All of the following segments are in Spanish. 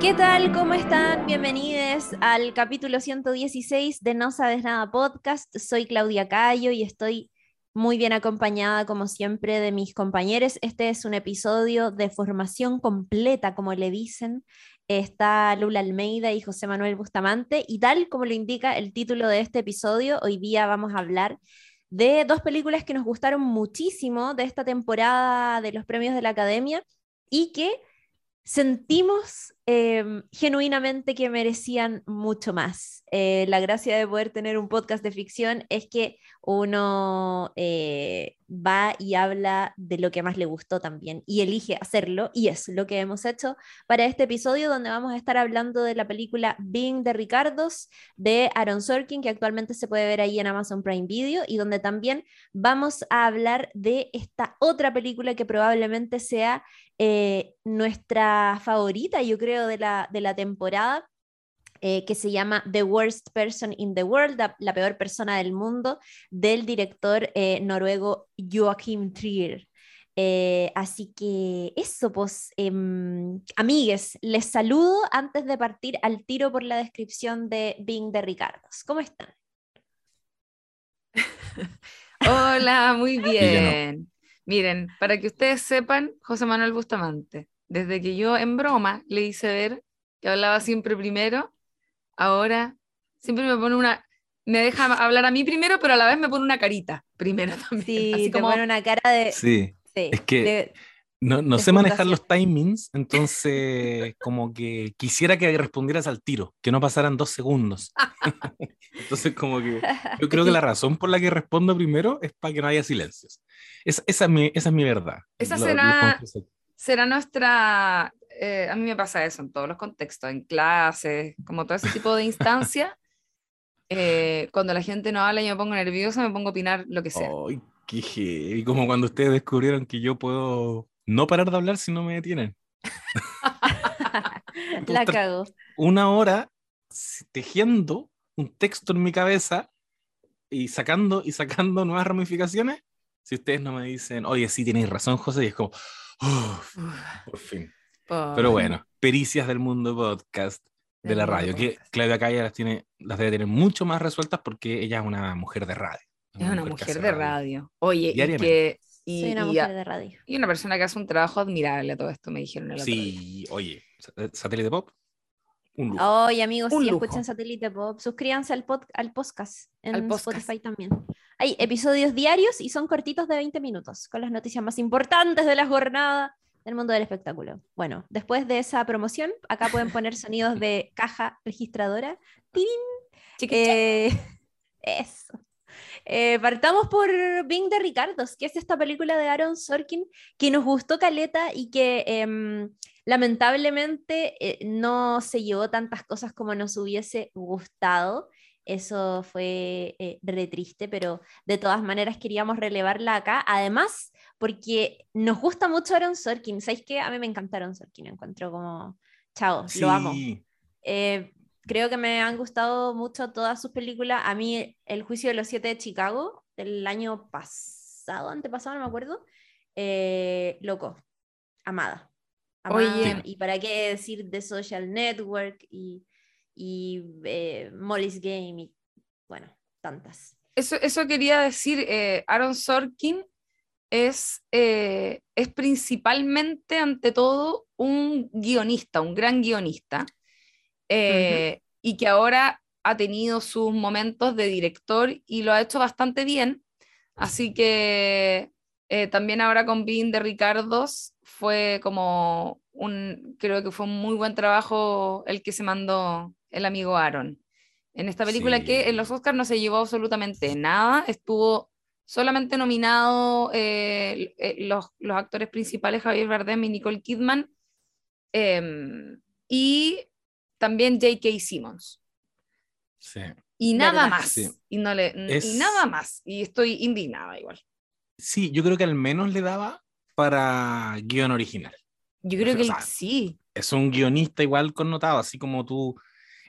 ¿Qué tal? ¿Cómo están? Bienvenidos al capítulo 116 de No Sabes Nada Podcast. Soy Claudia Cayo y estoy muy bien acompañada, como siempre, de mis compañeros. Este es un episodio de formación completa, como le dicen. Está Lula Almeida y José Manuel Bustamante. Y tal como lo indica el título de este episodio, hoy día vamos a hablar de dos películas que nos gustaron muchísimo de esta temporada de los premios de la Academia y que sentimos em, genuinamente que merecían mucho más. Eh, la gracia de poder tener un podcast de ficción es que uno eh, va y habla de lo que más le gustó también y elige hacerlo y es lo que hemos hecho para este episodio donde vamos a estar hablando de la película Being de Ricardos de Aaron Sorkin que actualmente se puede ver ahí en Amazon Prime Video y donde también vamos a hablar de esta otra película que probablemente sea eh, nuestra favorita yo creo de la, de la temporada eh, que se llama The Worst Person in the World, la, peor persona del mundo, del director eh, noruego Joachim Trier. Eh, así que eso, pues, em, amigues, les saludo antes de partir al tiro por la descripción de Bing de Ricardos. ¿Cómo están? Hola, muy bien. Miren, para que ustedes sepan, José Manuel Bustamante, desde que yo en broma le hice ver que hablaba siempre primero, ahora siempre me pone una, me deja hablar a mí primero, pero a la vez me pone una carita primero también. Sí, Así te como... pone una cara de... Sí, es que no, no sé manejar los timings, entonces como que quisiera que respondieras al tiro, que no pasaran dos segundos. entonces como que yo creo que la razón por la que respondo primero es para que no haya silencios. esa, es mi, esa es mi verdad. Esa será, será nuestra eh, a mí me pasa eso en todos los contextos, en clases, como todo ese tipo de instancias. Eh, cuando la gente no habla y me pongo nerviosa, me pongo a opinar lo que sea. Ay, qué Y como cuando ustedes descubrieron que yo puedo no parar de hablar si no me detienen. la cago. Una hora tejiendo un texto en mi cabeza y sacando y sacando nuevas ramificaciones. Si ustedes no me dicen, oye, sí, tenéis razón, José, y es como, por fin. Pero bueno, pericias del mundo podcast de la radio, que Claudia Calle las, tiene, las debe tener mucho más resueltas porque ella es una mujer de radio. es una mujer, de radio. Oye, y que... Y, Soy una mujer de radio. Y una persona que hace un trabajo admirable a todo esto, me dijeron el otro Sí, oye, Satélite Pop, un lujo. Oye, amigos, si escuchan Satélite Pop, suscríbanse al, pod, al podcast en al Spotify también. Hay episodios diarios y son cortitos de 20 minutos, con las noticias más importantes de la jornada del mundo del espectáculo. Bueno, después de esa promoción, acá pueden poner sonidos de caja registradora. ¡Tirín! Eh, eso. Eh, partamos por Bing de Ricardos, que es esta película de Aaron Sorkin que nos gustó Caleta y que em, lamentablemente eh, no se llevó tantas cosas como nos hubiese gustado. Eso fue eh, re triste, pero de todas maneras queríamos relevarla acá. Además, porque nos gusta mucho Aaron Sorkin. ¿Sabéis qué? A mí me encanta Aaron Sorkin. Encuentro como, chao, lo amo. Eh, creo que me han gustado mucho todas sus películas. A mí, El juicio de los siete de Chicago, del año pasado, antepasado, no me acuerdo. Eh, loco, amada. Amada. Y para qué decir The Social Network y y eh, Molly's Game y bueno, tantas. Eso, eso quería decir, eh, Aaron Sorkin es, eh, es principalmente, ante todo, un guionista, un gran guionista, y que ahora ha tenido sus momentos de director y lo ha hecho bastante bien. Así que también ahora con Bean de Ricardos fue como un, creo que fue un muy buen trabajo el que se mandó el amigo Aaron. En esta película que en los Oscars no se llevó absolutamente nada, estuvo solamente nominado eh, eh, los, los, actores principales Javier Bardem y Nicole Kidman em, y también J.K. Simmons. Sí. Y nada más. Y, no le, y nada más. Y estoy indignada igual. Sí, yo creo que al menos le daba para guion original. Yo creo que sí. Es un guionista igual connotado, así como tú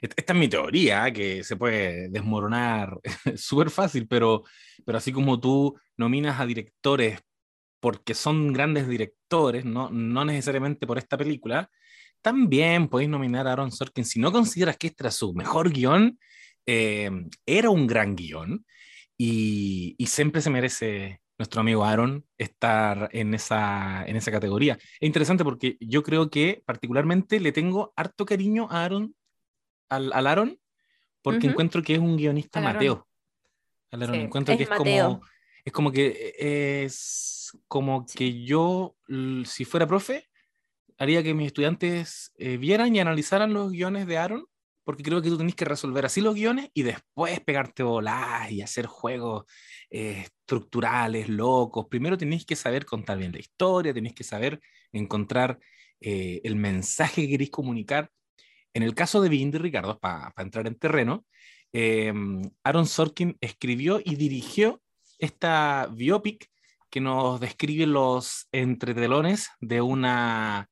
esta es mi teoría, que se puede desmoronar súper fácil, pero, pero así como tú nominas a directores porque son grandes directores, no, no necesariamente por esta película, también podéis nominar a Aaron Sorkin. Si no consideras que este era su mejor guion, eh, era un gran guion y, y, siempre se merece nuestro amigo Aaron estar en esa, en esa categoría. Es interesante porque yo creo que particularmente le tengo harto cariño a Aaron, al, al Aaron, porque encuentro que es un guionista Mateo. Al Aaron, encuentro que es como, es como que es como que yo, si fuera profe, haría que mis estudiantes eh, vieran y analizaran los guiones de Aaron, porque creo que tú tenés que resolver así los guiones y después pegarte bolas y hacer juegos eh, estructurales, locos. Primero tenéis que saber contar bien la historia, tenéis que saber encontrar eh, el mensaje que queréis comunicar. En el caso de Bindi Ricardo, para entrar en terreno, Aaron Sorkin escribió y dirigió esta biopic que nos describe los entretelones de una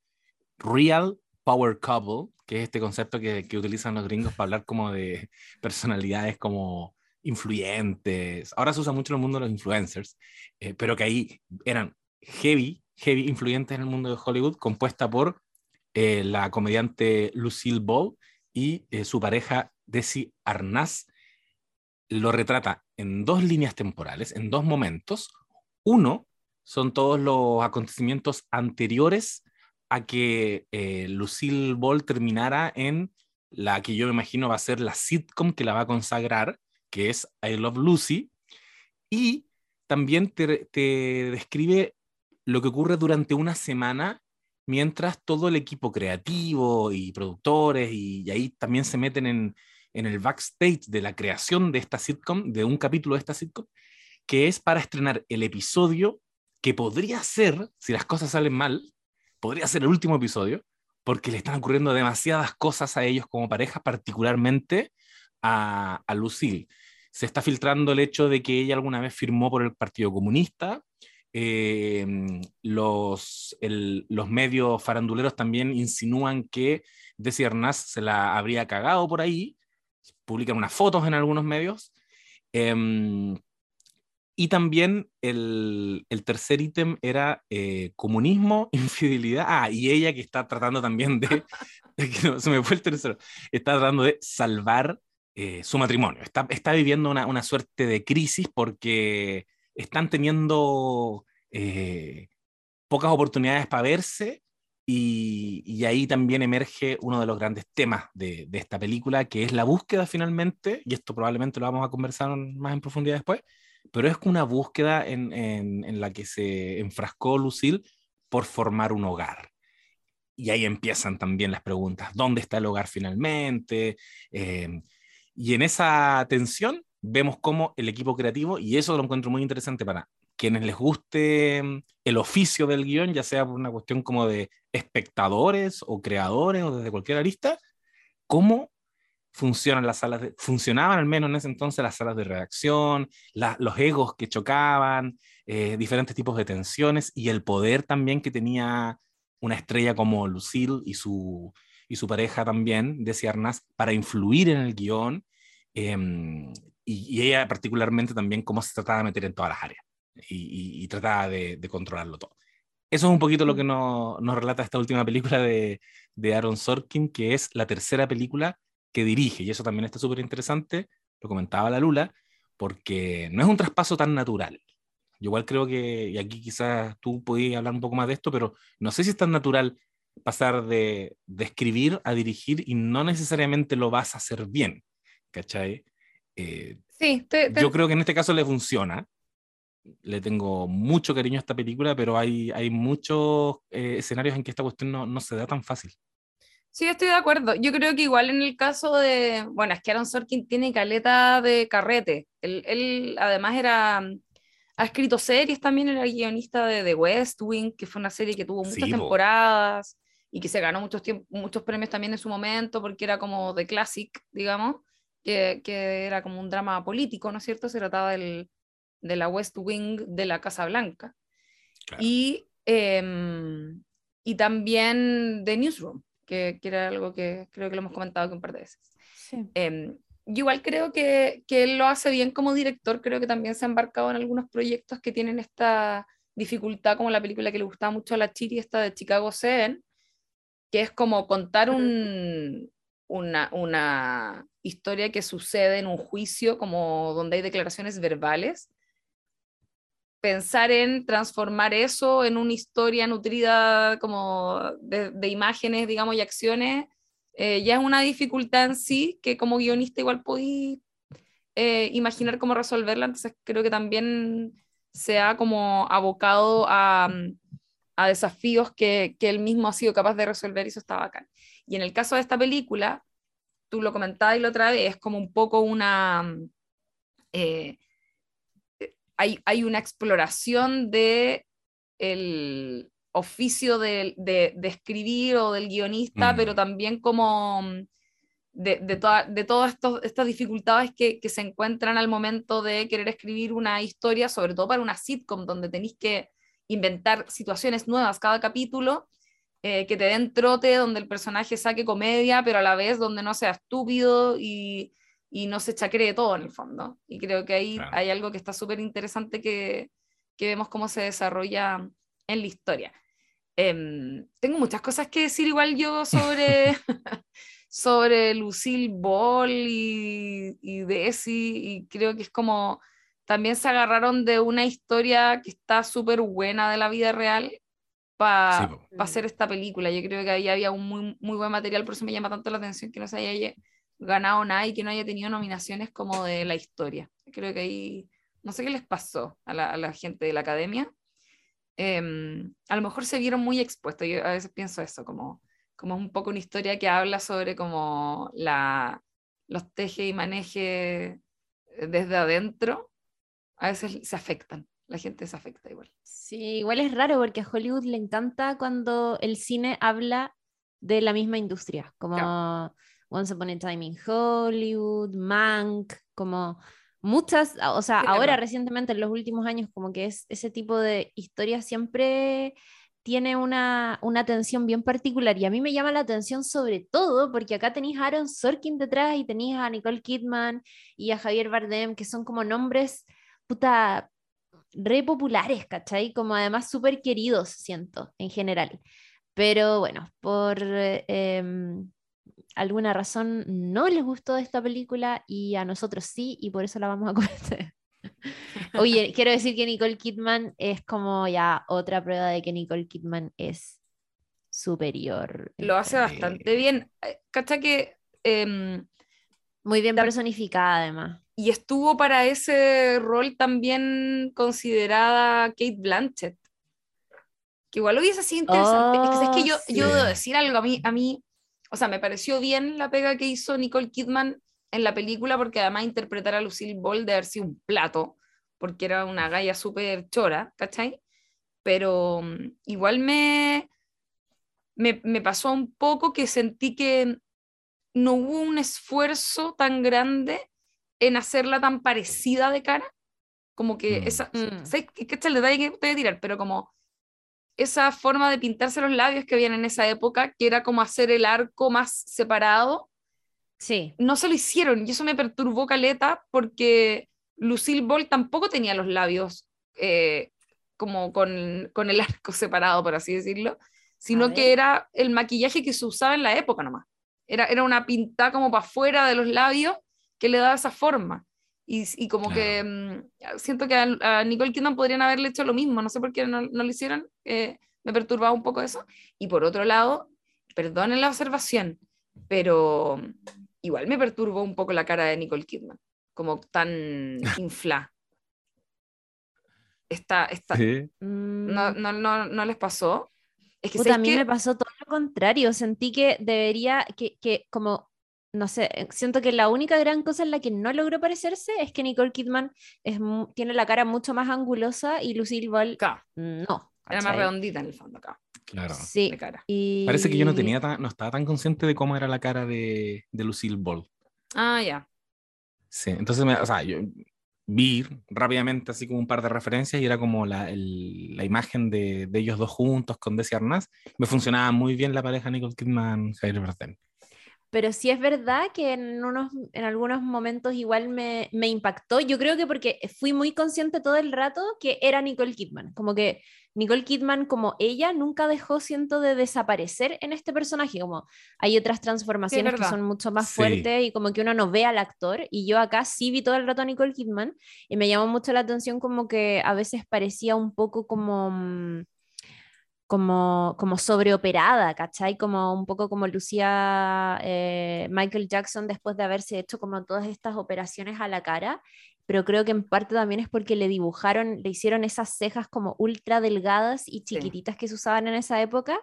real power couple, que es este concepto que, que utilizan los gringos para hablar como de personalidades como influyentes. Ahora se usa mucho en el mundo de los influencers, eh, pero que ahí eran heavy, heavy influyentes en el mundo de Hollywood, compuesta por eh, la comediante Lucille Ball y eh, su pareja Desi Arnaz. Lo retrata en dos líneas temporales, en dos momentos. Uno son todos los acontecimientos anteriores a que eh, Lucille Ball terminara en la que yo me imagino va a ser la sitcom que la va a consagrar, que es I Love Lucy, y también te, describe lo que ocurre durante una semana mientras todo el equipo creativo y productores, y, ahí también se meten en, en, el backstage de la creación de esta sitcom, de un capítulo de esta sitcom, que es para estrenar el episodio que podría ser, si las cosas salen mal, podría ser el último episodio, porque le están ocurriendo demasiadas cosas a ellos como pareja, particularmente a, a Lucille. Se está filtrando el hecho de que ella alguna vez firmó por el Partido Comunista. Eh, los, medios faranduleros también insinúan que Desi Arnaz se la habría cagado por ahí. Publican unas fotos en algunos medios. Eh, y también el, el tercer ítem era eh, comunismo, infidelidad. Ah, y ella que está tratando también de, se me fue el tercero, está tratando de salvar eh, su matrimonio. Está, está viviendo una, una, suerte de crisis porque están teniendo eh, pocas oportunidades para verse y, y, ahí también emerge uno de los grandes temas de, de, esta película, que es la búsqueda finalmente, y esto probablemente lo vamos a conversar más en profundidad después, pero es una búsqueda en, en, la que se enfrascó Lucille por formar un hogar. Y ahí empiezan también las preguntas, ¿dónde está el hogar finalmente? Em, y en esa tensión vemos cómo el equipo creativo, y eso lo encuentro muy interesante para quienes les guste em, el oficio del guion, ya sea por una cuestión como de espectadores o creadores o desde cualquier arista, cómo funcionan las salas de, funcionaban al menos en ese entonces las salas de redacción, los egos que chocaban, eh, diferentes tipos de tensiones y el poder también que tenía una estrella como Lucille y su, y su pareja también, Desi Arnaz, para influir en el guion em, y, ella particularmente también cómo se trataba de meter en todas las áreas y, y, trataba de, de, controlarlo todo. Eso es un poquito lo que nos, nos relata esta última película de, de Aaron Sorkin, que es la tercera película que dirige, y eso también está súper interesante, lo comentaba la Lula, porque no es un traspaso tan natural. Yo igual creo que, y aquí quizás tú podías hablar un poco más de esto, pero no sé si es tan natural pasar de, de escribir a dirigir y no necesariamente lo vas a hacer bien, ¿cachai? Eh, sí, yo creo que en este caso le funciona. Le tengo mucho cariño a esta película, pero hay, hay muchos eh, escenarios en que esta cuestión no, no se da tan fácil. Sí, estoy de acuerdo. Yo creo que igual en el caso de, bueno, es que Aaron Sorkin tiene caleta de carrete. Él, él además era, ha escrito series también, era guionista de The West Wing, que fue una serie que tuvo muchas temporadas y que se ganó muchos, muchos premios también en su momento porque era como de classic, digamos, que, que era como un drama político, ¿no es cierto? Se trataba del, de la West Wing de la Casa Blanca. Y, eh, y también de Newsroom que, era algo que creo que lo hemos comentado un par de veces. Em, igual creo que, que, él lo hace bien como director, creo que también se ha embarcado en algunos proyectos que tienen esta dificultad, como la película que le gustaba mucho a la Chiri, esta de Chicago Seven, que es como contar un, una, una historia que sucede en un juicio, como donde hay declaraciones verbales, pensar en transformar eso en una historia nutrida como de, imágenes, digamos, y acciones, eh, ya es una dificultad en sí que como guionista igual podí eh, imaginar cómo resolverla, entonces creo que también se ha como abocado a, a desafíos que, que, él mismo ha sido capaz de resolver y eso está bacán. Y en el caso de esta película, tú lo comentabas y la otra vez, es como un poco una... Eh, hay, hay, una exploración de el oficio de, de, de escribir o del guionista, pero también como de, de, de todas estas dificultades que, que, se encuentran al momento de querer escribir una historia, sobre todo para una sitcom, donde tenéis que inventar situaciones nuevas cada capítulo eh, que te den trote, donde el personaje saque comedia, pero a la vez donde no sea estúpido y, y no se chacree todo en el fondo. Y creo que ahí hay algo que está súper interesante que, que, vemos cómo se desarrolla en la historia. Em, tengo muchas cosas que decir igual yo sobre, sobre Lucille Ball y, y Desi, y creo que es como también se agarraron de una historia que está súper buena de la vida real para hacer esta película. Yo creo que ahí había un muy, muy buen material, por eso me llama tanto la atención que no se haya ganado nada y que no haya tenido nominaciones como de la historia. Creo que ahí, no sé qué les pasó a la, a la gente de la academia. Em, a lo mejor se vieron muy expuestos, yo a veces pienso eso, como, como un poco una historia que habla sobre como la, los teje y maneje desde adentro, a veces se afectan la gente se afecta igual. Sí, igual es raro porque a Hollywood le encanta cuando el cine habla de la misma industria, como Once Upon a Time in Hollywood, Mank, como muchas, o sea, ahora recientemente en los últimos años como que es ese tipo de historia siempre tiene una, una atención bien particular y a mí me llama la atención sobre todo porque acá tenéis a Aaron Sorkin detrás y tenéis a Nicole Kidman y a Javier Bardem que son como nombres puta re populares, ¿cachai? Como además súper queridos, siento, en general. Pero bueno, por em, alguna razón no les gustó esta película y a nosotros sí, y por eso la vamos a comentar. Oye, quiero decir que Nicole Kidman es como ya otra prueba de que Nicole Kidman es superior. Lo hace bastante bien. Eh, ¿Cacha que... Em, Muy bien personificada además. Y estuvo para ese rol también considerada Kate Blanchett. Que igual hubiese sido interesante. es, que, yo, oh, yo debo decir algo a mí, a mí, o sea, me pareció bien la pega que hizo Nicole Kidman en la película, porque además interpretar a Lucille Ball de haber sido un plato, porque era una galla súper chora, ¿cachai? Pero mm, igual me, me, me pasó un poco que sentí que no hubo un esfuerzo tan grande en hacerla tan parecida de cara, como que mm, esa, mm. sé que este es el detalle que voy a tirar, pero como esa forma de pintarse los labios que había en esa época, que era como hacer el arco más separado, sí. no se lo hicieron y eso me perturbó caleta porque Lucille Ball tampoco tenía los labios eh, como con, con, el arco separado, por así decirlo, sino que era el maquillaje que se usaba en la época nomás. Era, era una pinta como para afuera de los labios que le da esa forma. Y, y como que mm, siento que a, Nicole Kidman podrían haberle hecho lo mismo, no sé por qué no, no lo hicieron, eh, me perturbaba un poco eso. Y por otro lado, perdonen la observación, pero igual me perturbó un poco la cara de Nicole Kidman, como tan infla. Está, está, no, no, no, no les pasó. Es que, a mí me pasó todo lo contrario, sentí que debería, que, que como no sé, eh, siento que la única gran cosa en la que no logró parecerse es que Nicole Kidman es, tiene la cara mucho más angulosa y Lucille Ball no. Era más redondita en el fondo acá. Claro. Sí. Parece que yo no tenía no estaba tan consciente de cómo era la cara de, de Lucille Ball. Ah, ya. Sí, entonces, o sea, yo vi rápidamente así como un par de referencias y era como la, la imagen de, de, ellos dos juntos con Desi Arnaz. Me funcionaba muy bien la pareja Nicole Kidman-Javier Bardem. Pero sí es verdad que en, unos, en algunos momentos igual me, me, impactó. Yo creo que porque fui muy consciente todo el rato que era Nicole Kidman, como que Nicole Kidman como ella nunca dejó, siento, de desaparecer en este personaje, como hay otras transformaciones que son mucho más fuertes y como que uno no ve al actor, y yo acá sí vi todo el rato a Nicole Kidman y me llamó mucho la atención como que a veces parecía un poco como... Como, como sobreoperada, ¿cachai? Como un poco como lucía eh, Michael Jackson después de haberse hecho como todas estas operaciones a la cara, pero creo que en parte también es porque le dibujaron, le hicieron esas cejas como ultra delgadas y chiquititas que se usaban en esa época.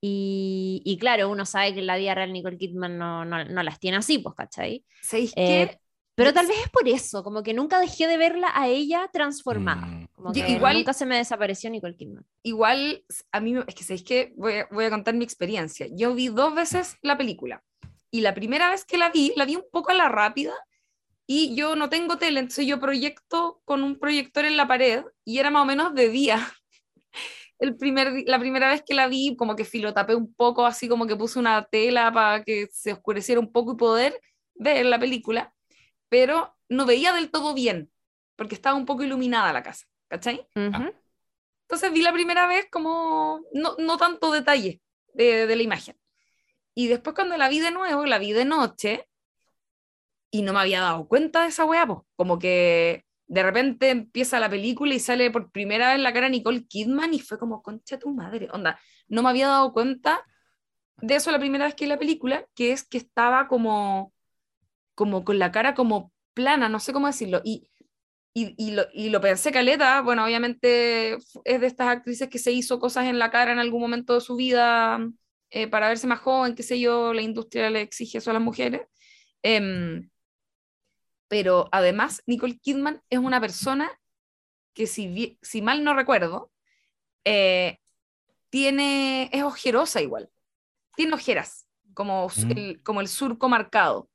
Y, y, claro, uno sabe que en la vida real Nicole Kidman no, no, no las tiene así, pues, ¿cachai? ¿Sabéis eh, pero tal vez es por eso, como que nunca dejé de verla a ella transformada. Mm. igual, nunca se me desapareció Nicole Kidman. Igual, a mí, es que sabéis que voy, voy, a contar mi experiencia. Yo vi dos veces la película. Y la primera vez que la vi, la vi un poco a la rápida. Y yo no tengo tele, entonces yo proyecto con un proyector en la pared. Y era más o menos de día. El primer, la primera vez que la vi, como que filotapé un poco, así como que puse una tela para que se oscureciera un poco y poder ver la película pero no veía del todo bien, porque estaba un poco iluminada la casa, ¿cachai? Entonces vi la primera vez como no, no tanto detalle de, de, la imagen. Y después cuando la vi de nuevo, la vi de noche, y no me había dado cuenta de esa weá, como que de repente empieza la película y sale por primera vez la cara Nicole Kidman y fue como, concha tu madre, onda, no me había dado cuenta de eso la primera vez que vi la película, que es que estaba como como con la cara como plana, no sé cómo decirlo. Y, y, y, lo, y lo pensé caleta, bueno, obviamente es de estas actrices que se hizo cosas en la cara en algún momento de su vida eh, para verse más joven, qué sé yo, la industria le exige eso a las mujeres. Em, pero además, Nicole Kidman es una persona que, si, si mal no recuerdo, eh, tiene, es ojerosa igual. Tiene ojeras, como, mm. el, como el surco marcado.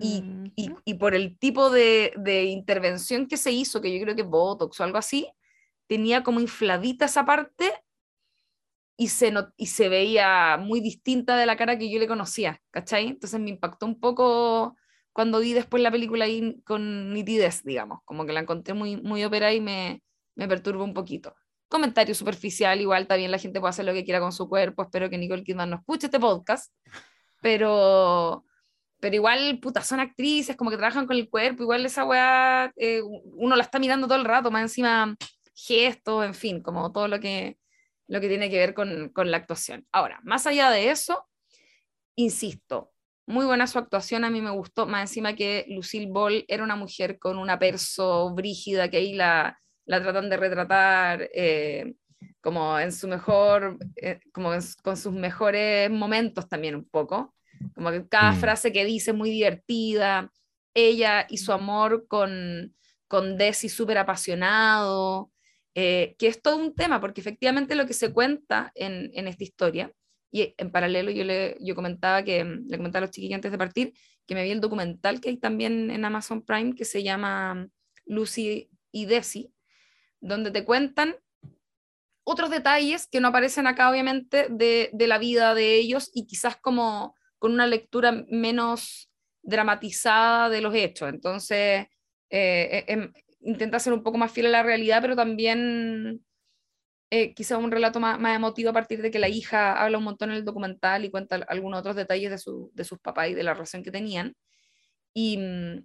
Y, y, y, por el tipo de, de, intervención que se hizo, que yo creo que Botox o algo así, tenía como infladita esa parte y se, no, y se veía muy distinta de la cara que yo le conocía, ¿cachai? Entonces me impactó un poco cuando vi después la película ahí con nitidez, digamos, como que la encontré muy, muy ópera y me, me perturba un poquito. Comentario superficial, igual también la gente puede hacer lo que quiera con su cuerpo, espero que Nicole Kidman no escuche este podcast, pero pero igual, puta, son actrices, como que trabajan con el cuerpo, igual esa weá, eh, uno la está mirando todo el rato, más encima gestos, en fin, como todo lo que, lo que tiene que ver con, con la actuación. Ahora, más allá de eso, insisto, muy buena su actuación, a mí me gustó, más encima que Lucille Ball era una mujer con una perso brígida que ahí la, la tratan de retratar eh, como en su mejor, eh, como con sus mejores momentos también un poco. Como que cada mm. frase que dice muy divertida. Ella y su amor con, con Desi súper apasionado, eh, que es todo un tema, porque efectivamente lo que se cuenta en, en esta historia, y en paralelo yo, le, yo comentaba que, le comentaba a los chiquillos antes de partir, que me vi el documental que hay también en Amazon Prime que se llama Lucy y Desi, donde te cuentan otros detalles que no aparecen acá, obviamente, de, de, la vida de ellos y quizás como con una lectura menos dramatizada de los hechos. Entonces, eh, em, intenta ser un poco más fiel a la realidad, pero también eh, quizá un relato más, más, emotivo a partir de que la hija habla un montón en el documental y cuenta algunos otros detalles de, su, de sus papás y de la relación que tenían. Y,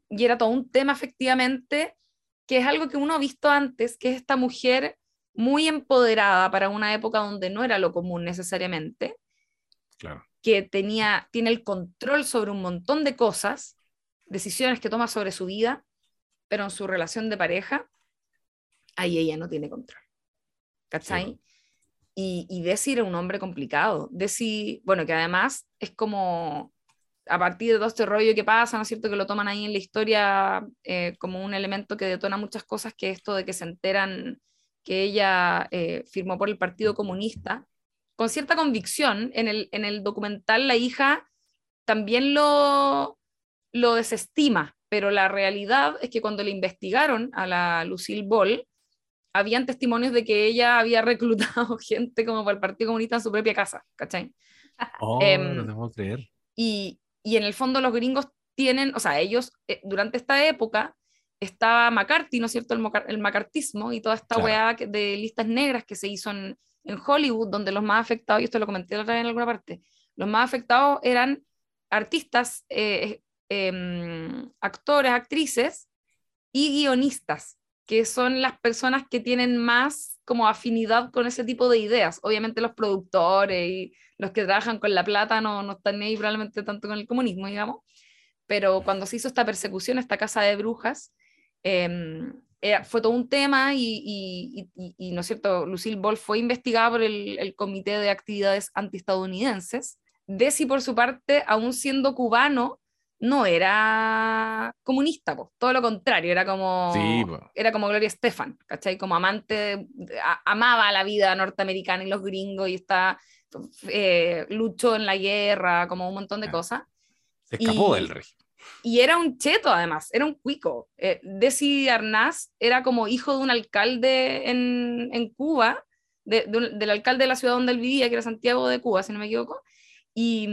y, era todo un tema, efectivamente, que es algo que uno ha visto antes, que es esta mujer muy empoderada para una época donde no era lo común necesariamente. Claro que tenía, tiene el control sobre un montón de cosas, decisiones que toma sobre su vida, pero en su relación de pareja, ahí ella no tiene control. ¿Cachai? Y, y Desi era un hombre complicado. Desi, bueno, que además es como, a partir de todo este rollo que pasa, ¿no es cierto? Que lo toman ahí en la historia eh, como un elemento que detona muchas cosas, que esto de que se enteran que ella eh, firmó por el Partido Comunista con cierta convicción. En el, en el documental la hija también lo, lo desestima, pero la realidad es que cuando le investigaron a la Lucille Ball, habían testimonios de que ella había reclutado gente como para el Partido Comunista en su propia casa, ¿cachai? Oh, em, no te puedo creer. Y, y en el fondo los gringos tienen, o sea, ellos eh, durante esta época estaba McCarthy, ¿no es cierto? El, el macartismo y toda esta Claro. weá de listas negras que se hizo en, en Hollywood, donde los más afectados, y esto lo comenté otra vez en alguna parte, los más afectados eran artistas, eh, em, actores, actrices y guionistas, que son las personas que tienen más como afinidad con ese tipo de ideas. Obviamente los productores y los que trabajan con la plata no, no están ahí probablemente tanto con el comunismo, digamos, pero cuando se hizo esta persecución, esta casa de brujas, em, era- fue todo un tema y, y, y- ¿no es cierto? Lucille Ball fue investigada por el, el Comité de Actividades Antiestadounidenses. Desi, por su parte, aún siendo cubano, no era comunista, po, todo lo contrario, era como, Sí, era como Gloria Estefan, ¿cachai? Como amante, a- amaba la vida norteamericana y los gringos y está, eh, luchó en la guerra, como un montón de Ah. cosas. Se escapó Y- del régimen. Y era un cheto, además, era un cuico. Eh, Desi Arnaz era como hijo de un alcalde en, en Cuba, de- de un- del alcalde de la ciudad donde él vivía, que era Santiago de Cuba, si no me equivoco. Y,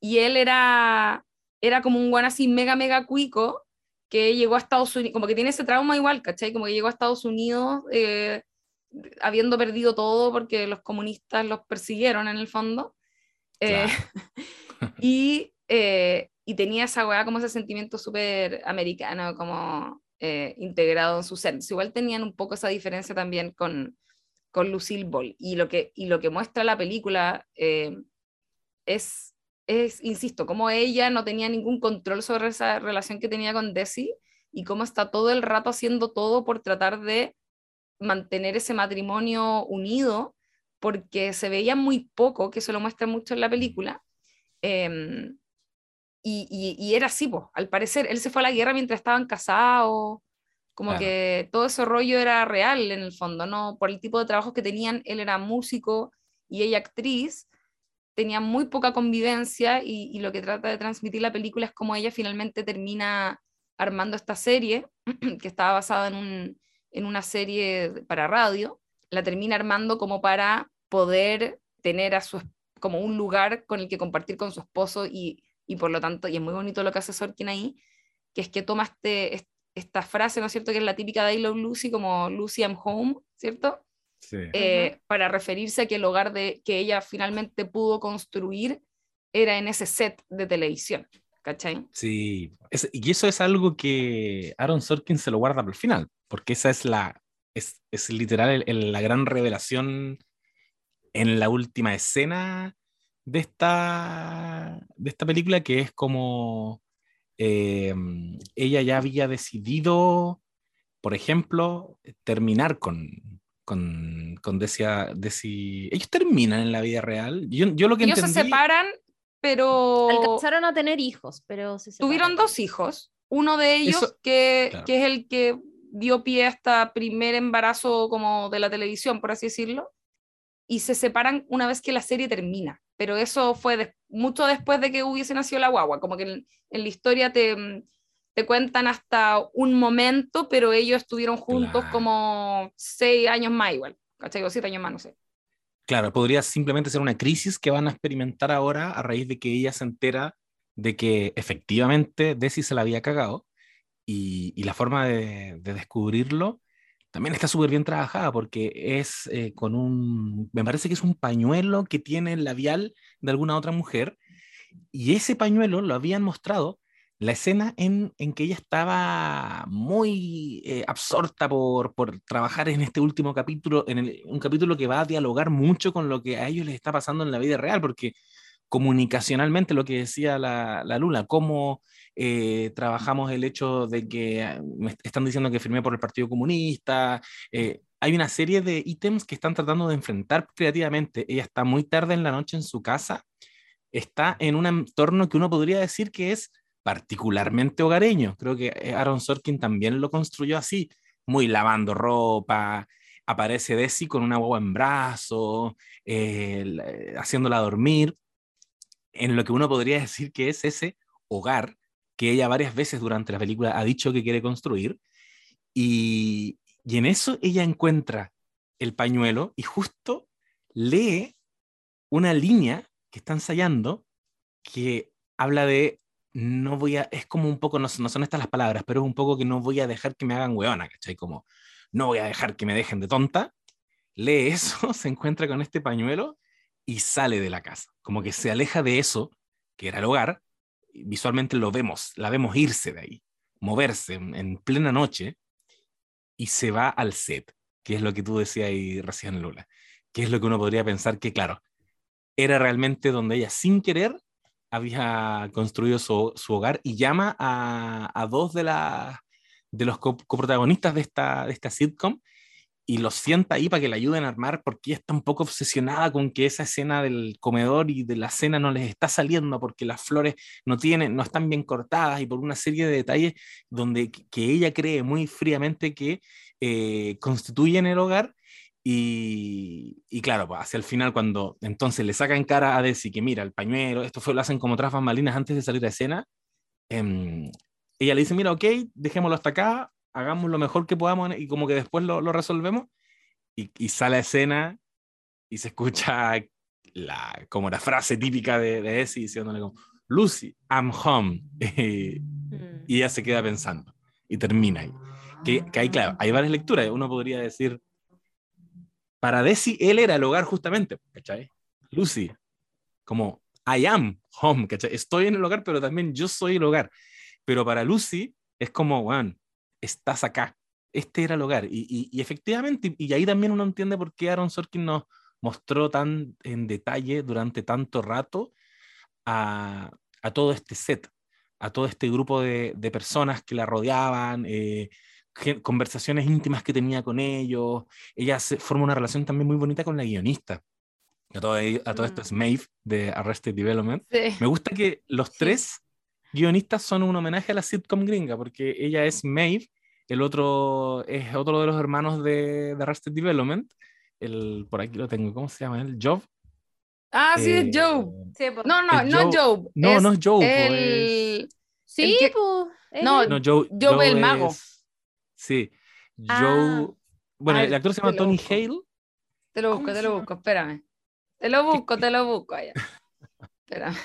y él era, era como un guan así mega, mega cuico que llegó a Estados Unidos, como que tiene ese trauma igual, ¿cachai? Como que llegó a Estados Unidos eh, habiendo perdido todo porque los comunistas los persiguieron en el fondo. Eh, y, eh, y tenía esa weá como ese sentimiento súper americano, como eh, integrado en su ser. Igual tenían un poco esa diferencia también con, con Lucille Ball. Y lo que, y lo que muestra la película eh, es, es, insisto, como ella no tenía ningún control sobre esa relación que tenía con Desi y cómo está todo el rato haciendo todo por tratar de mantener ese matrimonio unido, porque se veía muy poco, que eso lo muestra mucho en la película. eh, y, y, y, era así, pues, al parecer, él se fue a la guerra mientras estaban casados, como Claro. que todo ese rollo era real en el fondo, ¿no? Por el tipo de trabajos que tenían, él era músico y ella actriz, tenían muy poca convivencia y, y lo que trata de transmitir la película es cómo ella finalmente termina armando esta serie, que estaba basada en, un, en una serie para radio, la termina armando como para poder tener a su, como un lugar con el que compartir con su esposo y, y por lo tanto, y es muy bonito lo que hace Sorkin ahí, que es que toma este, esta frase, ¿no es cierto?, que es la típica de I Love Lucy, como Lucy I'm home, ¿cierto? Sí. Eh, para referirse a que el hogar de, que ella finalmente pudo construir era en ese set de televisión, ¿cachai? Sí, es- y eso es algo que Aaron Sorkin se lo guarda para el final, porque esa es la, es, es literal el- el- la gran revelación en la última escena de esta, de esta película, que es como eh, ella ya había decidido, por ejemplo, terminar con, con, con Desia, Desi- Ellos terminan en la vida real. Yo, yo lo que Ellos se separan, pero Alcanzaron a tener hijos, pero se tuvieron dos hijos. Uno de ellos, Eso- que, claro. que es el que dio pie a este primer embarazo como de la televisión, por así decirlo, y se separan una vez que la serie termina. Pero eso fue des- mucho después de que hubiese nacido la guagua, como que en, en la historia te, te cuentan hasta un momento, pero ellos estuvieron juntos Claro. como seis años más igual, ¿cachai? O siete años más, no sé. Claro, podría simplemente ser una crisis que van a experimentar ahora a raíz de que ella se entera de que efectivamente Desi se la había cagado y, y la forma de, de descubrirlo también está súper bien trabajada porque es eh, con un, me parece que es un pañuelo que tiene el labial de alguna otra mujer y ese pañuelo lo habían mostrado la escena en, en que ella estaba muy eh, absorta por, por trabajar en este último capítulo, en un capítulo que va a dialogar mucho con lo que a ellos les está pasando en la vida real, porque comunicacionalmente lo que decía la, la Lula, cómo eh, trabajamos el hecho de que eh, me están diciendo que firmé por el Partido Comunista, eh, hay una serie de ítems que están tratando de enfrentar creativamente. Ella está muy tarde en la noche en su casa, está en un entorno que uno podría decir que es particularmente hogareño. Creo que eh, Aaron Sorkin también lo construyó así, muy lavando ropa, aparece Desi con una guagua en brazos, la- haciéndola dormir, en lo que uno podría decir que es ese hogar que ella varias veces durante la película ha dicho que quiere construir. Y, y en eso ella encuentra el pañuelo y justo lee una línea que está ensayando que habla de no voy a, es como un poco, no, no son estas las palabras, pero es un poco que no voy a dejar que me hagan hueona, ¿cachai? Como, no voy a dejar que me dejen de tonta. Lee eso, se encuentra con este pañuelo y sale de la casa. Como que se aleja de eso, que era el hogar. Visualmente lo vemos, la vemos irse de ahí, moverse en, en plena noche y se va al set, que es lo que tú decías ahí recién, Lula. Que es lo que uno podría pensar que, claro, era realmente donde ella sin querer había construido su, su hogar y llama a, a dos de, la, de los co- coprotagonistas de esta, de esta sitcom y los sienta ahí para que le ayuden a armar porque ella está un poco obsesionada con que esa escena del comedor y de la cena no les está saliendo porque las flores no tienen, no están bien cortadas y por una serie de detalles donde que que ella cree muy fríamente que eh, constituyen el hogar y, y claro, pues, hacia el final cuando entonces le sacan cara a Desi que mira, el pañuelo, esto fue, lo hacen como tras bambalinas antes de salir a escena, em, ella le dice, mira, ok, dejémoslo hasta acá, hagamos lo mejor que podamos y como que después lo, lo resolvemos y, y sale a escena y se escucha la, como la frase típica de, de Desi diciéndole como, Lucy, I'm home. y Mm. ella se queda pensando y termina ahí. Que, que ahí, claro, hay varias lecturas. Uno podría decir, para Desi, él era el hogar justamente, ¿cachai? Lucy, como I am home, ¿cachai? Estoy en el hogar, pero también yo soy el hogar. Pero para Lucy es como, bueno, estás acá. Este era el hogar. Y, y, y efectivamente, y ahí también uno entiende por qué Aaron Sorkin nos mostró tan en detalle durante tanto rato a, a todo este set, a todo este grupo de, de personas que la rodeaban, eh, conversaciones íntimas que tenía con ellos. Ella se, forma una relación también muy bonita con la guionista. A todo, ello- a todo esto Mm. es Maeve de Arrested Development. Sí. Me gusta que los Sí. tres guionistas son un homenaje a la sitcom gringa, porque ella es Maeve, el otro es otro de los hermanos de, de Arrested Development, el, por aquí lo tengo, ¿cómo se llama él? Job. Ah, sí, Eh, es Job. Sí. No, no, es no Job. Job. No, no es Job, es- el... Sí, el que- No. No, Joe, Job Joe el mago. es- Sí, Ah. Joe. Bueno, el actor se llama Tony busco. Hale. Te lo ¿Cómo busco, te lo busco, espérame. Te lo busco, te lo busco allá. Espérame.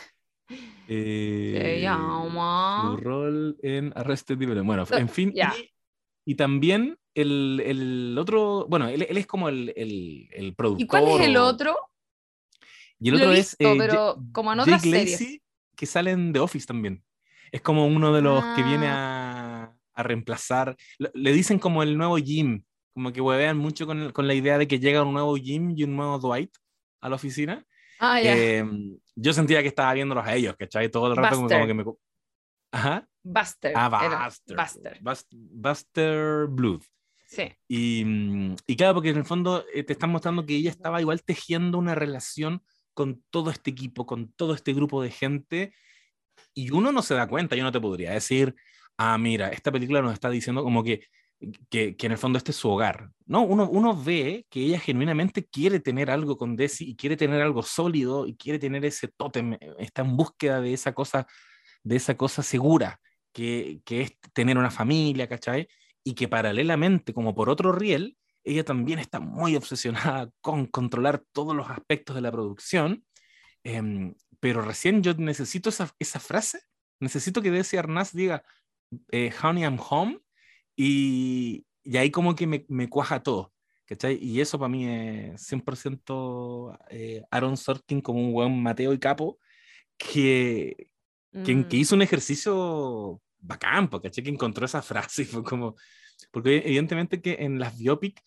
Eh, Se llama. Su rol en Arrested Development. Bueno, en fin. ya. Y, y también el, el otro. Bueno, él, él es como el, el, el productor. ¿Y cuál es el otro? Y el Lo otro es. visto, eh, pero como en Jake otras series. Lacy, que sale en The Office también. Es como uno de los que viene Ah. a, a reemplazar. Le, dicen como el nuevo Jim. Como que huevean mucho con, con la idea de que llega un nuevo Jim y un nuevo Dwight a la oficina. Ah, ya. Eh, yo sentía que estaba viéndolos a ellos, ¿cachai? Todo el rato como, como Buster. que me... Ajá. Buster. Ah. Buster. Buster. Bust- Buster Blood. Sí. Y, y claro, porque en el fondo eh, te están mostrando que ella estaba igual tejiendo una relación con todo este equipo, con todo este grupo de gente, y uno no se da cuenta, yo no te podría decir, ah, mira, esta película nos está diciendo como que, que, que en el fondo este es su hogar. No, uno, uno ve que ella genuinamente quiere tener algo con Desi y quiere tener algo sólido y quiere tener ese tótem, está en búsqueda de esa cosa, de esa cosa segura, que, que es tener una familia, ¿cachai? Y que paralelamente, como por otro riel, ella también está muy obsesionada con controlar todos los aspectos de la producción. em, pero recién yo necesito esa, esa frase, necesito que Desi Arnaz diga, eh, Honey, I'm home, y, y ahí como que me, me cuaja todo. ¿cachai? Y eso para mí es 100% eh, Aaron Sorkin como un buen Mateo y capo que, que, que Mm. hizo un ejercicio bacán, ¿cachai? que encontró esa frase y fue como, porque evidentemente que en las biopic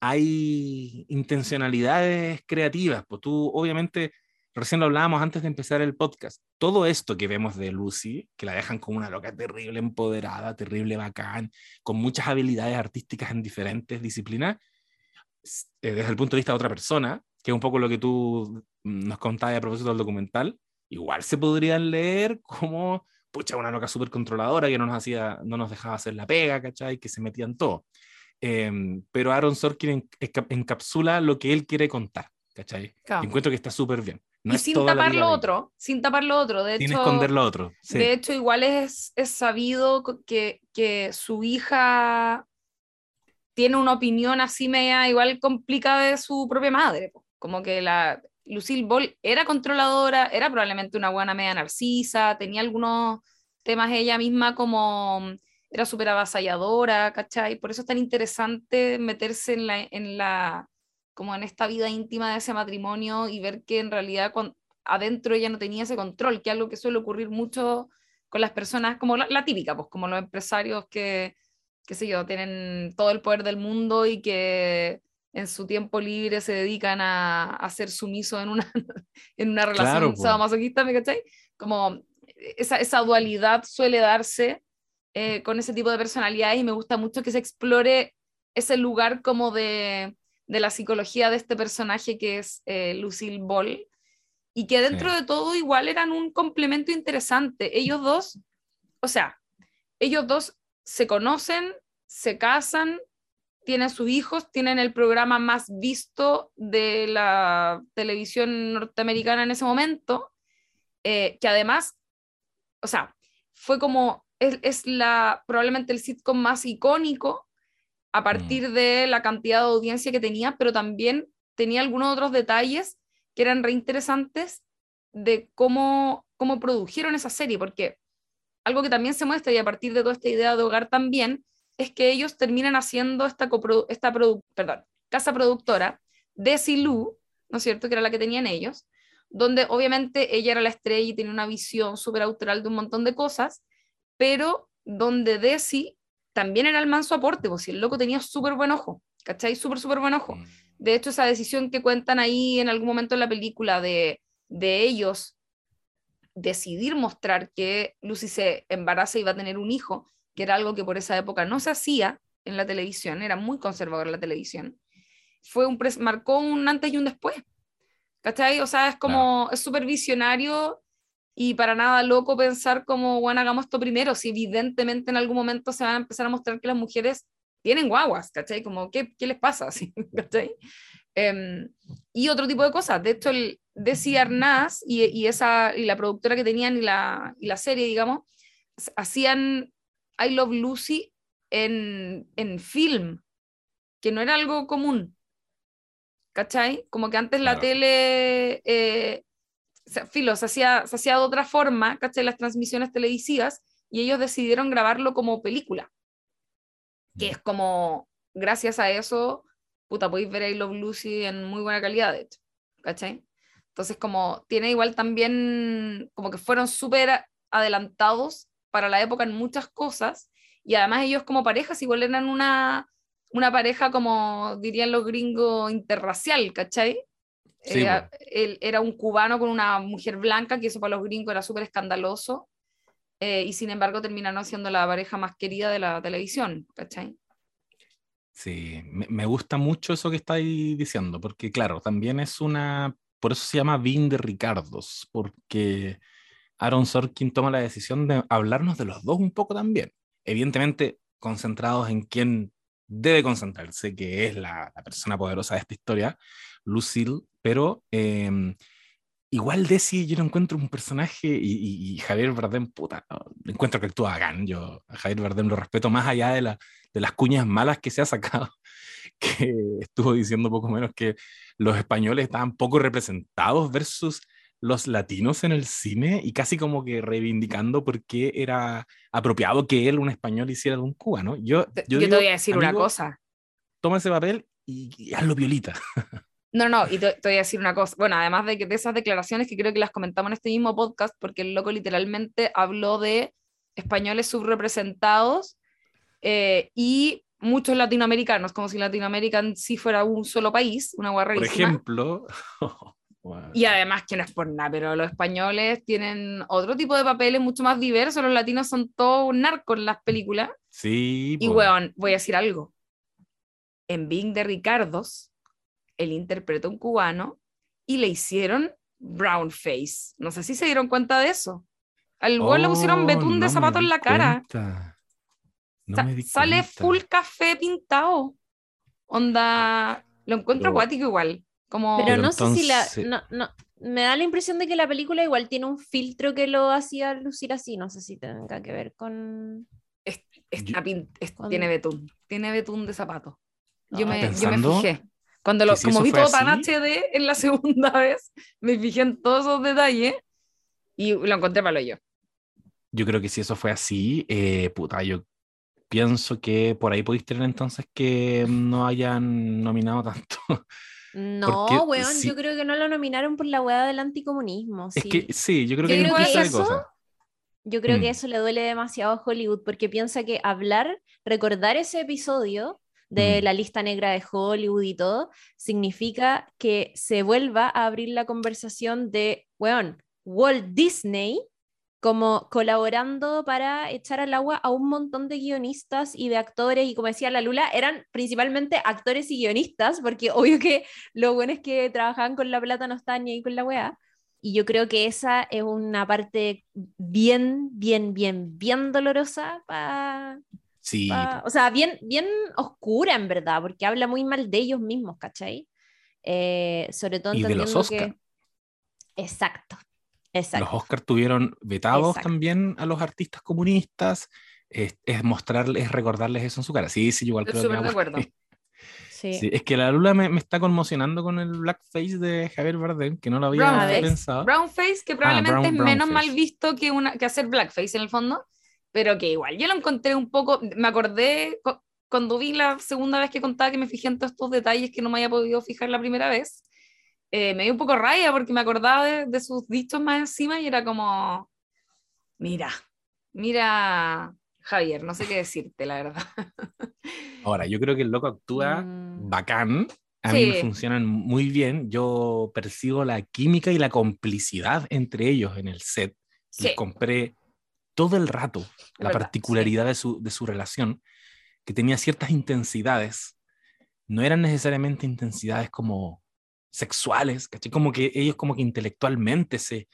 hay intencionalidades creativas, pues tú obviamente, recién lo hablábamos antes de empezar el podcast, todo esto que vemos de Lucy, que la dejan como una loca terrible, empoderada, terrible, bacán, con muchas habilidades artísticas en diferentes disciplinas, eh, desde el punto de vista de otra persona, que es un poco lo que tú nos contabas a propósito del documental, igual se podrían leer como, pucha, una loca súper controladora que no nos, hacía, no nos dejaba hacer la pega, ¿cachai? Que se metían todo. Em, pero Aaron Sorkin en- enca- encapsula lo que él quiere contar, ¿cachai? Claro. Encuentro que está súper bien. No y sin tapar lo otro, sin tapar lo otro. De Sin hecho, esconder lo otro. Sí. de hecho igual es, es sabido que, que su hija tiene una opinión así media igual complicada de su propia madre. Como que la, Lucille Ball era controladora, era probablemente una buena media narcisa, tenía algunos temas ella misma como era súper avasalladora, ¿cachai? Por eso es tan interesante meterse en la, en la, como en esta vida íntima de ese matrimonio y ver que en realidad adentro ella no tenía ese control, que es algo que suele ocurrir mucho con las personas, como la, típica, pues como los empresarios que, qué sé yo, tienen todo el poder del mundo y que en su tiempo libre se dedican a, a ser sumiso en una, en una relación claro, masoquista, ¿me cachai? Como esa, esa dualidad suele darse eh, con ese tipo de personalidades y me gusta mucho que se explore ese lugar como de, de la psicología de este personaje que es eh, Lucille Ball y que dentro de todo igual eran un complemento interesante. Ellos dos, o sea, ellos dos se conocen, se casan, tienen sus hijos, tienen el programa más visto de la televisión norteamericana en ese momento, eh, que además, o sea, fue como, es, la, probablemente el sitcom más icónico a mm. partir de la cantidad de audiencia que tenía, pero también tenía algunos otros detalles que eran reinteresantes de cómo, cómo produjeron esa serie, porque algo que también se muestra y a partir de toda esta idea de hogar también, es que ellos terminan haciendo esta, esta perdón, casa productora, Desilu, ¿no es cierto?, que era la que tenían ellos, donde obviamente ella era la estrella y tenía una visión súper autoral de un montón de cosas, pero donde Desi también era el manso aporte, pues si el loco tenía súper buen ojo, ¿cachai? Súper, súper buen ojo. Mm. De hecho, esa decisión que cuentan ahí en algún momento en la película de, de ellos decidir mostrar que Lucy se embaraza y va a tener un hijo, que era algo que por esa época no se hacía en la televisión, era muy conservador la televisión, fue un marcó un antes y un después. ¿Cachai? O sea, es como, es súper visionario y para nada loco pensar como, bueno, hagamos esto primero, si evidentemente en algún momento se van a empezar a mostrar que las mujeres tienen guaguas, ¿cachai? Como, ¿qué, qué les pasa? ¿cachai? Em, y otro tipo de cosas. De hecho, el Desi Arnaz y, y, esa, y la productora que tenían y la, y la serie, digamos, hacían I Love Lucy en, en film, que no era algo común. ¿Cachai? Como que antes la tele, eh, filo, se hacía, se hacía de otra forma, ¿cachai? Las transmisiones televisivas, y ellos decidieron grabarlo como película. Que es como, gracias a eso, puta, podéis ver I Love Lucy en muy buena calidad, de hecho. ¿Cachai? Entonces, como tiene igual también, como que fueron súper adelantados para la época en muchas cosas, y además ellos como parejas igual eran una, una pareja como dirían los gringos interracial, ¿cachai? Era, él era un cubano con una mujer blanca, que eso para los gringos era súper escandaloso, eh, y sin embargo terminaron siendo la pareja más querida de la televisión, ¿cachai? Sí, me, me gusta mucho eso que estáis diciendo, porque claro, también es una, por eso se llama Vin de Ricardos, porque Aaron Sorkin toma la decisión de hablarnos de los dos un poco también. Evidentemente, concentrados en quién debe concentrarse, que es la, persona poderosa de esta historia, Lucille, pero em, igual Desi yo no encuentro un personaje y, Javier Bardem, puta, encuentro que actúa gan. Yo a Javier Bardem lo respeto más allá de, la, de las cuñas malas que se ha sacado, que estuvo diciendo poco menos que los españoles estaban poco representados versus los latinos en el cine y casi como que reivindicando por qué era apropiado que él, un español, hiciera de un cubano. Yo, yo, yo te voy a decir una cosa. Toma ese papel y, hazlo violita. No, no, y te, voy a decir una cosa. Bueno, además de, que, de esas declaraciones que creo que las comentamos en este mismo podcast, porque el loco literalmente habló de españoles subrepresentados eh, y muchos latinoamericanos, como si Latinoamérica en sí fuera un solo país, una guarra Por ejemplo, Y además que no es por nada, pero los españoles tienen otro tipo de papeles mucho más diversos, los latinos son todos narcos en las películas. Sí. Y weón, voy a decir algo. En Bing de Ricardos, él interpretó un cubano y le hicieron brown face. No sé si se dieron cuenta de eso. Al weón le pusieron oh, betún de zapato en la cara. sale full café pintado. Onda, lo encuentro acuático igual. Pero, no sé si la. No, no, me da la impresión de que la película igual tiene un filtro que lo hacía lucir así. No sé si tenga que ver con. Tiene betún. Tiene betún de zapato. Yo, me, yo me fijé. Cuando lo, Que si como vi todo tan así- HD en la segunda vez, me fijé en todos esos detalles y lo encontré para yo. Yo creo que si eso fue así, eh, puta, yo pienso que por ahí podéis tener entonces que no hayan nominado tanto. No, Porque weón, sí- yo creo que no lo nominaron por la weá del anticomunismo. Es sí. que sí, yo creo Yo que creo que eso- cosas. Yo creo que Mm. eso le duele demasiado a Hollywood porque piensa que hablar, recordar ese episodio de Mm. la lista negra de Hollywood y todo, significa que se vuelva a abrir la conversación de, weón, Walt Disney como colaborando para echar al agua a un montón de guionistas y de actores, y como decía la Lula, eran principalmente actores y guionistas, porque obvio que los buenos que trabajaban con la plata no estaban ni ahí con la weá. Y yo creo que esa es una parte bien, bien, bien, bien dolorosa para... Sí, o sea, bien, bien oscura en verdad, porque habla muy mal de ellos mismos, ¿cachai? Eh, sobre todo Y de los que... Oscar. Exacto, exacto. Los Oscars tuvieron vetados Exacto. también a los artistas comunistas. Es, es mostrarles, es recordarles eso en su cara. Sí, sí, yo igual creo que de acuerdo. Sí. Sí, es que la Lula me, me está conmocionando con el blackface de Javier Bardem, que no lo había Brownface. pensado. Brownface, que probablemente brown- es menos mal visto que, una, que hacer blackface en el fondo, pero que igual yo lo encontré un poco, me acordé cu- cuando vi la segunda vez que contaba que me fijé en todos estos detalles que no me había podido fijar la primera vez, eh, me dio un poco raya porque me acordaba de, de sus dichos más encima y era como, mira, mira, Javier, no sé qué decirte, la verdad. Ahora, yo creo que el loco actúa Mm. bacán. A mí me Sí. funcionan muy bien. Yo percibo la química y la complicidad entre ellos en el set. Sí, Les compré todo el rato la verdad, particularidad de, su, de su relación, que tenía ciertas intensidades. No eran necesariamente intensidades como sexuales, ¿cachai? Como que ellos como que intelectualmente se,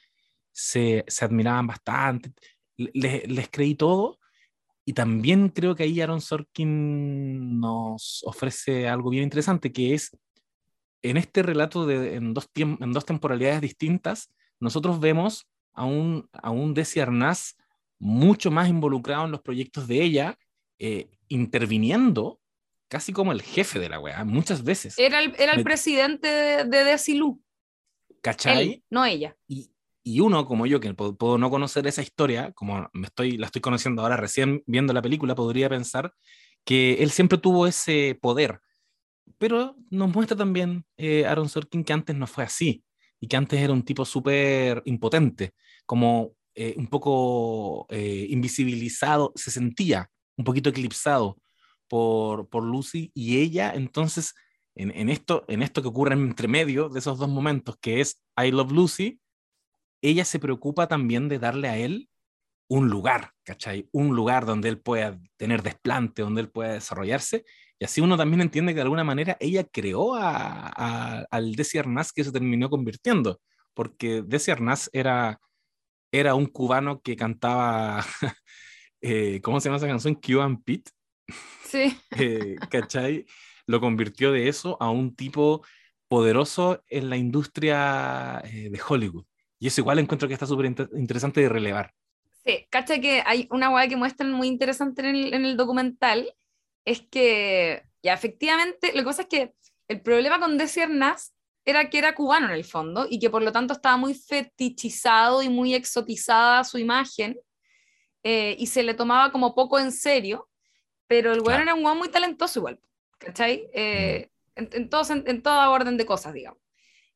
se, se admiraban bastante. Le- Les, les creí todo. Y también creo que ahí Aaron Sorkin nos ofrece algo bien interesante, que es en este relato de, en, dos en dos temporalidades distintas, nosotros vemos a un, a un Desi Arnaz mucho más involucrado en los proyectos de ella, eh, interviniendo casi como el jefe de la weá, muchas veces. Era el, era el Me- presidente de, de Desilu, ¿Cachai? él, no ella. Y, y uno como yo, que puedo, puedo no conocer esa historia, como me estoy, la estoy conociendo ahora recién viendo la película, podría pensar que él siempre tuvo ese poder. Pero nos muestra también eh, Aaron Sorkin que antes no fue así y que antes era un tipo súper impotente, como eh, un poco eh, invisibilizado, se sentía un poquito eclipsado por, por Lucy y ella entonces en, en esto, en esto que ocurre entre medio de esos dos momentos, que es I Love Lucy, ella se preocupa también de darle a él un lugar, ¿cachai? Un lugar donde él pueda tener desplante, donde él pueda desarrollarse. Y así uno también entiende que de alguna manera ella creó a, al Desi Arnaz que se terminó convirtiendo, porque Desi Arnaz era, era un cubano que cantaba, eh, ¿cómo se llama esa canción? Cuban Pete, Sí. eh, ¿cachai? Lo convirtió de eso a un tipo poderoso en la industria eh, de Hollywood. Y eso igual encuentro que está súper inter- interesante de relevar. Sí, cacha que hay una hueá que muestran muy interesante en el, en el documental, es que, ya efectivamente, lo que pasa es que el problema con Desi era que era cubano en el fondo y que por lo tanto estaba muy fetichizado y muy exotizada su imagen eh, y se le tomaba como poco en serio, pero el weón Claro. era un weón muy talentoso igual, ¿cachai? Eh, en, en, todo sen- en toda orden de cosas, digamos.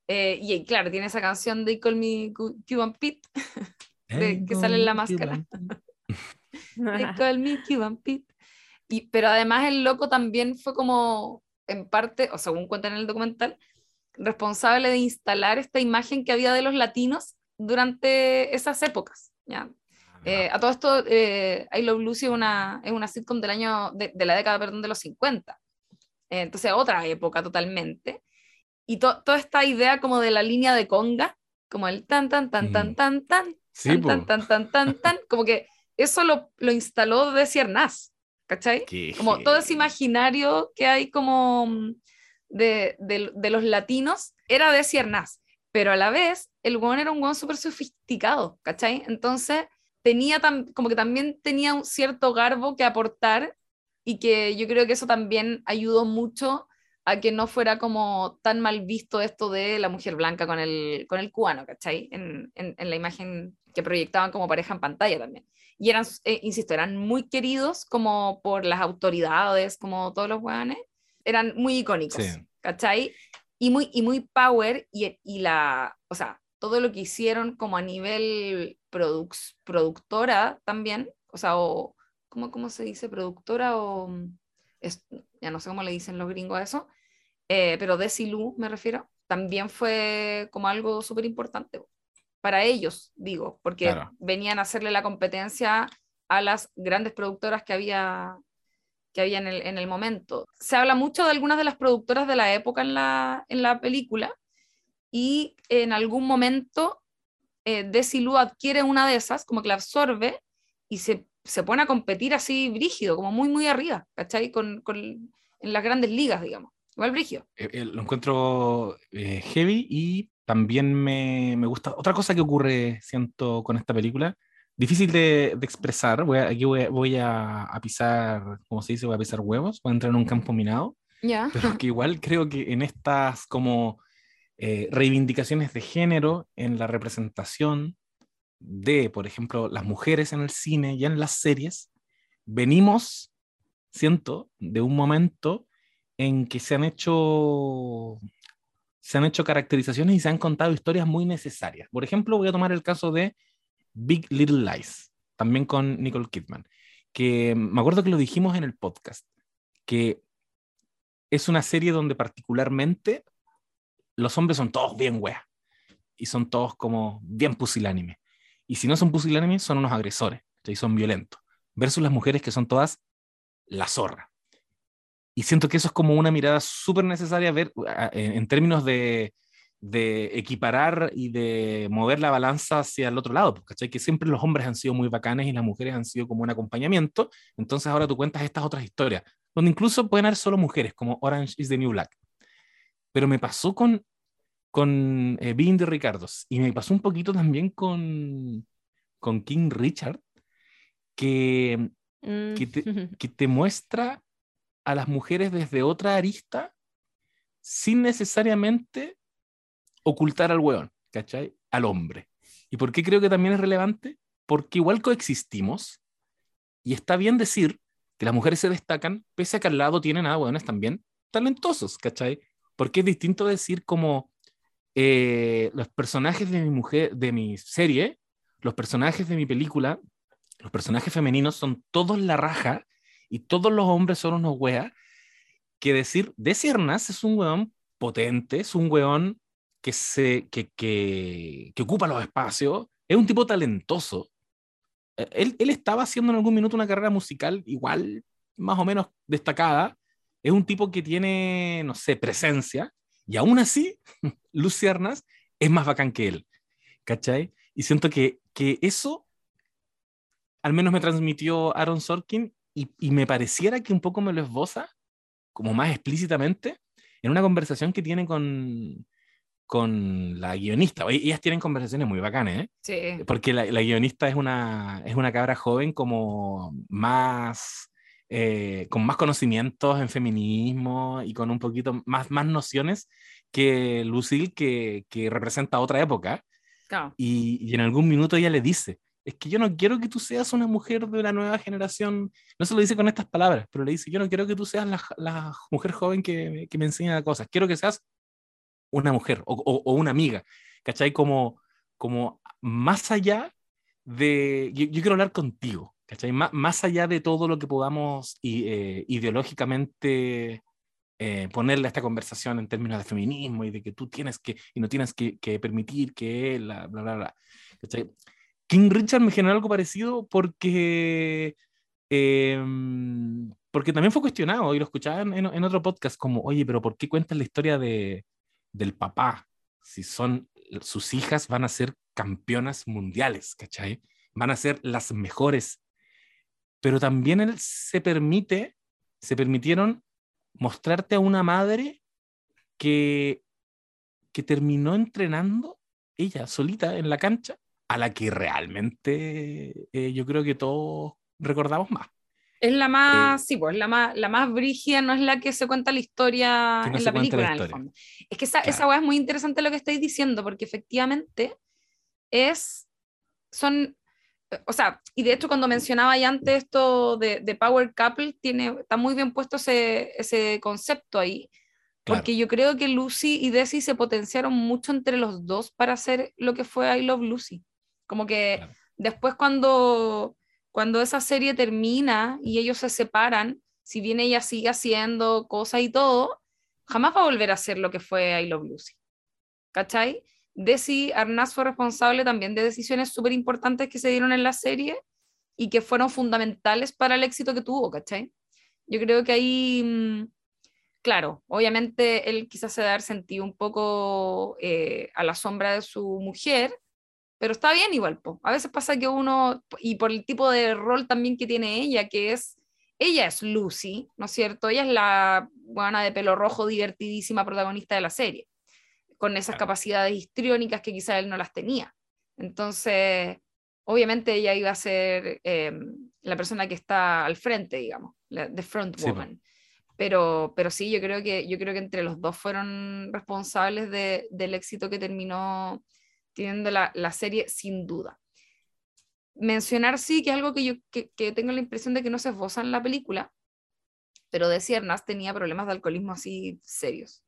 Eh, y claro, tiene esa canción de Call Me Cu- Cuban Pete, De que sale en la máscara. They call me Cuban Pete. Y, pero además el loco también fue como, en parte, o según cuentan en el documental, responsable de instalar esta imagen que había de los latinos durante esas épocas. ¿ya? Eh, a todo esto, eh, I Love Lucy es una, es una sitcom del año, de, de la década, perdón, de los 50. Eh, entonces, otra época totalmente. Y to- toda esta idea como de la línea de conga, como el tan, tan, tan, tan, Mm. tan, tan, Sí, tan, tan, tan, tan, tan, tan, como que eso lo, lo instaló Desi Arnaz, ¿cachai? Qué Como todo ese imaginario que hay como mm, de, de, de los latinos era Desi Arnaz, pero a la vez el weón era un weón súper sofisticado, ¿cachai? Entonces tenía tam- como que también tenía un cierto garbo que aportar y que yo creo que eso también ayudó mucho a que no fuera como tan mal visto esto de la mujer blanca con el, con el cubano, ¿cachai? En, en, en la imagen que proyectaban como pareja en pantalla también. Y eran, eh, insisto, eran muy queridos como por las autoridades, como todos los hueones. Eran muy icónicos, Sí. ¿cachai? Y muy, y muy power y, y la, o sea, todo lo que hicieron como a nivel produc productora también, o sea, o, ¿cómo, ¿cómo se dice? Productora o, mm, es- ya no sé cómo le dicen los gringos a eso, eh, pero Desilu me refiero, también fue como algo súper importante para ellos, digo, porque Claro. venían a hacerle la competencia a las grandes productoras que había, que había en, el, en el momento. Se habla mucho de algunas de las productoras de la época en la, en la película y en algún momento eh, Desilu adquiere una de esas, como que la absorbe y se, se pone a competir así brígido, como muy, muy arriba, ¿cachai? Con, con, en las grandes ligas, digamos. Igual brígido. Eh, eh, lo encuentro eh, heavy y también me, me gusta. Otra cosa que ocurre, siento, con esta película, difícil de, de expresar. Voy a- aquí voy, a, voy a- a pisar, ¿cómo se dice? Voy a pisar huevos, voy a entrar en un campo minado, Ya. pero que igual creo que en estas como eh, reivindicaciones de género, en la representación de, por ejemplo, las mujeres en el cine y en las series, venimos, siento, de un momento en que se han hecho se han hecho caracterizaciones y se han contado historias muy necesarias. Por ejemplo, voy a tomar el caso de Big Little Lies, también con Nicole Kidman, que me acuerdo que lo dijimos en el podcast, que es una serie donde particularmente los hombres son todos bien weas y son todos como bien pusilánimes. Y si no son pusilánimes, son unos agresores, y son violentos, versus las mujeres que son todas la zorra. Y siento que eso es como una mirada súper necesaria ver en términos de, de equiparar y de mover la balanza hacia el otro lado, ¿cachai? Que siempre los hombres han sido muy bacanes y las mujeres han sido como un acompañamiento, entonces ahora tú cuentas estas otras historias, donde incluso pueden haber solo mujeres, como Orange is the New Black. Pero me pasó con, con eh, Being the Ricardos y me pasó un poquito también con, con King Richard, que Mm. que te- que te muestra a las mujeres desde otra arista sin necesariamente ocultar al weón, ¿cachai? Al hombre. ¿Y por qué creo que también es relevante? Porque igual coexistimos y está bien decir que las mujeres se destacan, pese a que al lado tienen a weones también talentosos, ¿cachai? Porque es distinto decir como eh, los personajes de mi mujer, de mi serie, los personajes de mi película, los personajes femeninos son todos la raja y todos los hombres son unos weas, que decir, Desi Arnaz es un weón potente, es un weón que, se, que, que, que ocupa los espacios, es un tipo talentoso. Eh, Él, él estaba haciendo en algún minuto una carrera musical igual, más o menos destacada. Es un tipo que tiene, no sé, presencia. Y aún así, Lucy Arnaz es más bacán que él. ¿Cachai? Y siento que, que eso al menos me transmitió Aaron Sorkin y, y me pareciera que un poco me lo esboza, como más explícitamente, en una conversación que tiene con, con la guionista. Ellas tienen conversaciones muy bacanas, ¿eh? Sí. Porque la, la guionista es una, es una cabra joven como más... eh, con más conocimientos en feminismo y con un poquito más, más nociones que Lucille, que, que representa otra época. Claro. Y, y en algún minuto ella le dice, es que yo no quiero que tú seas una mujer de la nueva generación, no se lo dice con estas palabras, pero le dice, yo no quiero que tú seas la, la mujer joven que, que me enseña cosas, quiero que seas una mujer o, o, o una amiga, ¿cachai? Como, como más allá de, yo, yo quiero hablar contigo, ¿cachai? Má, más allá de todo lo que podamos eh, ideológicamente eh, ponerle a esta conversación en términos de feminismo y de que tú tienes que, y no tienes que, que permitir que él, bla, bla, bla. ¿cachai? King Richard me generó algo parecido porque, eh, porque también fue cuestionado y lo escuchaba en, en, en, otro podcast como, oye, pero ¿por qué cuentas la historia de, del papá? Si son sus hijas van a ser campeonas mundiales, ¿cachai? Van a ser las mejores. Pero también él se permite, se permitieron mostrarte a una madre que, que terminó entrenando ella solita en la cancha a la que realmente eh, yo creo que todos recordamos más. Es la más, sí, pues la más, la más brígida, no es la que se cuenta la historia no en la película, en el fondo. Es que esa, esa Claro. weá es muy interesante lo que estáis diciendo, porque efectivamente es, son, eh, o sea, y de hecho cuando mencionaba ya antes esto de, de Power Couple, tiene, está muy bien puesto ese, ese concepto ahí, Claro. porque yo creo que Lucy y Desi se potenciaron mucho entre los dos para hacer lo que fue I Love Lucy. Como que Claro. después cuando, cuando esa serie termina y ellos se separan, si bien ella sigue haciendo cosas y todo, jamás va a volver a ser lo que fue I Love Lucy. ¿Cachai? Desi Arnaz fue responsable también de decisiones súper importantes que se dieron en la serie y que fueron fundamentales para el éxito que tuvo, ¿cachai? Yo creo que ahí, mm, claro, obviamente él quizás se haber sentido un poco eh, a la sombra de su mujer, pero está bien igual, po. A veces pasa que uno, y por el tipo de rol también que tiene ella, que es, ella es Lucy, ¿no es cierto? Ella es la buena de pelo rojo, divertidísima protagonista de la serie, con esas capacidades histriónicas que quizás él no las tenía. Entonces, obviamente ella iba a ser eh, la persona que está al frente, digamos, la, the front Sí, woman. Pero, pero sí, yo creo que, yo creo que entre los dos fueron responsables de- del éxito que terminó teniendo la, la serie, sin duda. Mencionar sí que algo que yo que, tengo la impresión de que no se esboza en la película, pero de Ciernas tenía problemas de alcoholismo así serios.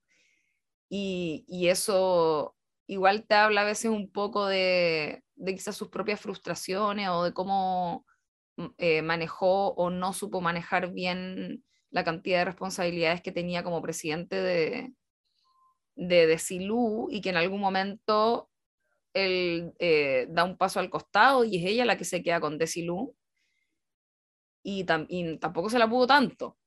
Y, y eso igual te habla a veces un poco de, de quizás sus propias frustraciones o de cómo mm, eh, manejó o no supo manejar bien la cantidad de responsabilidades que tenía como presidente de, de Desilu y que en algún momento él eh, da un paso al costado y es ella la que se queda con Desilu y, tam- y tampoco se la pudo tanto.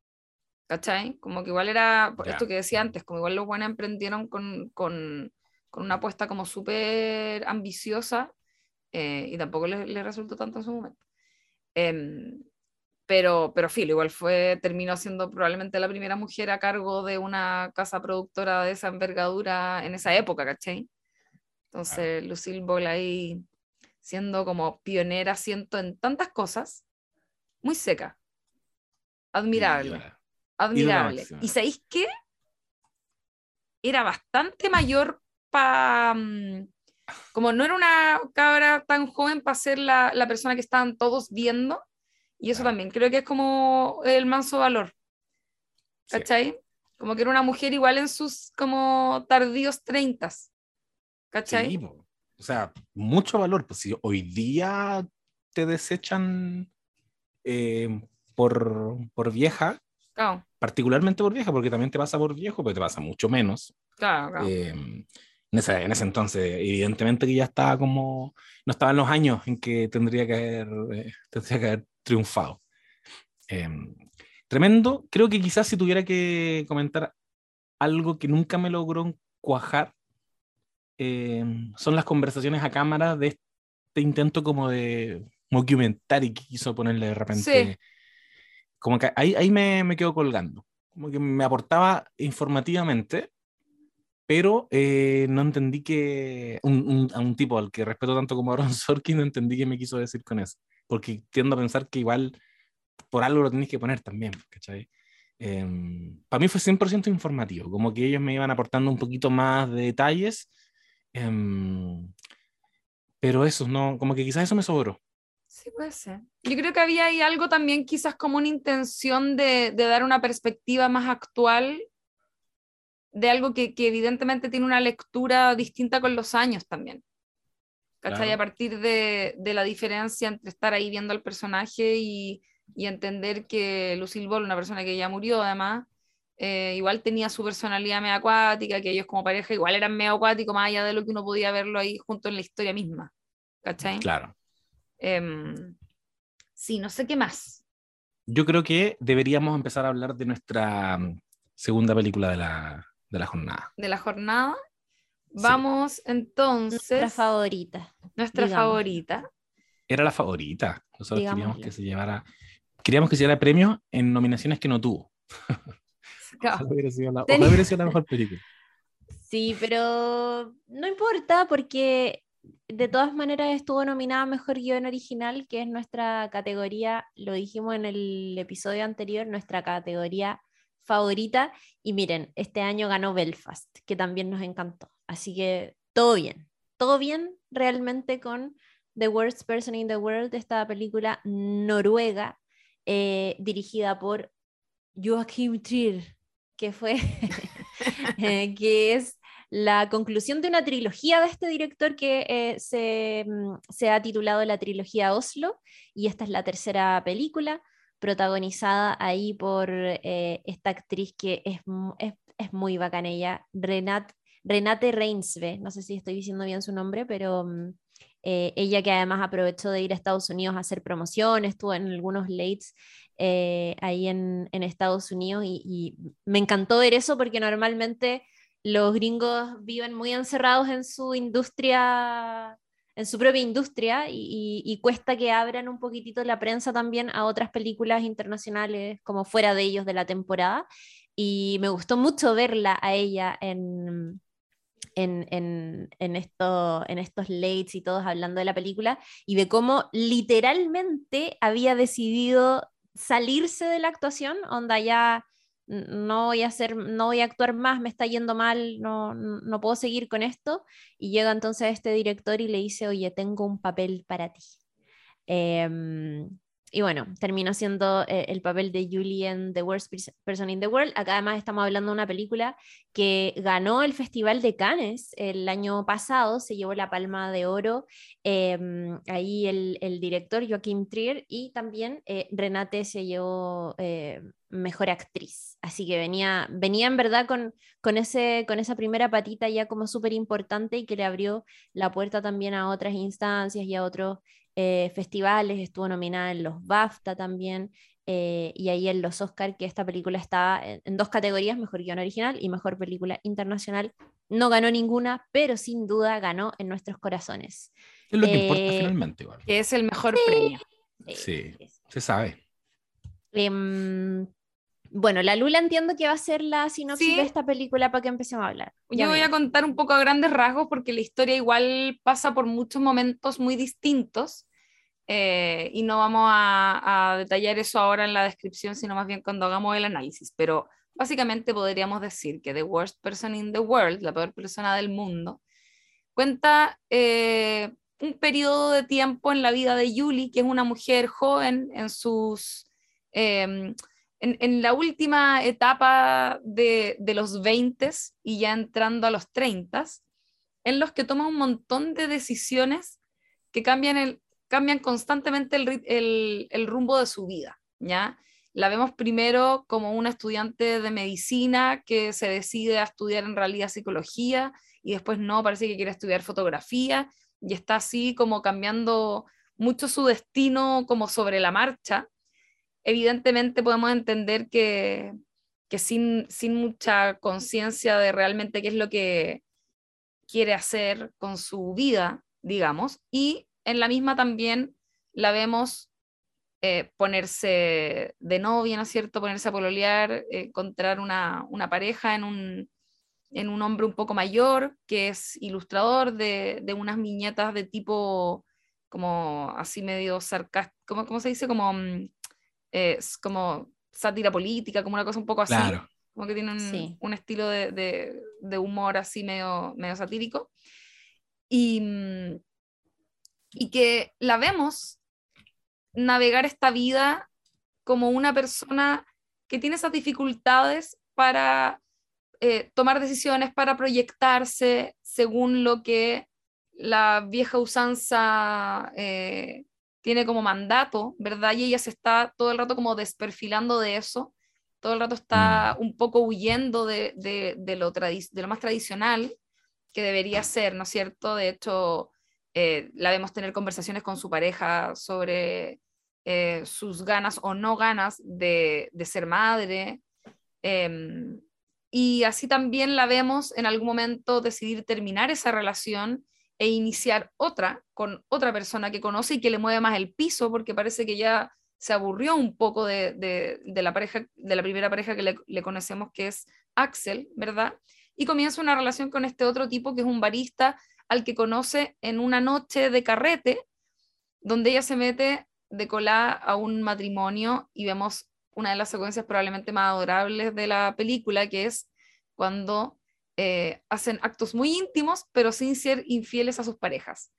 ¿Cachai? Como que igual era, por Ya. esto que decía antes, como igual los buenos emprendieron con, con, con una apuesta como súper ambiciosa eh, y tampoco les, les resultó tanto en su momento. Em, pero, pero Phil igual fue, terminó siendo probablemente la primera mujer a cargo de una casa productora de esa envergadura en esa época, ¿cachai? Entonces, Lucille Ball ahí siendo como pionera, siento en tantas cosas, muy seca, admirable, Y admirable. ¿Y sabéis qué? Era bastante mayor para... como no era una cabra tan joven para ser la, la persona que estaban todos viendo, y eso también creo que es como el manso valor, sí. ¿cachai? Como que era una mujer igual en sus como tardíos treintas, ¿cachai? Sí, o sea, mucho valor. Pues si hoy día te desechan eh, por, por vieja, particularmente por vieja, porque también te pasa por viejo, pero te pasa mucho menos. claro, claro. Eh, en, ese, en ese entonces, evidentemente que ya estaba como, no estaba en los años en que tendría que haber, eh, tendría que haber triunfado. Eh, tremendo, creo que quizás si tuviera que comentar algo que nunca me logró cuajar, eh, son las conversaciones a cámara de este intento como de mockumentary que quiso ponerle de repente. Sí. Como que ahí, ahí me, me quedo colgando. Como que me aportaba informativamente, pero eh, no entendí que un, un- a un tipo al que respeto tanto como Aaron Sorkin, no entendí qué me quiso decir con eso. Porque tiendo a pensar que igual por algo lo tenéis que poner también, ¿cachai? para mí fue 100% informativo, como que ellos me iban aportando un poquito más de detalles, em, pero eso, no, como que quizás eso me sobró. Sí, puede ser. Yo creo que había ahí algo también quizás como una intención de, de dar una perspectiva más actual de algo que, que evidentemente tiene una lectura distinta con los años también. ¿Cachai? Claro. A partir de, de la diferencia entre estar ahí viendo al personaje y, y entender que Lucille Ball, una persona que ya murió además, eh, igual tenía su personalidad medio acuática, que ellos como pareja igual eran medio acuáticos, más allá de lo que uno podía verlo ahí junto en la historia misma. ¿Cachai? Claro. Em, sí, no sé qué más. Yo creo que deberíamos empezar a hablar de nuestra mm, segunda película de la, de la jornada. de la jornada. Vamos entonces. Nuestra favorita. nuestra digamos. favorita. Era la favorita. Nosotros queríamos que se llevara, queríamos que se llevara premios en nominaciones que no tuvo. Claro, Ojalá hubiera sido la, hubiera sido la mejor película. Sí, pero no importa porque de todas maneras estuvo nominada Mejor Guión Original, que es nuestra categoría, lo dijimos en el episodio anterior, nuestra categoría favorita. Y miren, este año ganó Belfast, que también nos encantó. Así que todo bien, todo bien realmente con The Worst Person in the World, esta película noruega eh, dirigida por Joachim Trier, que fue, eh, que es la conclusión de una trilogía de este director que eh, se, mm, se, ha titulado la trilogía Oslo, y esta es la tercera película, protagonizada ahí por esta actriz que es, es, es muy bacana ella, Renate, Renate Reinsve, no sé si estoy diciendo bien su nombre, pero mm, eh, ella que además aprovechó de ir a Estados Unidos a hacer promociones, estuvo en algunos lates eh, ahí en, Estados Unidos y, me encantó ver eso porque normalmente los gringos viven muy encerrados en su industria, en su propia industria y, cuesta que abran un poquitito la prensa también a otras películas internacionales como fuera de ellos de la temporada. Y me gustó mucho verla a ella en, en, en, esto, en estos lates y todos hablando de la película y de cómo literalmente había decidido salirse de la actuación, onda ya no voy a hacer, no voy a actuar más, me está yendo mal, no, no puedo seguir con esto. Y llega entonces este director y le dice, oye, tengo un papel para ti. Em, y bueno, terminó siendo eh, el papel de Julie en The Worst Person in the World. Acá además estamos hablando de una película que ganó el Festival de Cannes el año pasado, se llevó la Palma de Oro, em, ahí el, el, director Joaquim Trier y también eh, Renate se llevó eh, Mejor Actriz. Así que venía, venía en verdad con, con, ese, con esa primera patita ya como súper importante y que le abrió la puerta también a otras instancias y a otros eh, festivales, estuvo nominada en los BAFTA también, eh, y ahí en los Oscar, que esta película está en, dos categorías, mejor guion original y mejor película internacional. No ganó ninguna, pero sin duda ganó en nuestros corazones. Es lo que importa eh, finalmente, igual. es el mejor premio. Sí, se sabe. Em, bueno, la Lula entiendo que va a ser la sinopsis de esta película para que empecemos a hablar. Yo voy a contar un poco a grandes rasgos porque la historia igual pasa por muchos momentos muy distintos eh, y no vamos a, detallar eso ahora en la descripción, sino más bien cuando hagamos el análisis. Pero básicamente podríamos decir que The Worst Person in the World, la peor persona del mundo, cuenta eh, un periodo de tiempo en la vida de Julie, que es una mujer joven en sus... Em, en, la última etapa de, de los 20 y ya entrando a los 30, en los que toma un montón de decisiones que cambian el, cambian constantemente el, rumbo de su vida, ¿ya? La vemos primero como una estudiante de medicina que se decide a estudiar en realidad psicología y después no, parece que quiere estudiar fotografía y está así como cambiando mucho su destino como sobre la marcha. Evidentemente podemos entender que, sin, sin mucha conciencia de realmente qué es lo que quiere hacer con su vida, digamos, y en la misma también la vemos eh, ponerse de novia, ¿no es cierto? Ponerse a pololear, eh, encontrar una, pareja en un, en un, hombre un poco mayor que es ilustrador de, unas viñetas de tipo como así medio sarcástico, ¿cómo, se dice? Como, mm, como sátira política, como una cosa un poco así. Como que tiene un, estilo de, de, humor así medio, medio satírico. Y, mm, y que la vemos navegar esta vida como una persona que tiene esas dificultades para eh, tomar decisiones, para proyectarse según lo que la vieja usanza eh, tiene como mandato, ¿verdad? Y ella se está todo el rato como desperfilando de eso, todo el rato está mm. un poco huyendo de, de, lo, de lo más tradicional que debería ser, ¿no es cierto? De hecho, eh, la vemos tener conversaciones con su pareja sobre eh, sus ganas o no ganas de, ser madre. Em, y así también la vemos en algún momento decidir terminar esa relación e iniciar otra con otra persona que conoce y que le mueve más el piso porque parece que ya se aburrió un poco de, la pareja, de la primera pareja que le, conocemos que es Axel, ¿verdad? Y comienza una relación con este otro tipo que es un barista al que conoce en una noche de carrete, donde ella se mete de colada a un matrimonio y vemos una de las secuencias probablemente más adorables de la película, que es cuando eh, hacen actos muy íntimos, pero sin ser infieles a sus parejas.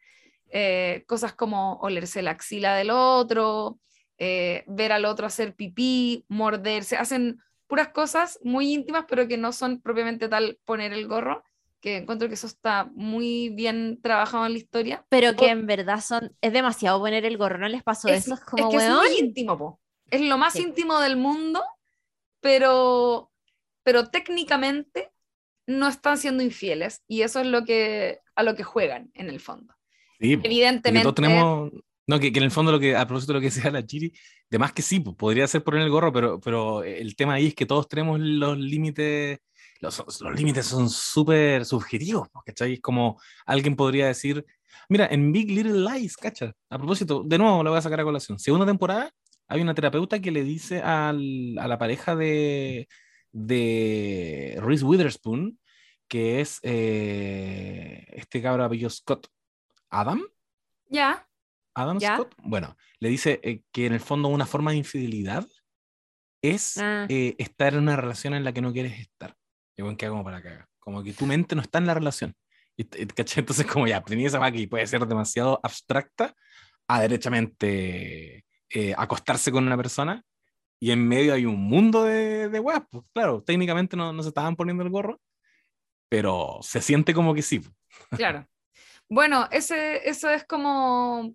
Eh, cosas como olerse la axila del otro, eh, ver al otro hacer pipí, morderse, hacen puras cosas muy íntimas, pero que no son propiamente tal poner el gorro, que encuentro que eso está muy bien trabajado en la historia. Pero que en verdad son, es demasiado poner el gorro, ¿no les pasó es, eso? Es como, que es muy íntimo, po. Es lo más íntimo del mundo, pero, pero técnicamente no están siendo infieles y eso es lo que, a lo que juegan en el fondo. Sí, Evidentemente. Todos tenemos, no, que, que, en el fondo lo que, a propósito de lo que decía la Chiri, de más que sí, podría ser poner el gorro, pero, pero el tema ahí es que todos tenemos los límites, los, los límites son súper subjetivos, ¿cachai? Es como alguien podría decir, mira, en Big Little Lies, ¿cachai? A propósito, de nuevo lo voy a sacar a colación, segunda temporada, hay una terapeuta que le dice al, a la pareja de, de Reese Witherspoon, que es eh, este cabro apellido Scott, Adam. Ya. Adam Scott, bueno, le dice eh, que en el fondo una forma de infidelidad es Ah. eh, estar en una relación en la que no quieres estar. Y bueno, ¿qué hago para cagar? Como que tu mente no está en la relación. Y, y- ¿cachai? Entonces, como ya aprendí esa y puede ser demasiado abstracta a derechamente eh, acostarse con una persona y en medio hay un mundo de, de weas, pues claro, técnicamente no, no se estaban poniendo el gorro, pero se siente como que sí. pues. Claro. Bueno, ese, eso es como,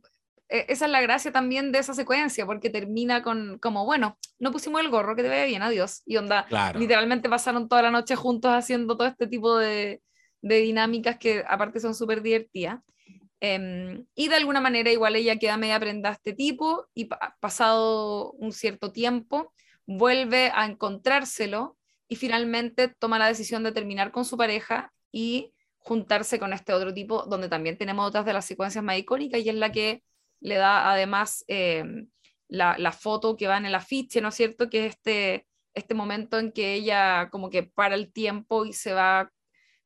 esa es la gracia también de esa secuencia, porque termina con, como, bueno, no pusimos el gorro, que te vaya bien, adiós. Y onda, Claro. literalmente pasaron toda la noche juntos haciendo todo este tipo de, de dinámicas que aparte son súper divertidas. Em, y de alguna manera igual ella queda media prenda a este tipo y pa- pasado un cierto tiempo vuelve a encontrárselo y finalmente toma la decisión de terminar con su pareja y juntarse con este otro tipo, donde también tenemos otras de las secuencias más icónicas y es la que le da además em, la, la foto que va en el afiche, ¿no es cierto? Que es este, este momento en que ella como que para el tiempo y se va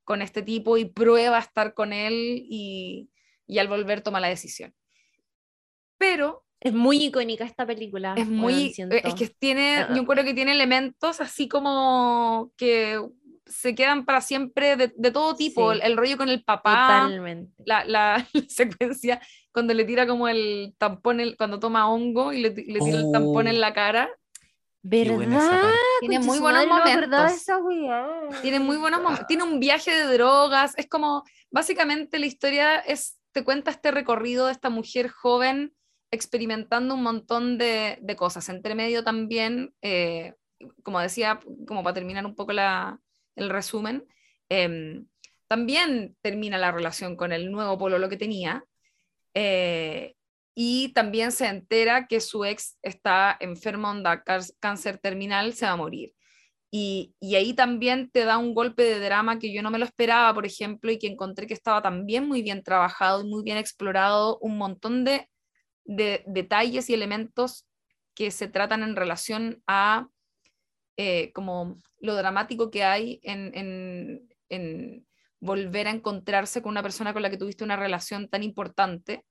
con este tipo y prueba a estar con él y, y al volver toma la decisión. Pero Es muy icónica esta película. es muy, es que tiene, Ah. yo creo que tiene elementos así como que se quedan para siempre de, de todo tipo, Sí. el, el rollo con el papá, Totalmente. la, la secuencia cuando le tira como el tampón, el- cuando toma hongo y le, le tira el tampón Oh. en la cara, ¿Verdad? tiene muy buenos momentos. Tiene muy buenos momentos. Tiene un viaje de drogas. Es como, básicamente la historia es, te cuenta este recorrido de esta mujer joven experimentando un montón de, de cosas. Entre medio también, eh, como decía, como para terminar un poco la, el resumen, em, también termina la relación con el nuevo pololo que tenía. eh, y también se entera que su ex está enfermo, onda cáncer terminal, se va a morir. Y, y ahí también te da un golpe de drama que yo no me lo esperaba, por ejemplo, y que encontré que estaba también muy bien trabajado y muy bien explorado, un montón de, de detalles y elementos que se tratan en relación a eh, como lo dramático que hay en, en- en volver a encontrarse con una persona con la que tuviste una relación tan importante.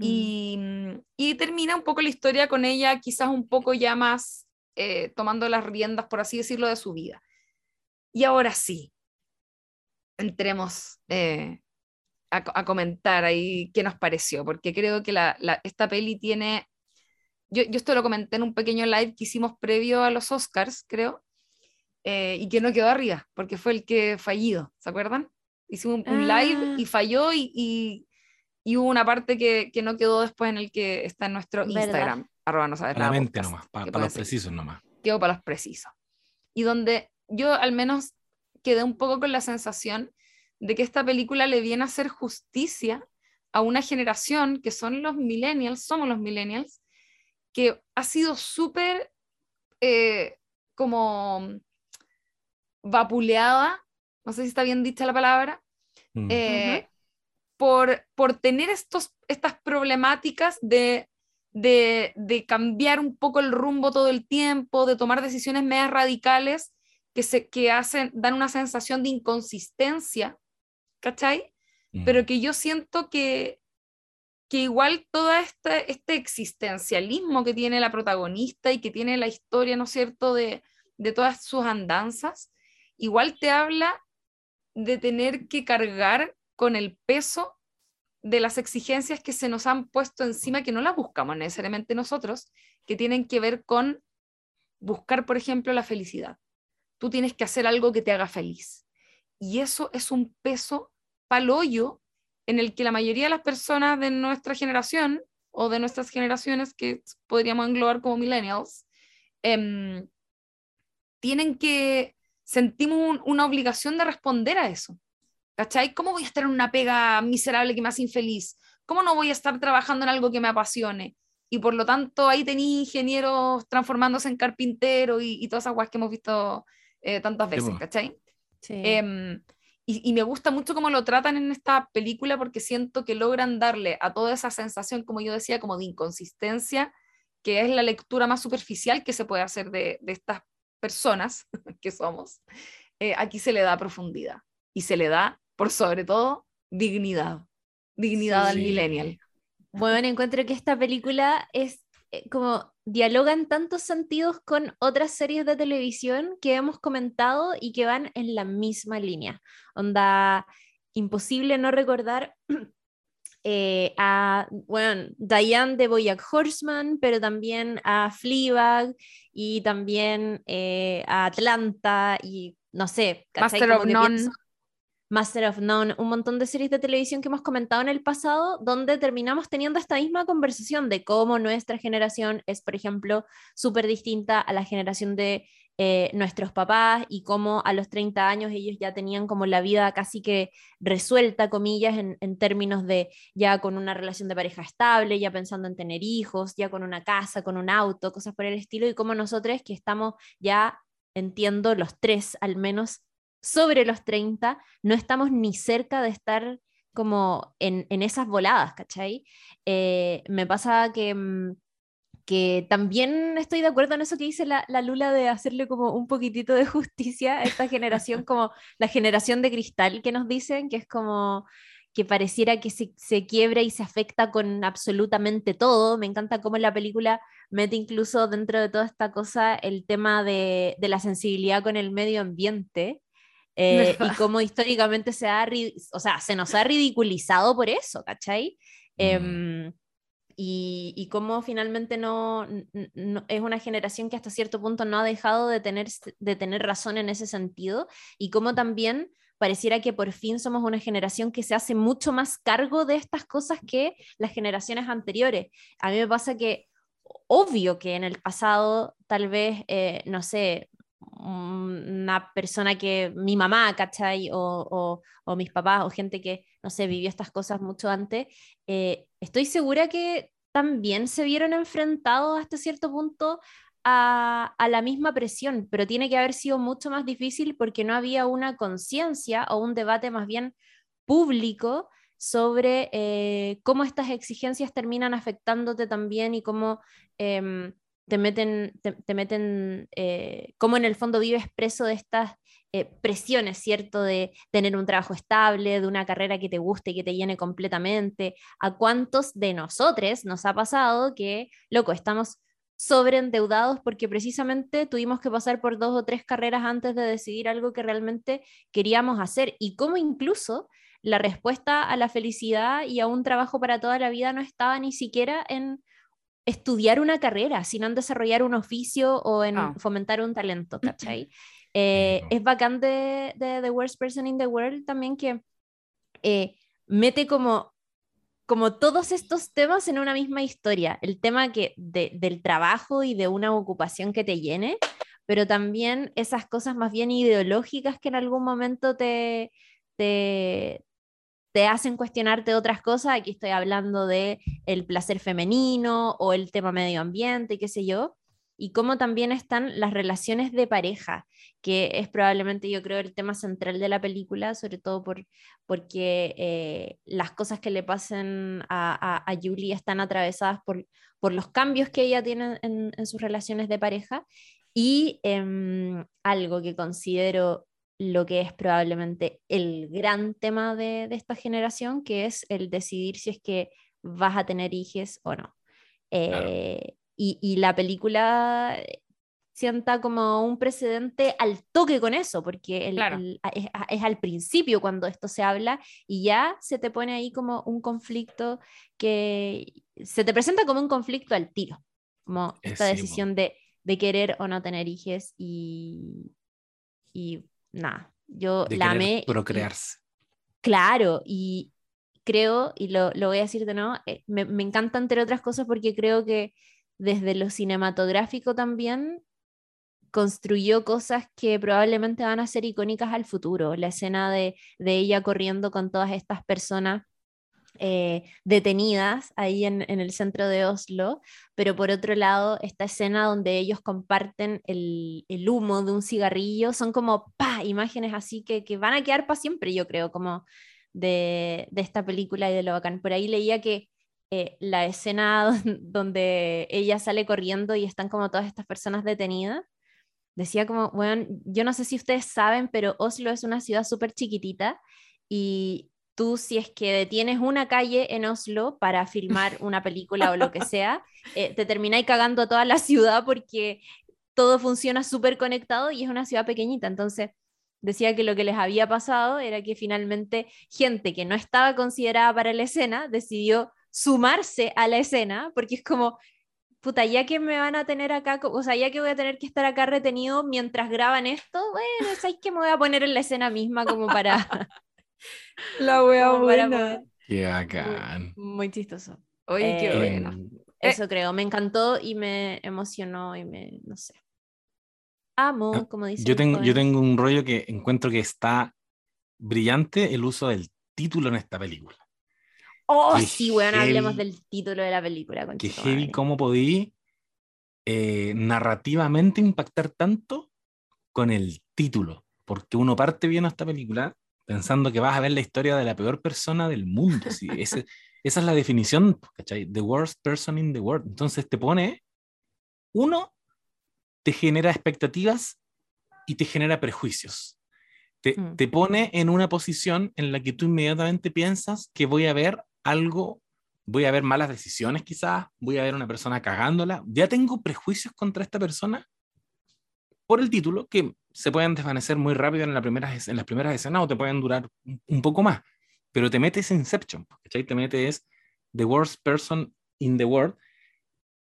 Y, mm, y termina un poco la historia con ella, quizás un poco ya más eh, tomando las riendas, por así decirlo, de su vida. Y ahora sí, entremos eh, a comentar ahí qué nos pareció, porque creo que la, la- esta peli tiene, yo, yo esto lo comenté en un pequeño live que hicimos previo a los Oscars, creo, eh, y que no quedó arriba, porque fue el que fallido, ¿se acuerdan? Hicimos un, un live Ah. y falló y, y, y hubo una parte que, que no quedó después en el que está en nuestro ¿Verdad? Instagram, arroba no sabes Para nada podcast, nomás, para, para los seguir precisos nomás. quedo para los precisos. Y donde yo al menos quedé un poco con la sensación de que esta película le viene a hacer justicia a una generación que son los millennials, somos los millennials, que ha sido súper eh, como vapuleada, no sé si está bien dicha la palabra, Mm. eh, por, por tener estos, estas problemáticas de, de, de cambiar un poco el rumbo todo el tiempo, de tomar decisiones medias radicales que, se, que hacen, dan una sensación de inconsistencia, ¿cachai? pero Mm. que yo siento que, que igual todo este, este existencialismo que tiene la protagonista y que tiene la historia, ¿no cierto?, de, de todas sus andanzas, igual te habla de tener que cargar con el peso de las exigencias que se nos han puesto encima, que no las buscamos necesariamente nosotros, que tienen que ver con buscar, por ejemplo, la felicidad. Tú tienes que hacer algo que te haga feliz. Y eso es un peso palollo en el que la mayoría de las personas de nuestra generación o de nuestras generaciones que podríamos englobar como millennials, em, tienen que, sentimos un- una obligación de responder a eso. ¿Cachai? ¿Cómo voy a estar en una pega miserable que me hace infeliz? ¿Cómo no voy a estar trabajando en algo que me apasione? Y por lo tanto, ahí tenía ingenieros transformándose en carpintero y, y todas esas cosas que hemos visto eh, tantas veces. ¿cachai? Sí. Em, y, y me gusta mucho cómo lo tratan en esta película porque siento que logran darle a toda esa sensación, como yo decía, como de inconsistencia, que es la lectura más superficial que se puede hacer de, de estas personas que somos. eh, aquí se le da profundidad y se le da, por sobre todo, dignidad. Dignidad al millennial. Bueno, encuentro que esta película es como dialoga en tantos sentidos con otras series de televisión que hemos comentado y que van en la misma línea. Onda, imposible no recordar eh, a, bueno, Diane de Boyack Horseman, pero también a Fleabag y también eh, a Atlanta y no sé. Master Como of None. pienso- Master of None, un montón de series de televisión que hemos comentado en el pasado, donde terminamos teniendo esta misma conversación de cómo nuestra generación es, por ejemplo, súper distinta a la generación de eh, nuestros papás y cómo a los 30 años ellos ya tenían como la vida casi que resuelta, comillas, en, en términos de ya con una relación de pareja estable, ya pensando en tener hijos, ya con una casa, con un auto, cosas por el estilo, y cómo nosotros que estamos ya, entiendo, los tres al menos sobre los 30, no estamos ni cerca de estar como en, en esas voladas, ¿cachai? Eh, me pasa que, mm, que también estoy de acuerdo en eso que dice la, la Lula de hacerle como un poquitito de justicia a esta generación, como la generación de cristal que nos dicen, que es como que pareciera que se, se quiebra y se afecta con absolutamente todo. Me encanta cómo la película mete incluso dentro de toda esta cosa el tema de, de la sensibilidad con el medio ambiente. Eh, y cómo históricamente se ha, o sea, se nos ha ridiculizado por eso, ¿cachai? Mm. Em, y, y cómo finalmente no- es una generación que hasta cierto punto no ha dejado de tener, de tener razón en ese sentido y cómo también pareciera que por fin somos una generación que se hace mucho más cargo de estas cosas que las generaciones anteriores. A mí me pasa que obvio que en el pasado tal vez, eh, no sé, una persona que mi mamá, ¿cachai? O, mis papás o gente que, no sé, vivió estas cosas mucho antes, eh, estoy segura que también se vieron enfrentados hasta cierto punto a, la misma presión, pero tiene que haber sido mucho más difícil porque no había una conciencia o un debate más bien público sobre eh, cómo estas exigencias terminan afectándote también y cómo eh, te meten, te, te meten eh, cómo en el fondo vives preso de estas eh, presiones, ¿cierto? De tener un trabajo estable, de una carrera que te guste y que te llene completamente. ¿A cuántos de nosotros nos ha pasado que, loco, estamos sobreendeudados porque precisamente tuvimos que pasar por dos o tres carreras antes de decidir algo que realmente queríamos hacer? Y cómo incluso la respuesta a la felicidad y a un trabajo para toda la vida no estaba ni siquiera en estudiar una carrera, sino en desarrollar un oficio o en Ah. fomentar un talento, ¿cachai? Eh, es bacán de, de The Worst Person in the World también que eh, mete como, como todos estos temas en una misma historia. El tema que de, del trabajo y de una ocupación que te llene, pero también esas cosas más bien ideológicas que en algún momento te, te, te hacen cuestionarte otras cosas. Aquí estoy hablando de el placer femenino o el tema medio ambiente, qué sé yo. Y cómo también están las relaciones de pareja, que es probablemente yo creo el tema central de la película, sobre todo por, porque eh, las cosas que le pasen a, a, Julie están atravesadas por, por los cambios que ella tiene en, en sus relaciones de pareja. Y eh, algo que considero lo que es probablemente el gran tema de, de esta generación, que es el decidir si es que vas a tener hijos o no. Eh, y, y, la película sienta como un precedente al toque con eso, porque el, el, es, es, al principio cuando esto se habla y ya se te pone ahí como un conflicto que se te presenta como un conflicto al tiro, como esta decisión de, de, querer o no tener hijos y, y nada, yo de la amé. Procrearse. Y, claro, y creo, y lo, lo, voy a decir de nuevo, eh, me, me encanta entre otras cosas porque creo que desde lo cinematográfico también construyó cosas que probablemente van a ser icónicas al futuro. La escena de, de ella corriendo con todas estas personas eh, detenidas ahí en, el centro de Oslo, pero por otro lado, esta escena donde ellos comparten el, el humo de un cigarrillo, son como ¡pah! imágenes así que, que van a quedar para siempre, yo creo, como de, de, esta película y de lo bacán. Por ahí leía que eh, la escena donde ella sale corriendo y están como todas estas personas detenidas, decía como, bueno, yo no sé si ustedes saben, pero Oslo es una ciudad súper chiquitita y tú si es que detienes una calle en Oslo para filmar una película o lo que sea, eh, te termináis cagando a toda la ciudad porque todo funciona súper conectado y es una ciudad pequeñita. Entonces, decía que lo que les había pasado era que finalmente gente que no estaba considerada para la escena decidió sumarse a la escena porque es como, puta, ya que me van a tener acá, o sea, ya que voy a tener que estar acá retenido mientras graban esto, bueno, ¿sabes que me voy a poner en la escena misma como para... la wea buena. Qué bacán. Muy, muy chistoso. Oye, qué Eh, bueno. Eso creo, me encantó y me emocionó y me, no sé. Amo, Ah, como dice. Yo el tengo, yo joven. tengo un rollo que encuentro que está brillante el uso del título en esta película. Oh, qué sí, weón, hablemos heavy- del título de la película. Que heavy madre. cómo podí eh, narrativamente impactar tanto con el título. Porque uno parte viendo esta película pensando que vas a ver la historia de la peor persona del mundo. sí, ese- esa es la definición, ¿cachai? The worst person in the world. Entonces te pone, uno, te genera expectativas y te genera prejuicios. Te, Mm. te pone en una posición en la que tú inmediatamente piensas que voy a ver algo, voy a ver malas decisiones quizás, voy a ver una persona cagándola. Ya tengo prejuicios contra esta persona por el título que se pueden desvanecer muy rápido en, la primera, en las primeras escenas o te pueden durar un, poco más. Pero te metes Inception, ¿cachai? Te metes The Worst Person in the World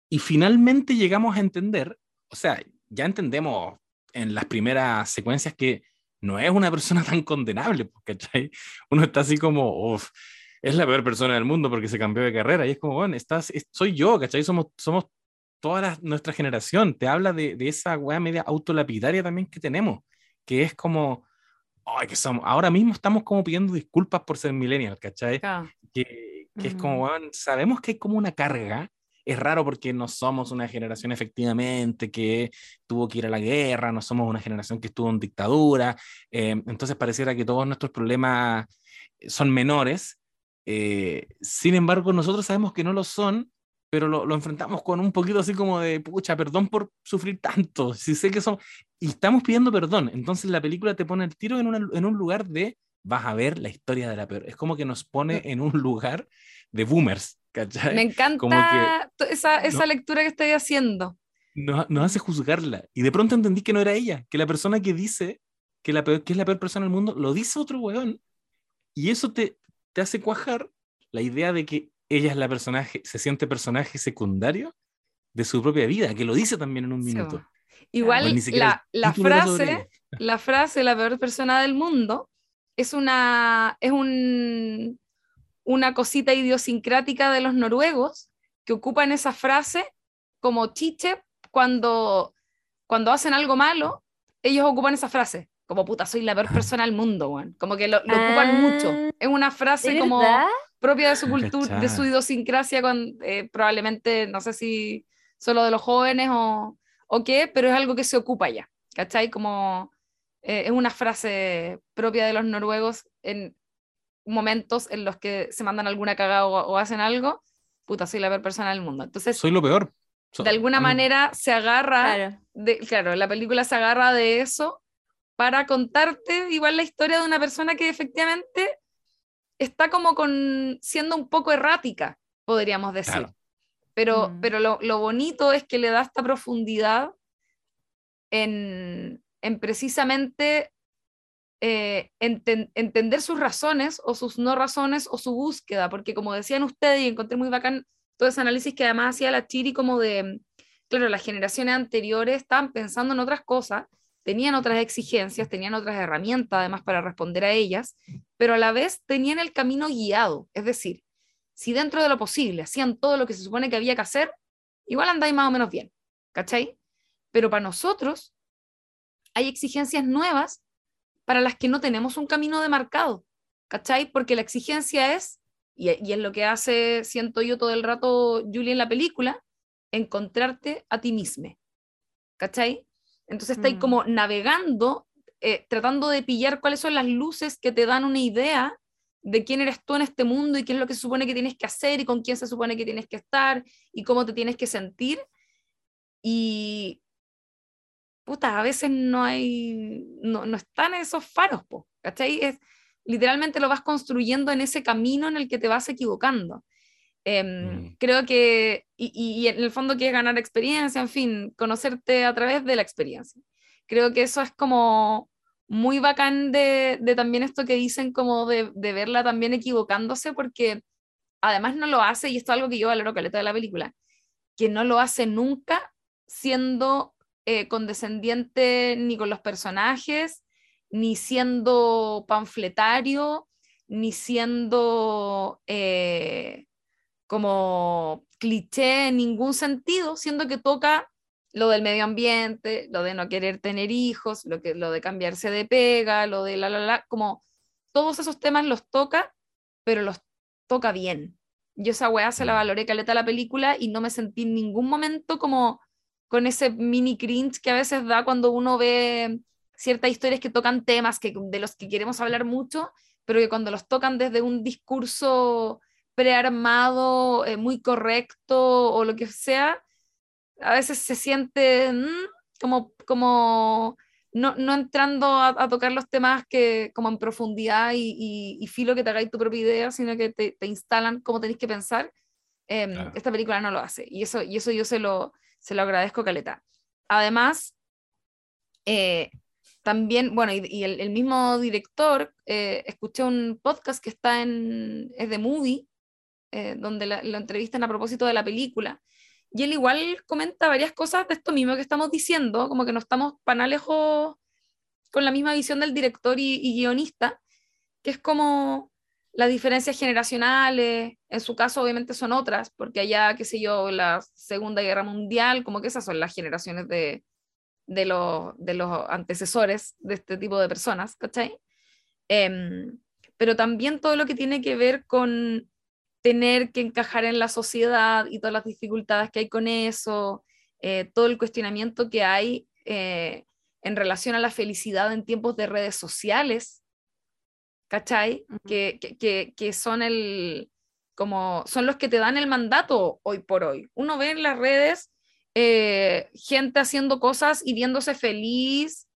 y finalmente llegamos a entender, o sea, ya entendemos en las primeras secuencias que no es una persona tan condenable, pues, ¿cachai? Uno está así como, uff, es la peor persona del mundo porque se cambió de carrera y es como, bueno, estás, es- soy yo, ¿cachai? Somos, somos toda la- nuestra generación, te habla de, de esa weá media autolapidaria también que tenemos, que es como, ay, que somos, ahora mismo estamos como pidiendo disculpas por ser millennial, ¿cachai? Que, que es como, weón, sabemos que hay como una carga. Es raro porque no somos una generación efectivamente que tuvo que ir a la guerra, no somos una generación que estuvo en dictadura, eh, entonces pareciera que todos nuestros problemas son menores. eh, sin embargo, nosotros sabemos que no lo son, pero lo, lo enfrentamos con un poquito así como de, pucha, perdón por sufrir tanto, si sé que son... Y estamos pidiendo perdón, entonces la película te pone el tiro en, una- en un lugar de, vas a ver la historia de la peor. Es como que nos pone en un lugar de boomers, ¿cachai? me encanta como que- esa, esa no. lectura que estoy haciendo. nos, nos hace juzgarla. Y de pronto entendí que no era ella, que la persona que dice que, la peor- que es la peor persona del mundo, lo dice otro weón. Y eso te, te hace cuajar la idea de que ella es la personaje, se siente personaje secundario de su propia vida, que lo dice también en un minuto. Igual Pues la, la frase, la frase la peor persona del mundo es una es un, una cosita idiosincrática de los noruegos que ocupan esa frase como chiche cuando cuando hacen algo malo ellos ocupan esa frase como puta soy la peor persona del mundo weón. como que lo, lo ocupan Ah, mucho es una frase ¿De como verdad? Propia de su cultura, de su idiosincrasia, con, eh, probablemente, no sé si solo de los jóvenes o, o qué, pero es algo que se ocupa ya, ¿cachai? Como eh, es una frase propia de los noruegos en momentos en los que se mandan alguna cagada o, o hacen algo, puta, soy la peor persona del mundo. Entonces, Soy lo peor. So- de alguna manera se agarra, Claro. de, claro, la película se agarra de eso para contarte igual la historia de una persona que efectivamente está como con, siendo un poco errática, podríamos decir. Claro. Pero, Mm. pero lo, lo bonito es que le da esta profundidad en, en precisamente eh, enten- entender sus razones o sus no razones o su búsqueda, porque como decían ustedes, y encontré muy bacán todo ese análisis que además hacía la Chiri como de, claro, las generaciones anteriores estaban pensando en otras cosas, tenían otras exigencias, tenían otras herramientas además para responder a ellas, pero a la vez tenían el camino guiado, es decir, si dentro de lo posible hacían todo lo que se supone que había que hacer, igual andáis más o menos bien, ¿cachai? Pero para nosotros hay exigencias nuevas para las que no tenemos un camino demarcado, ¿cachai? Porque la exigencia es, y, es lo que hace, siento yo todo el rato, Julie, en la película, encontrarte a ti mismo, ¿cachai? Entonces estáis Mm. como navegando, eh, tratando de pillar cuáles son las luces que te dan una idea de quién eres tú en este mundo y qué es lo que se supone que tienes que hacer y con quién se supone que tienes que estar y cómo te tienes que sentir. Y puta, a veces no hay, no, no están esos faros, po, ¿cachai? Es, literalmente lo vas construyendo en ese camino en el que te vas equivocando. Em, Mm. Creo que, y, y- y en el fondo que es ganar experiencia, en fin, conocerte a través de la experiencia. Creo que eso es como muy bacán de, de también esto que dicen, como de, de verla también equivocándose, porque además no lo hace, y esto es algo que yo valoro caleta de la película, que no lo hace nunca siendo eh, condescendiente ni con los personajes, ni siendo panfletario, ni siendo eh, como cliché en ningún sentido, siendo que toca lo del medio ambiente, lo de no querer tener hijos, lo, que, lo de cambiarse de pega, lo de la, la, la, como todos esos temas los toca, pero los toca bien. Yo esa weá se la Mm. valoré caleta a la película y no me sentí en ningún momento como con ese mini cringe que a veces da cuando uno ve ciertas historias que tocan temas que, de los que queremos hablar mucho, pero que cuando los tocan desde un discurso prearmado, eh, muy correcto o lo que sea, a veces se siente mm, como, como no, no entrando a, a tocar los temas que como en profundidad y, y, y filo que te hagáis tu propia idea, sino que te, te instalan cómo tenéis que pensar. Em, Claro. Esta película no lo hace y eso, y eso yo se lo, se lo agradezco, Caleta. Además, eh, también, bueno, y, y el, el mismo director, eh, escuché un podcast que está en, es de Movie, eh, donde la- lo entrevistan a propósito de la película, y él igual comenta varias cosas de esto mismo que estamos diciendo, como que no estamos para lejos con la misma visión del director y, y guionista, que es como las diferencias generacionales, en su caso obviamente son otras, porque allá, qué sé yo, la Segunda Guerra Mundial, como que esas son las generaciones de, de, los, de los antecesores de este tipo de personas, ¿cachai? Em, pero también todo lo que tiene que ver con tener que encajar en la sociedad y todas las dificultades que hay con eso, eh, todo el cuestionamiento que hay eh, en relación a la felicidad en tiempos de redes sociales, ¿cachai? Que, que, que, que son el como son los que te dan el mandato hoy por hoy. Uno ve en las redes eh, gente haciendo cosas y viéndose feliz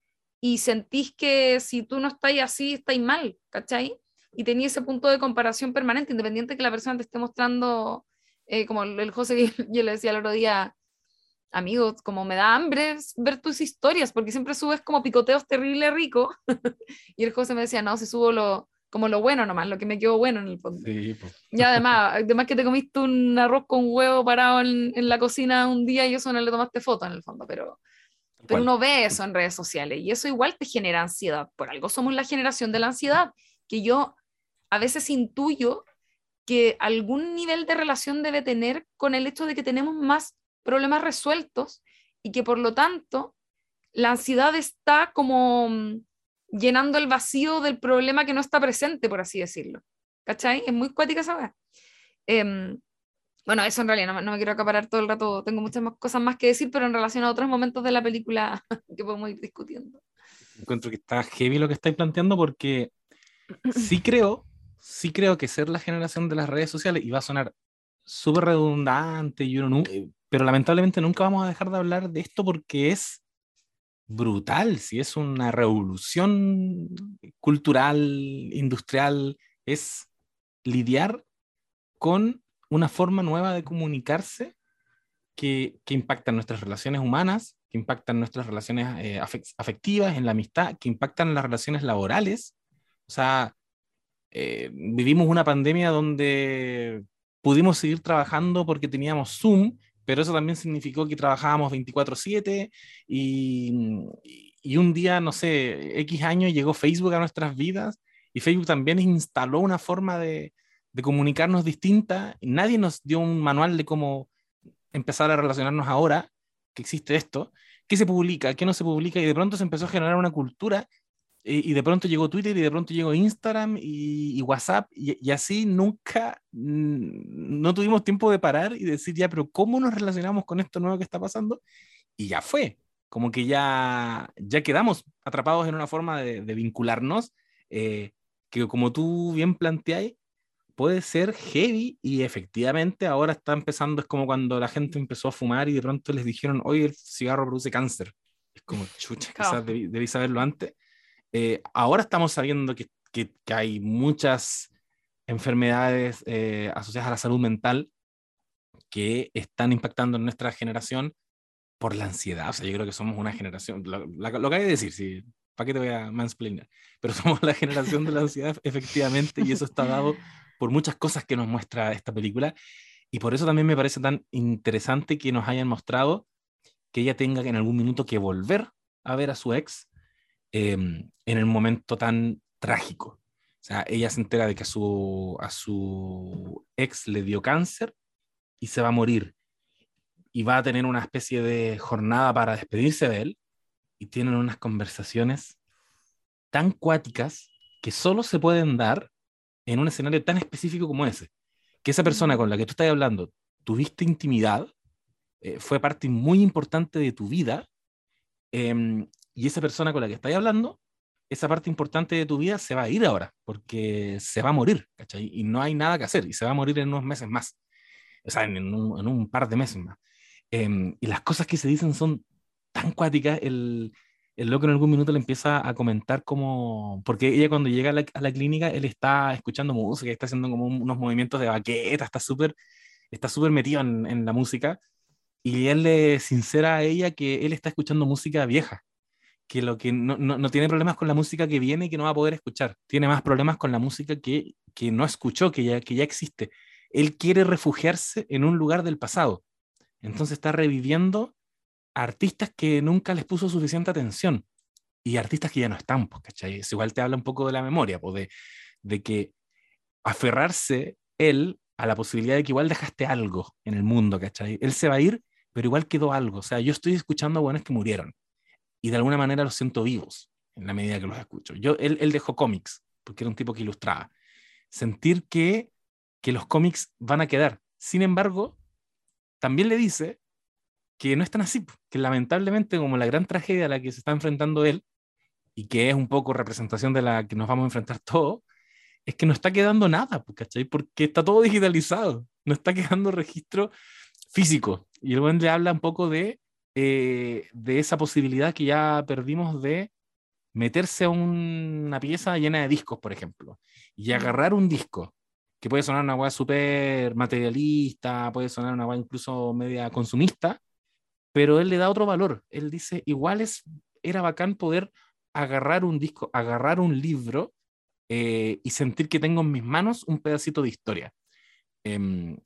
y sentís que si tú no estás así, estáis mal, ¿cachai? Y tenía ese punto de comparación permanente, independiente que la persona te esté mostrando, eh, como el José yo le decía el otro día, amigos, como me da hambre ver tus historias, porque siempre subes como picoteos terrible rico. y el José me decía, no, si subo lo, como lo bueno nomás, lo que me quedó bueno en el fondo. Sí, po. Y además, además que te comiste un arroz con huevo parado en, en la cocina un día y eso no le tomaste foto en el fondo, pero, pero uno ve eso en redes sociales y eso igual te genera ansiedad. Por algo somos la generación de la ansiedad, que yo a veces intuyo que algún nivel de relación debe tener con el hecho de que tenemos más problemas resueltos y que por lo tanto la ansiedad está como mm, llenando el vacío del problema que no está presente, por así decirlo. ¿Cachai? Es muy cuática esa. Em, bueno, eso en realidad no, no me quiero acaparar todo el rato, tengo muchas más cosas más que decir, pero en relación a otros momentos de la película que podemos ir discutiendo. Encuentro que está heavy lo que estáis planteando porque sí creo, sí creo que ser la generación de las redes sociales, y va a sonar súper redundante, y uno eh, pero lamentablemente nunca vamos a dejar de hablar de esto porque es brutal, si es una revolución cultural, industrial, es lidiar con una forma nueva de comunicarse que, que impacta nuestras relaciones humanas, que impactan nuestras relaciones eh, afectivas, en la amistad, que impactan las relaciones laborales. O sea, eh, vivimos una pandemia donde pudimos seguir trabajando porque teníamos Zoom, pero eso también significó que trabajábamos 24/7 y, y un día, no sé, X años llegó Facebook a nuestras vidas y Facebook también instaló una forma de, de comunicarnos distinta. Nadie nos dio un manual de cómo empezar a relacionarnos ahora que existe esto, qué se publica, qué no se publica, y de pronto se empezó a generar una cultura, eh, y, de pronto llegó Twitter, y de pronto llegó Instagram y, WhatsApp, y, así nunca, no tuvimos tiempo de parar y decir, ya, pero ¿cómo nos relacionamos con esto nuevo que está pasando? Y ya fue, como que ya, ya quedamos atrapados en una forma de, vincularnos, eh, que como tú bien planteáis, puede ser heavy y efectivamente ahora está empezando, es como cuando la gente empezó a fumar y de pronto les dijeron, oye, el cigarro produce cáncer. Es como, chucha, quizás debí, saberlo antes. Eh, ahora estamos sabiendo que, que, hay muchas enfermedades eh, asociadas a la salud mental que están impactando en nuestra generación por la ansiedad. O sea, yo creo que somos una generación, lo, lo, que hay de decir, sí, ¿para qué te voy a mansplainar? Pero somos la generación de la ansiedad, efectivamente, y eso está dado por muchas cosas que nos muestra esta película. Y por eso también me parece tan interesante que nos hayan mostrado que ella tenga en algún minuto que volver a ver a su ex em, en el momento tan trágico. O sea, ella se entera de que a su, a su ex le dio cáncer y se va a morir. Y va a tener una especie de jornada para despedirse de él. Y tienen unas conversaciones tan cuáticas que solo se pueden dar en un escenario tan específico como ese. Que esa persona con la que tú estás hablando tuviste intimidad, eh, fue parte muy importante de tu vida, em, y esa persona con la que estás hablando, esa parte importante de tu vida se va a ir ahora, porque se va a morir, ¿cachai? Y no hay nada que hacer, y se va a morir en unos meses más, o sea, en un, en un par de meses más. Em, y las cosas que se dicen son tan cuáticas, el, el loco en algún minuto le empieza a comentar como, porque ella cuando llega a la, clínica, él está escuchando música, está haciendo como unos movimientos de baqueta, está súper está súper metido en, la música, y él le sincera a ella que él está escuchando música vieja, que lo que no, no, tiene problemas con la música que viene y que no va a poder escuchar, tiene más problemas con la música que, que no escuchó, que ya, que ya existe. Él quiere refugiarse en un lugar del pasado, entonces está reviviendo artistas que nunca les puso suficiente atención y artistas que ya no están, pues, ¿cachai? Eso igual te habla un poco de la memoria, pues, de, de que aferrarse él a la posibilidad de que igual dejaste algo en el mundo, ¿cachai? Él se va a ir, pero igual quedó algo. O sea, yo estoy escuchando a buenos que murieron y de alguna manera los siento vivos en la medida que los escucho. Yo, él, él dejó cómics, porque era un tipo que ilustraba. Sentir que, que los cómics van a quedar. Sin embargo, también le dice que no es tan así, que lamentablemente como la gran tragedia a la que se está enfrentando él, y que es un poco representación de la que nos vamos a enfrentar todos, es que no está quedando nada, ¿cachai? Porque está todo digitalizado, no está quedando registro físico. Y el buen le habla un poco de, eh, de esa posibilidad que ya perdimos de meterse a una pieza llena de discos, por ejemplo, y agarrar un disco, que puede sonar una weá súper materialista, puede sonar una weá incluso media consumista, pero él le da otro valor. Él dice, igual es, era bacán poder agarrar un disco, agarrar un libro eh, y sentir que tengo en mis manos un pedacito de historia. Em,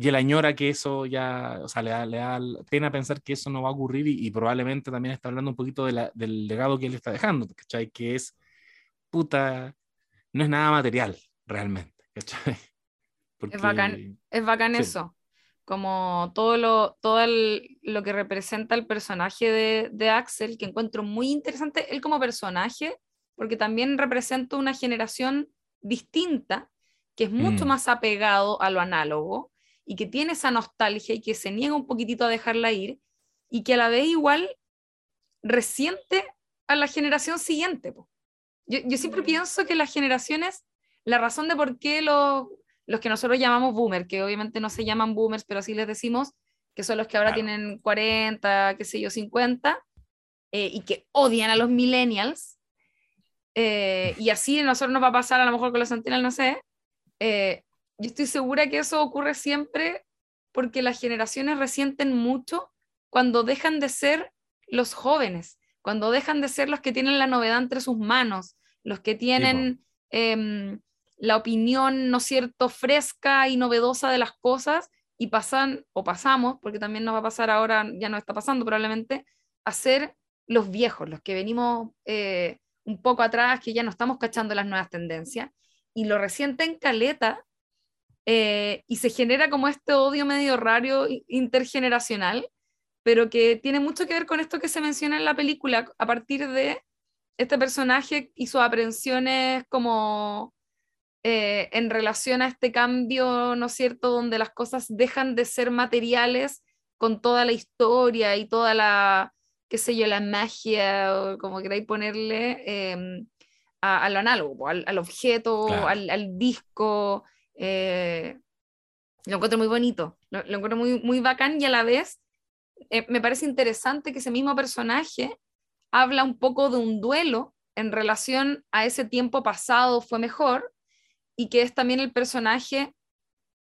y él añora que eso ya, o sea, le da, le da, pena pensar que eso no va a ocurrir y, probablemente también está hablando un poquito de la, del legado que él está dejando, ¿cachai? Que es, puta, no es nada material realmente, ¿cachai? es bacán, es bacán eso como todo lo, todo lo que representa el personaje de, de, Axel, que encuentro muy interesante, él como personaje, porque también representa una generación distinta, que es mucho mm. más apegado a lo análogo y que tiene esa nostalgia y que se niega un poquitito a dejarla ir y que a la vez igual resiente a la generación siguiente. Yo, yo siempre mm. pienso que las generaciones, la razón de por qué los los que nosotros llamamos boomer, que obviamente no se llaman boomers, pero así les decimos, que son los que ahora tienen 40, qué sé yo, 50, eh, y que odian a los millennials. eh, y así a nosotros nos va a pasar a lo mejor con los centennials, no sé. eh, yo estoy segura que eso ocurre siempre porque las generaciones resienten mucho cuando dejan de ser los jóvenes, cuando dejan de ser los que tienen la novedad entre sus manos, los que tienen em, la opinión, ¿no es cierto?, fresca y novedosa de las cosas y pasan, o pasamos, porque también nos va a pasar ahora, ya no está pasando probablemente, a ser los viejos, los que venimos eh, un poco atrás, que ya no estamos cachando las nuevas tendencias, y lo resienten caleta, eh, y se genera como este odio medio raro intergeneracional, pero que tiene mucho que ver con esto que se menciona en la película, a partir de este personaje y sus aprensiones como eh, en relación a este cambio, ¿no es cierto?, donde las cosas dejan de ser materiales con toda la historia y toda la, qué sé yo, la magia, o como queráis ponerle, em, a, a lo análogo, al, al objeto, Claro. al, al disco. Eh, lo encuentro muy bonito, lo, encuentro muy, muy bacán y a la vez eh, me parece interesante que ese mismo personaje habla un poco de un duelo en relación a ese tiempo pasado fue mejor y que es también el personaje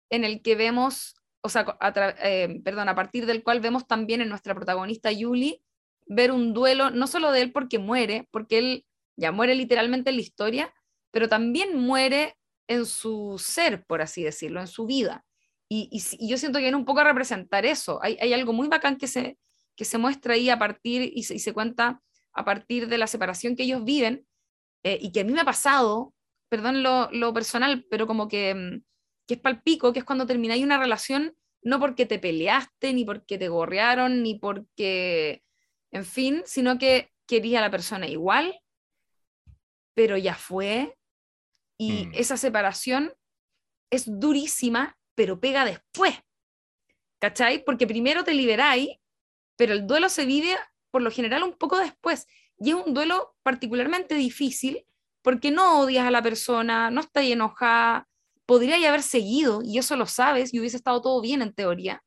en el que vemos, o sea, a, eh, perdón, a partir del cual vemos también en nuestra protagonista Yuli ver un duelo, no solo de él porque muere, porque él ya muere literalmente en la historia, pero también muere en su ser, por así decirlo, en su vida. Y, y yo siento que viene un poco a representar eso. Hay, algo muy bacán que se, que se muestra ahí a partir y se, cuenta a partir de la separación que ellos viven eh, y que a mí me ha pasado, perdón lo, lo personal, pero como que, mm, que es palpico, que es cuando termináis una relación no porque te peleaste, ni porque te gorrearon, ni porque, en fin, sino que quería a la persona igual, pero ya fue. Y Mm. esa separación es durísima, pero pega después. ¿Cachai? Porque primero te liberáis, pero el duelo se vive por lo general un poco después. Y es un duelo particularmente difícil porque no odias a la persona, no estás enojada, podría ya haber seguido, y eso lo sabes, y hubiese estado todo bien en teoría,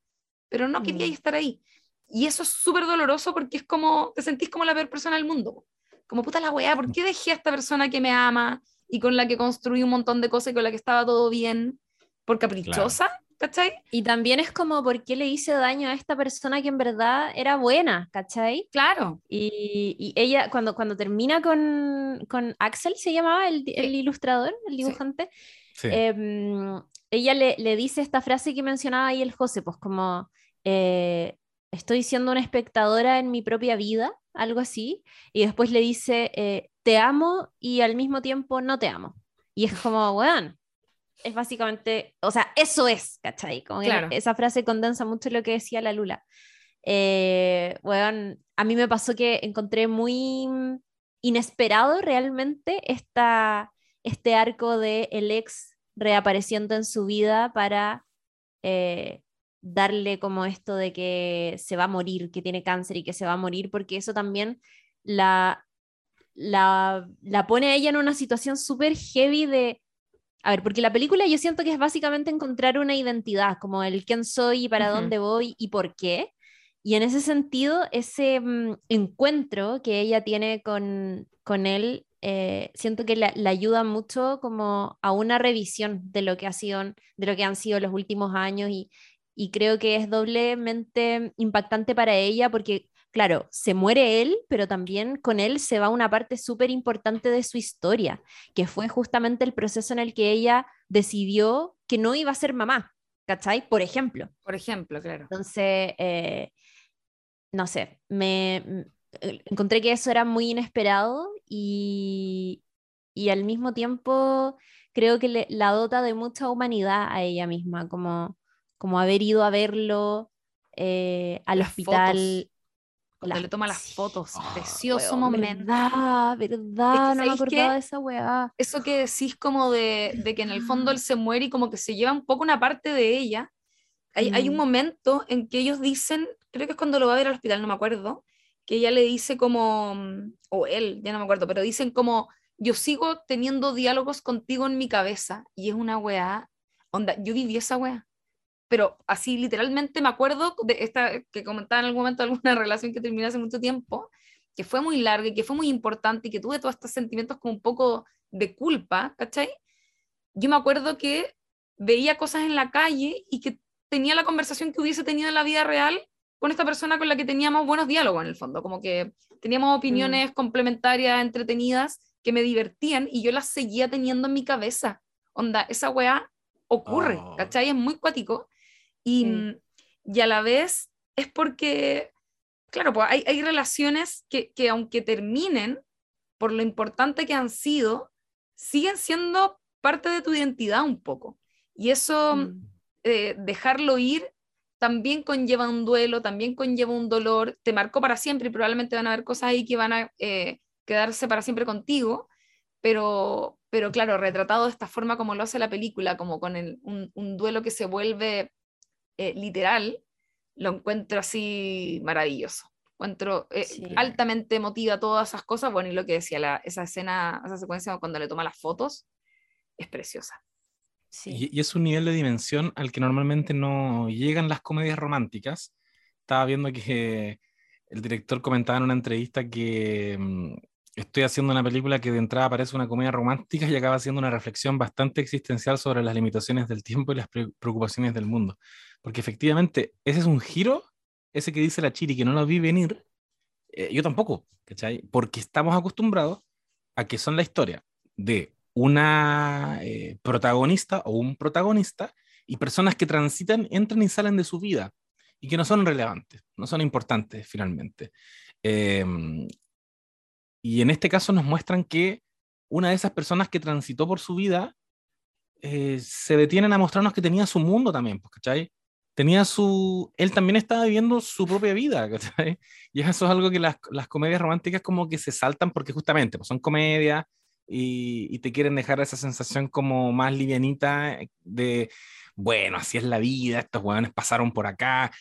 pero no querías Mm. estar ahí. Y eso es súper doloroso porque es como, te sentís como la peor persona del mundo. Como puta la weá, ¿por qué dejé a esta persona que me ama y con la que construí un montón de cosas y con la que estaba todo bien? ¿Por caprichosa? ¿Cachai? Y también es como, ¿por qué le hice daño a esta persona que en verdad era buena, ¿cachai? Claro. Y, y ella, cuando, cuando termina con, con Axel, se llamaba el, el Sí. ilustrador, el dibujante, Sí. em, ella le, le dice esta frase que mencionaba ahí el José, pues como, eh, estoy siendo una espectadora en mi propia vida, algo así, y después le dice, eh, te amo y al mismo tiempo no te amo. Y es como, weón, es básicamente, o sea, eso es, ¿cachai? Como que Claro. esa frase condensa mucho lo que decía la Lula. Eh, weón, a mí me pasó que encontré muy mm, inesperado realmente esta, este arco de el ex reapareciendo en su vida para eh, darle como esto de que se va a morir, que tiene cáncer y que se va a morir, porque eso también la, la, la pone a ella en una situación súper heavy de... A ver, porque la película yo siento que es básicamente encontrar una identidad, como el quién soy y para dónde voy y por qué. Y en ese sentido, ese mm, encuentro que ella tiene con, con él, eh, siento que la, la ayuda mucho como a una revisión de lo que, ha sido, de lo que han sido los últimos años y, y creo que es doblemente impactante para ella porque, claro, se muere él, pero también con él se va una parte súper importante de su historia, que fue justamente el proceso en el que ella decidió que no iba a ser mamá, ¿cachai? Por ejemplo. Por ejemplo, claro. Entonces, eh, no sé, me eh, encontré que eso era muy inesperado y, y al mismo tiempo creo que le- la dota de mucha humanidad a ella misma, como, como haber ido a verlo eh, al Las hospital. fotos. Cuando le toma las sí. fotos. Ah, Precioso Weón, momento. verdad, verdad, no me ¿sabéis acordaba qué? de esa weá. Eso que decís como de, de que en el fondo él se muere y como que se lleva un poco una parte de ella. Hay, hay un Mm. momento en que ellos dicen, creo que es cuando lo va a ver al hospital, no me acuerdo, que ella le dice como, mm, o él, ya no me acuerdo, pero dicen como, yo sigo teniendo diálogos contigo en mi cabeza y es una weá, onda, yo viví esa weá. Pero así literalmente me acuerdo de esta que comentaba en algún momento alguna relación que terminé hace mucho tiempo que fue muy larga y que fue muy importante y que tuve todos estos sentimientos como un poco de culpa, ¿cachai? Yo me acuerdo que veía cosas en la calle y que tenía la conversación que hubiese tenido en la vida real con esta persona con la que teníamos buenos diálogos en el fondo, como que teníamos opiniones Mm. complementarias, entretenidas, que me divertían y yo las seguía teniendo en mi cabeza. Onda, esa weá ocurre, Oh. ¿cachai? Es muy cuático. Y, Sí. mm, y a la vez es porque, claro, pues hay, hay relaciones que, que aunque terminen, por lo importante que han sido, siguen siendo parte de tu identidad un poco. Y eso, Mm. eh, dejarlo ir, también conlleva un duelo, también conlleva un dolor, te marcó para siempre y probablemente van a haber cosas ahí que van a eh, quedarse para siempre contigo, pero, pero claro, retratado de esta forma como lo hace la película, como con el- un, un duelo que se vuelve eh, literal, lo encuentro así maravilloso. Encuentro eh, Sí. altamente emotiva todas esas cosas. Bueno, y lo que decía, la, esa escena, esa secuencia cuando le toma las fotos, es preciosa. Sí. Y, y es un nivel de dimensión al que normalmente no llegan las comedias románticas. Estaba viendo que el director comentaba en una entrevista que mm, estoy haciendo una película que de entrada parece una comedia romántica y acaba siendo una reflexión bastante existencial sobre las limitaciones del tiempo y las pre- preocupaciones del mundo. Porque efectivamente, ese es un giro, ese que dice la Chiri, que no lo vi venir, eh, yo tampoco, ¿cachai? Porque estamos acostumbrados a que son la historia de una eh, protagonista o un protagonista y personas que transitan, entran y salen de su vida y que no son relevantes, no son importantes finalmente. Eh, y en este caso nos muestran que una de esas personas que transitó por su vida eh, se detienen a mostrarnos que tenía su mundo también, pues, ¿cachai? Tenía su... Él también estaba viviendo su propia vida, ¿cachai? Y eso es algo que las, las comedias románticas como que se saltan porque justamente pues son comedias y, y te quieren dejar esa sensación como más livianita de, bueno, así es la vida, estos hueones pasaron por acá,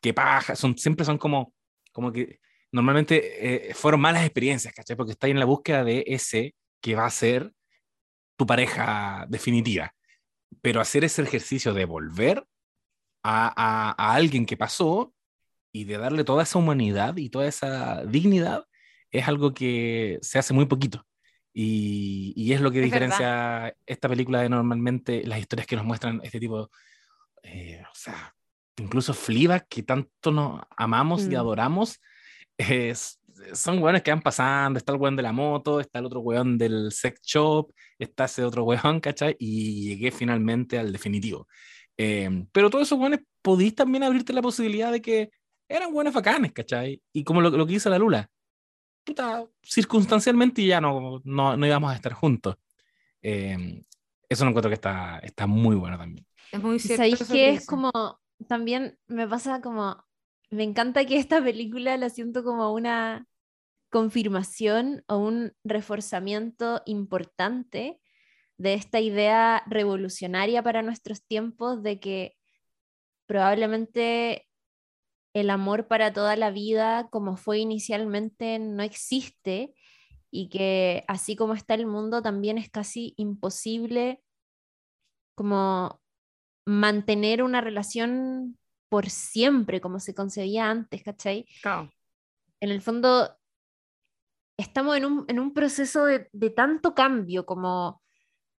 qué paja, son, siempre son como, como que normalmente eh, fueron malas experiencias, ¿cachai? Porque estás en la búsqueda de ese que va a ser tu pareja definitiva. Pero hacer ese ejercicio de volver a, a, a alguien que pasó y de darle toda esa humanidad y toda esa dignidad es algo que se hace muy poquito. Y, y es lo que Es diferencia esta película de normalmente las historias que nos muestran este tipo, eh, o sea, incluso Fleabag, que tanto nos amamos y Mm. adoramos, es, son weones que van pasando, está el weón de la moto, está el otro weón del sex shop, está ese otro weón, ¿cachai? Y llegué finalmente al definitivo. Eh, pero todos esos weones podís también abrirte la posibilidad de que eran buenos bacanes, ¿cachai? Y como lo, lo que dice la Lula, puta, circunstancialmente ya no, no, no íbamos a estar juntos. Eh, eso no encuentro que está, está muy bueno también. Es muy Y cierto. sabéis que es dice. como, también me pasa como, me encanta que esta película la siento como una confirmación o un reforzamiento importante de esta idea revolucionaria para nuestros tiempos de que probablemente el amor para toda la vida como fue inicialmente no existe y que así como está el mundo también es casi imposible como mantener una relación por siempre como se concebía antes, ¿cachai? Claro. En el fondo estamos en un, en un proceso de, de tanto cambio como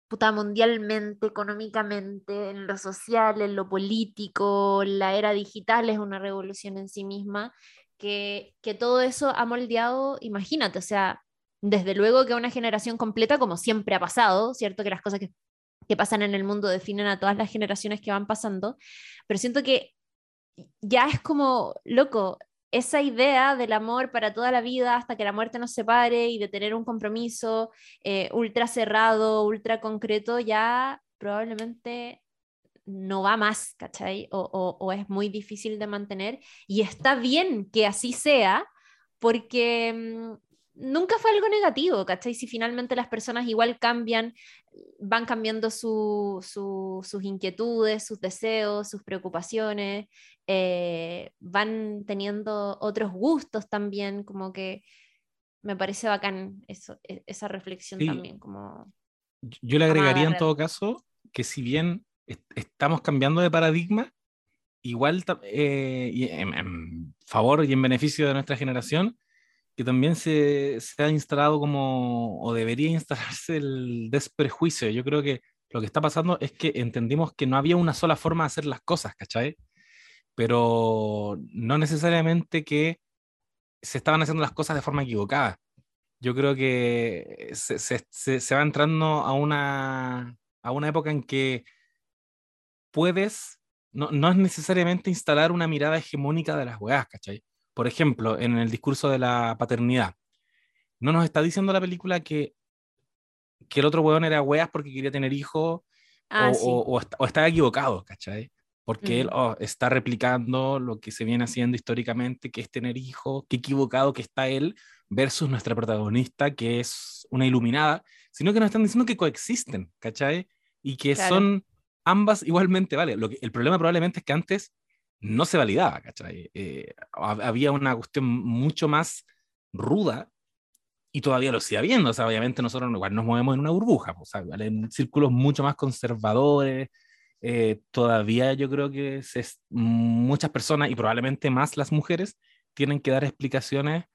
puta, mundialmente, económicamente, en lo social, en lo político, la era digital es una revolución en sí misma, que, que todo eso ha moldeado, imagínate, o sea, desde luego que una generación completa, como siempre ha pasado, ¿cierto? Que las cosas que, que pasan en el mundo definen a todas las generaciones que van pasando, pero siento que ya es como, loco, esa idea del amor para toda la vida hasta que la muerte nos separe y de tener un compromiso eh, ultra cerrado, ultra concreto, ya probablemente no va más, ¿cachai? O, es muy difícil de mantener. Y está bien que así sea, porque mmm, nunca fue algo negativo, ¿cachai? Si finalmente las personas igual cambian, van cambiando su, su, sus inquietudes, sus deseos, sus preocupaciones, eh, van teniendo otros gustos también, como que me parece bacán eso, e, esa reflexión Sí. también. Como... Yo le agregaría en todo caso que si bien est estamos cambiando de paradigma, igual eh, y en, en, favor y en beneficio de nuestra generación, que también se, se, ha instalado como, o debería instalarse el desprejuicio. Yo creo que lo que está pasando es que entendimos que no había una sola forma de hacer las cosas, ¿cachai? Pero no necesariamente que se estaban haciendo las cosas de forma equivocada. Yo creo que se, se, se va entrando a una, a una época en que puedes, no, no es necesariamente instalar una mirada hegemónica de las weas, ¿cachai? Por ejemplo, en el discurso de la paternidad, no nos está diciendo la película que, que el otro weón era weas porque quería tener hijos Ah, o, sí. o, o está, o está equivocado, ¿cachai? Porque él oh, está replicando lo que se viene haciendo históricamente, que es tener hijos, qué equivocado que está él versus nuestra protagonista, que es una iluminada, sino que nos están diciendo que coexisten, ¿cachai? Y que Claro. son ambas igualmente, ¿vale? Lo que, el problema probablemente es que antes no se validaba, ¿cachai? Eh, hab- había una cuestión mucho más ruda y todavía lo sigue habiendo, o sea, obviamente nosotros igual nos movemos en una burbuja, pues, o sea, en círculos mucho más conservadores, eh, todavía yo creo que muchas personas, y probablemente más las mujeres, tienen que dar explicaciones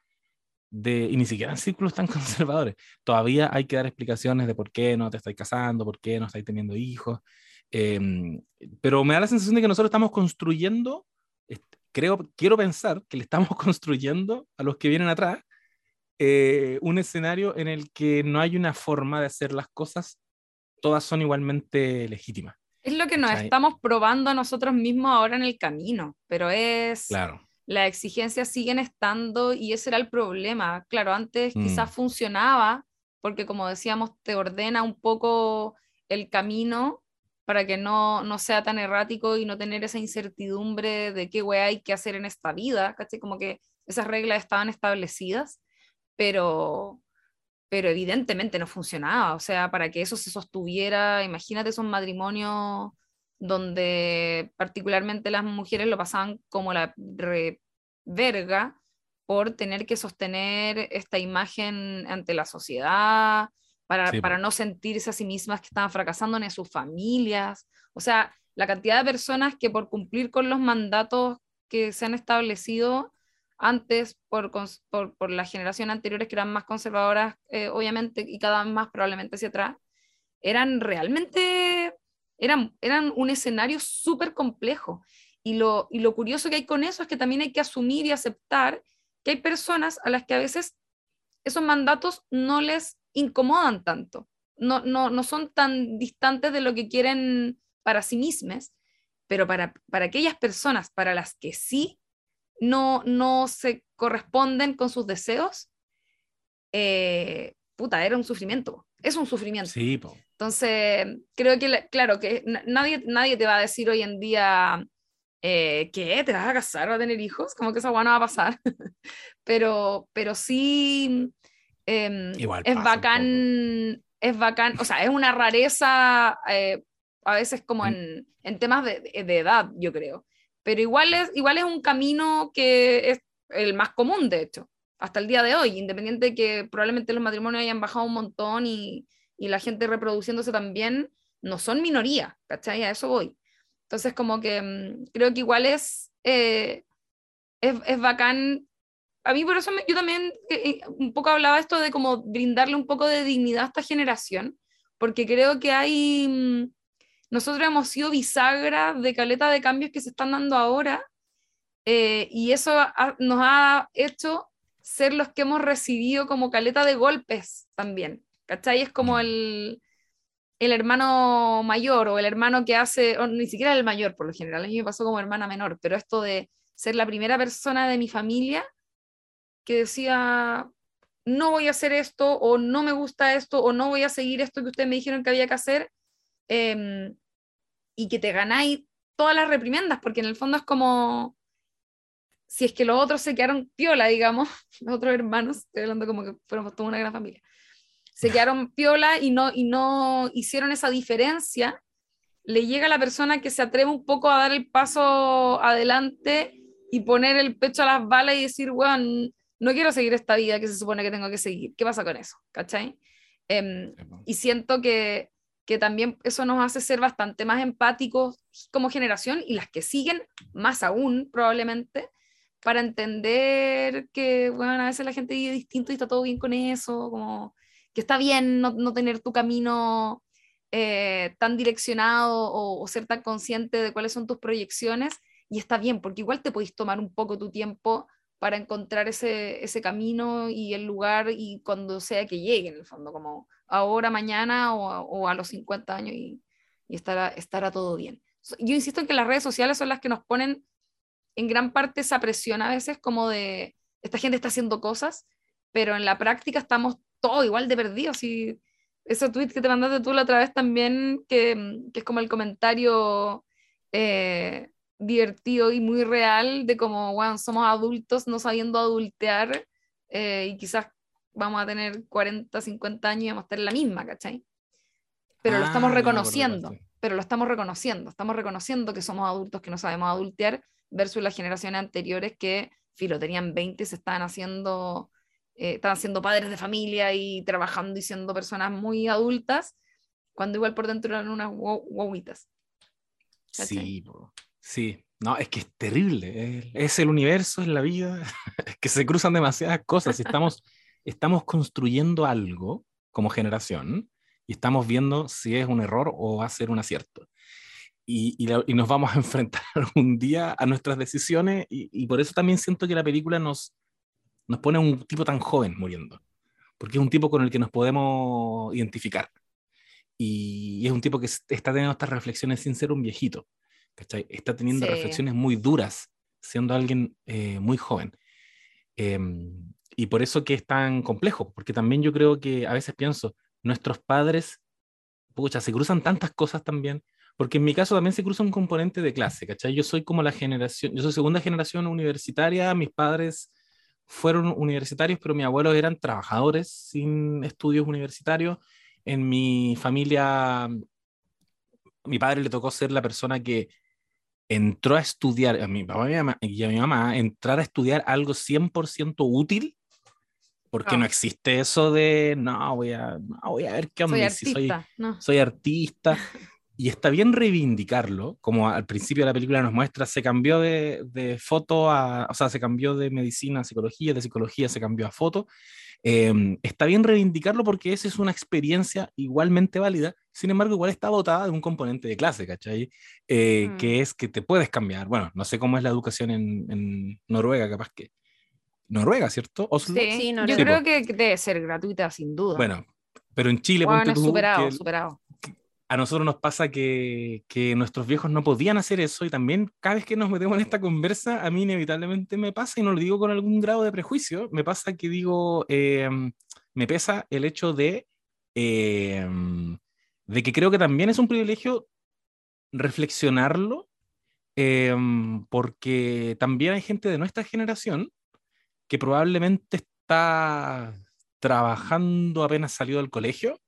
de, y ni siquiera en círculos tan conservadores, todavía hay que dar explicaciones de por qué no te estáis casando, por qué no estáis teniendo hijos, eh, pero me da la sensación de que nosotros estamos construyendo, creo, quiero pensar que le estamos construyendo a los que vienen atrás eh, un escenario en el que no hay una forma de hacer las cosas, todas son igualmente legítimas. Es lo que nos ¿Cachai? estamos probando a nosotros mismos ahora en el camino, pero es... Claro. las exigencias siguen estando y ese era el problema. Claro, antes Mm. quizás funcionaba porque como decíamos, te ordena un poco el camino para que no, no sea tan errático y no tener esa incertidumbre de qué weá hay que hacer en esta vida, ¿cachai? Como que esas reglas estaban establecidas, pero, pero evidentemente no funcionaba. O sea, para que eso se sostuviera, imagínate esos matrimonios donde particularmente las mujeres lo pasaban como la verga por tener que sostener esta imagen ante la sociedad, para, Sí, para no sentirse a sí mismas que estaban fracasando ni a sus familias. O sea, la cantidad de personas que por cumplir con los mandatos que se han establecido antes por, por, por las generaciones anteriores que eran más conservadoras, eh, obviamente, y cada vez más probablemente hacia atrás, eran realmente, eran, eran un escenario súper complejo. Y lo, y lo curioso que hay con eso es que también hay que asumir y aceptar que hay personas a las que a veces esos mandatos no les incomodan tanto, no, no, no son tan distantes de lo que quieren para sí mismas, pero para, para aquellas personas para las que sí no, no se corresponden con sus deseos, eh, puta, era un sufrimiento, es un sufrimiento. Sí, po. Entonces, creo que, la- claro, que na- nadie, nadie te va a decir hoy en día, eh, ¿qué? ¿Te vas a casar o a tener hijos? Como que esa guay no va a pasar. pero, pero sí, em, Igual es bacán, es bacán, o sea, es una rareza eh, a veces como Mm. en, en temas de, de- de edad, yo creo. Pero igual es, igual es un camino que es el más común, de hecho, hasta el día de hoy, independiente de que probablemente los matrimonios hayan bajado un montón y, y la gente reproduciéndose también, no son minoría, ¿cachai? A eso voy. Entonces, como que mm, creo que igual es, eh, es, es bacán. A mí por eso me- yo también eh, eh, un poco hablaba esto de como brindarle un poco de dignidad a esta generación, porque creo que hay, mm, nosotros hemos sido bisagra de caleta de cambios que se están dando ahora, eh, y eso ha- nos ha hecho ser los que hemos recibido como caleta de golpes también, ¿cachai? Es como el, el hermano mayor o el hermano que hace, o ni siquiera el mayor por lo general, a mí me pasó como hermana menor, pero esto de ser la primera persona de mi familia que decía, no voy a hacer esto, o no me gusta esto, o no voy a seguir esto que ustedes me dijeron que había que hacer, em, y que te ganáis todas las reprimendas, porque en el fondo es como, si es que los otros se quedaron piola, digamos, los otros hermanos, estoy hablando como que fuéramos toda una gran familia, se quedaron piola y no, y no hicieron esa diferencia, le llega a la persona que se atreve un poco a dar el paso adelante y poner el pecho a las balas y decir, weón, no quiero seguir esta vida que se supone que tengo que seguir. ¿Qué pasa con eso? ¿Cachai? Po. y siento que, que también eso nos hace ser bastante más empáticos como generación y las que siguen más aún probablemente, para entender que, bueno, a veces la gente vive distinto y está todo bien con eso, como que está bien no, no tener tu camino eh, tan direccionado o, ser tan consciente de cuáles son tus proyecciones, y está bien, porque igual te podéis tomar un poco tu tiempo para encontrar ese, ese camino y el lugar y cuando sea que llegue, en el fondo, como ahora, mañana o, o a los 50 años y, estará, estará todo bien. Yo insisto en que las redes sociales son las que nos ponen en gran parte esa presión a veces como de, esta gente está haciendo cosas, pero en la práctica estamos todos igual de perdidos. Y ese tweet que te mandaste tú la otra vez también, que, que es como el comentario eh, divertido y muy real de como, bueno, somos adultos no sabiendo adultear eh, y quizás vamos a tener 40, 50 años y vamos a estar en la misma, ¿cachai? Pero lo estamos ah, reconociendo, pero lo estamos reconociendo, estamos reconociendo que somos adultos que no sabemos adultear versus las generaciones anteriores que, filo, tenían 20 y se estaban haciendo, eh, estaban siendo padres de familia y trabajando y siendo personas muy adultas, cuando igual por dentro eran unas guaguitas. Sí, sí. No, es que es terrible. Es el universo, es la vida, es que se cruzan demasiadas cosas. Estamos, estamos construyendo algo como generación y estamos viendo si es un error o va a ser un acierto y, nos vamos a enfrentar un día a nuestras decisiones y, por eso también siento que la película nos, nos pone a un tipo tan joven muriendo, porque es un tipo con el que nos podemos identificar y, es un tipo que está teniendo estas reflexiones sin ser un viejito, Está teniendo reflexiones muy duras siendo alguien eh, muy joven. Em, y por eso que es tan complejo, porque también yo creo que a veces pienso, nuestros padres, pucha, se cruzan tantas cosas también, porque en mi caso también se cruza un componente de clase, ¿cachai? Yo soy como la generación, yo soy segunda generación universitaria, mis padres fueron universitarios, pero mis abuelos eran trabajadores sin estudios universitarios. En mi familia, mi padre le tocó ser la persona que entró a estudiar, a mi papá y a mi mamá, entrar a estudiar algo 100% útil, porque no ah. existe eso de, no, voy a, voy a ver qué onda, soy artista, soy artista. y está bien reivindicarlo, como al principio de la película nos muestra, se cambió de, de foto a, o sea, se cambió de medicina a psicología, de psicología se cambió a foto. Em, está bien reivindicarlo porque esa es una experiencia igualmente válida, sin embargo, igual está dotada de un componente de clase, ¿cachai? Eh, mm. Que es que te puedes cambiar. Bueno, no sé cómo es la educación en, en Noruega, capaz que. Noruega, ¿cierto? Oslo. Sí, yo creo que debe ser gratuita, sin duda. Bueno, pero en Chile, bueno, superado, superado a nosotros nos pasa que, nuestros viejos no podían hacer eso y también cada vez que nos metemos en esta conversa, a mí inevitablemente me pasa, y no lo digo con algún grado de prejuicio, me pasa que digo, em, me pesa el hecho de, em, de que creo que también es un privilegio reflexionarlo, em, porque también hay gente de nuestra generación que probablemente está trabajando apenas salido del colegio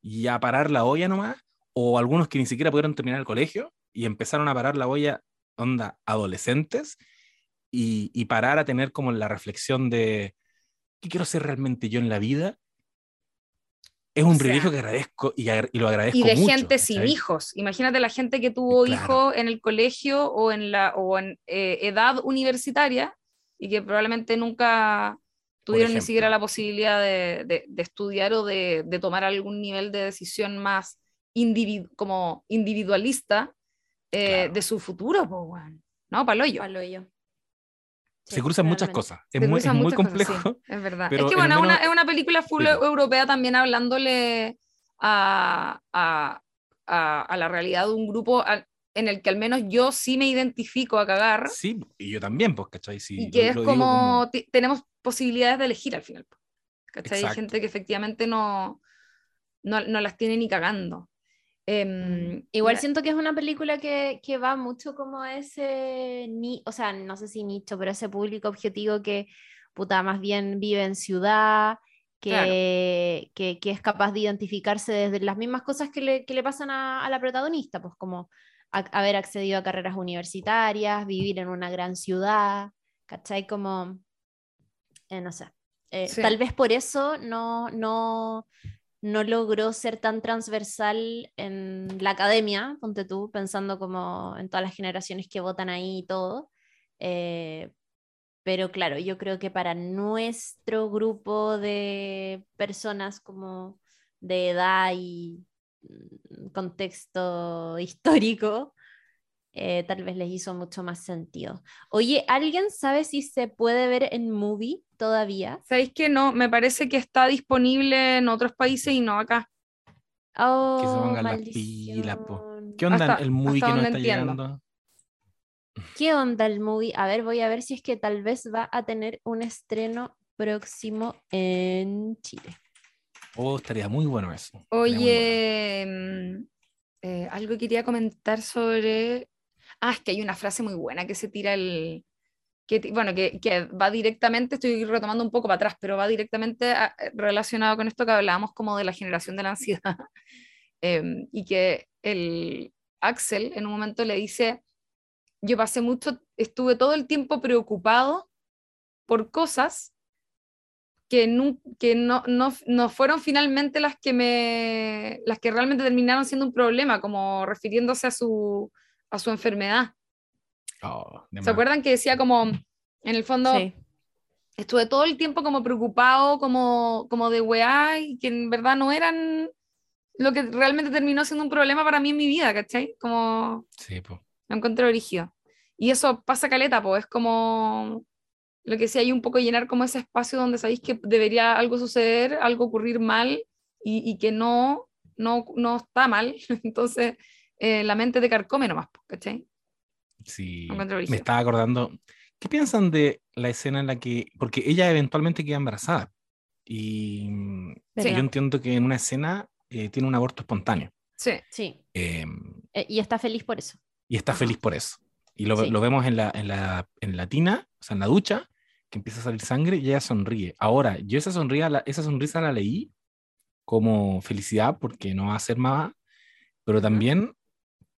y a parar la olla nomás o algunos que ni siquiera pudieron terminar el colegio y empezaron a parar la olla, onda, adolescentes, y, parar a tener como la reflexión de, ¿qué quiero ser realmente yo en la vida? Es un privilegio que agradezco y, lo agradezco. Y de mucho, gente sin hijos. Imagínate la gente que tuvo hijos en el colegio o en, la, o en eh, edad universitaria y que probablemente nunca tuvieron ni siquiera la posibilidad de, de, estudiar o de, de, tomar algún nivel de decisión más como individualista eh, de su futuro, ¿no? Paloyo. Paloyo. se cruzan muchas cosas. Es muy, es muy complejo. es verdad. es que bueno, es una, es una, película full europea también hablándole a, a, a, la realidad de un grupo en el que al menos yo sí me identifico a cagar. Sí, y yo también, pues, ¿cachai? Sí, y que es como, tenemos posibilidades de elegir al final, ¿cachai? Hay gente que efectivamente no, no, no las tiene ni cagando. Em, igual siento que es una película que, que, va mucho como ese, ni, o sea, no sé si nicho, pero ese público objetivo que, puta, más bien vive en ciudad, que, que, que, es capaz de identificarse desde las mismas cosas que le, que le pasan a, a, la protagonista, pues como haber accedido a carreras universitarias, vivir en una gran ciudad, ¿cachai? Como, eh, no sé. Eh, tal vez por eso no, no, no logró ser tan transversal en la academia, ponte tú, pensando como en todas las generaciones que votan ahí y todo, eh, pero claro, yo creo que para nuestro grupo de personas como de edad y mm, contexto histórico, eh, tal vez les hizo mucho más sentido. Oye, ¿alguien sabe si se puede ver en movie todavía? ¿Sabéis que no? Me parece que está disponible en otros países y no acá. Oh, que se pongan las pilas, po. ¿Qué onda Hasta- el movie que no está entiendo. llegando? ¿Qué onda el movie? A ver, voy a ver si es que tal vez va a tener un estreno próximo en Chile. Oh, estaría muy bueno eso. estaría muy bueno. Oye, mm, eh, algo quería comentar sobre... Ah, es que hay una frase muy buena que se tira el... Que, bueno, que, que va directamente, estoy retomando un poco para atrás, pero va directamente a- eh, relacionado con esto que hablábamos como de la generación de la ansiedad. Em, y que el Axel en un momento le dice, yo pasé mucho, estuve todo el tiempo preocupado por cosas que, nu- que no, no, no fueron finalmente las que me las que realmente terminaron siendo un problema, como refiriéndose a su, a su enfermedad. Oh, ¿Se acuerdan que decía como, en el fondo, Sí. estuve todo el tiempo como preocupado, como, como de weá, y que en verdad no eran lo que realmente terminó siendo un problema para mí en mi vida, ¿cachai? Como Sí, po. lo encontré origen. Y eso pasa caleta, pues es como lo que sí hay un poco llenar como ese espacio donde sabéis que debería algo suceder, algo ocurrir mal y, y que no, no, no está mal. Entonces eh, la mente te carcome nomás, ¿cachai? Sí, me estaba acordando. ¿Qué piensan de la escena en la que, porque ella eventualmente queda embarazada y ¿Verdad? yo entiendo que en una escena eh, tiene un aborto espontáneo Sí, Sí. eh, Eh, y está feliz por eso. y está Ajá. feliz por eso. Y lo, Sí. lo vemos en la, en, la, en la tina, o sea, en la ducha, que empieza a salir sangre y ella sonríe. Ahora, yo esa, sonrisa la, esa sonrisa la leí como felicidad porque no va a ser mamá, pero también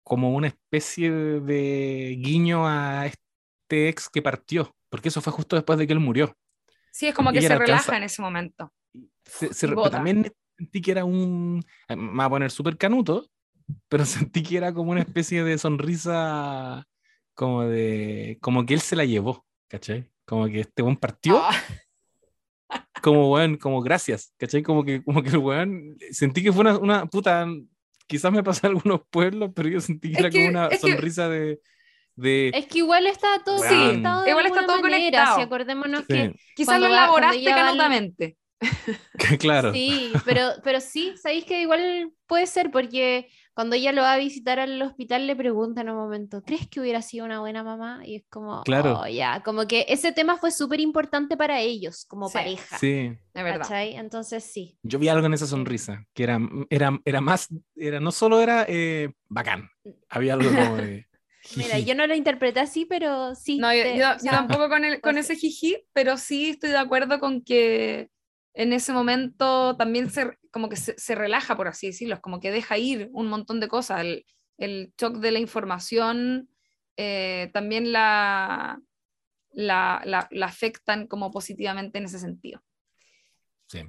como una especie de guiño a este ex que partió, porque eso fue justo después de que él murió. sí, es como que Ella se le alcanza- relaja en ese momento. Se- se- Y también sentí que era un, eh, me va a poner súper canuto, pero sentí que era como una especie de sonrisa, como de, como que él se la llevó, ¿cachai? Como que este buen partió, Ah, como weón, como gracias, ¿cachai? Como que, como que el weón, sentí que fue una, una puta, quizás me pasó en algunos pueblos, pero yo sentí que Es era como una que- sonrisa de, de Es que igual está todo Weón. conectado Igual está todo manera, conectado. Si acordémonos sí, que quizás Cuando lo elaboraste al- canutamente. claro, Sí, pero, pero sí, sabéis que igual puede ser porque cuando ella lo va a visitar al hospital le preguntan en un momento, ¿crees que hubiera sido una buena mamá? Y es como, Claro. oh, ya, como que ese tema fue súper importante para ellos como Sí, pareja. sí. Es verdad. ¿cachai? Entonces sí. Yo vi algo en esa sonrisa, que era, era, era más, era, no solo era eh, bacán, había algo como de... Mira, yo no lo interpreté así, pero sí. No, yo, te- yo- yo tampoco con, el, con ese jiji, pero sí estoy de acuerdo con que en ese momento también se, como que se, se relaja, por así decirlo, es como que deja ir un montón de cosas. El, el shock de la información eh, también la, la, la- la afectan como positivamente en ese sentido. Sí.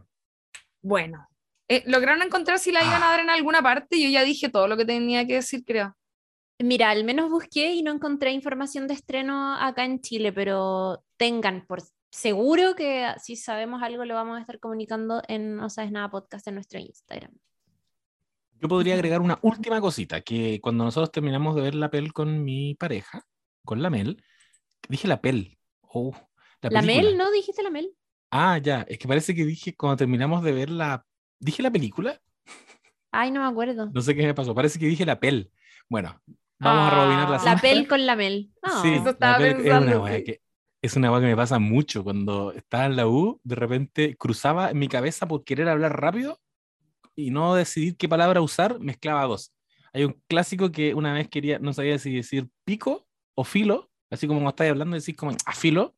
Bueno, eh, ¿lograron encontrar si la iban a dar en alguna parte? Yo ya dije todo lo que tenía que decir, creo. Mira, al menos busqué y no encontré información de estreno acá en Chile, pero tengan por seguro que si sabemos algo lo vamos a estar comunicando en No Sabes Nada Podcast en nuestro Instagram. Yo podría agregar una última cosita, que cuando nosotros terminamos de ver la pel con mi pareja, con la Mel, dije la pel, oh, la ¿La película. Mel? ¿No dijiste la Mel? Ah, ya, es que parece que dije cuando terminamos de ver la, dije la película, Ay, no me acuerdo. no sé qué me pasó, parece que dije la pel. Bueno, vamos a rebobinar la Ah. La. Pel con la Mel. No. Sí, Eso la estaba pel- es una que es una wea que me pasa mucho cuando estaba en la U, de repente cruzaba mi cabeza por querer hablar rápido y no decidir qué palabra usar, mezclaba dos. Hay un clásico que una vez quería, no sabía si decir pico o filo, así como cuando estáis hablando, decís como a filo,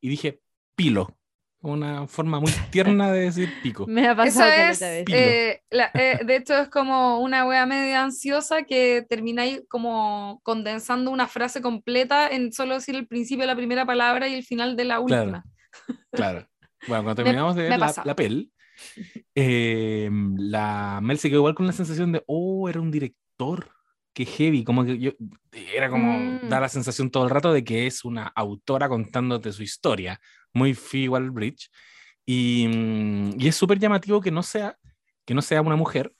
y dije pilo, una forma muy tierna de decir pico. Me ha pasado Eso es, de eh, la- eh, de hecho es como una wea media ansiosa que termináis como condensando una frase completa en solo decir el principio de la primera palabra y el final de la Claro. última. Claro. Bueno, cuando Me- terminamos de me ver ha la, la pel, eh, la Mel se quedó igual con la sensación de, oh, era un director. qué heavy, como que yo, era como, Mm. da la sensación todo el rato de que es una autora contándote su historia, muy Phoebe Waller-Bridge, y, mm, y es súper llamativo que no sea, que no sea una mujer,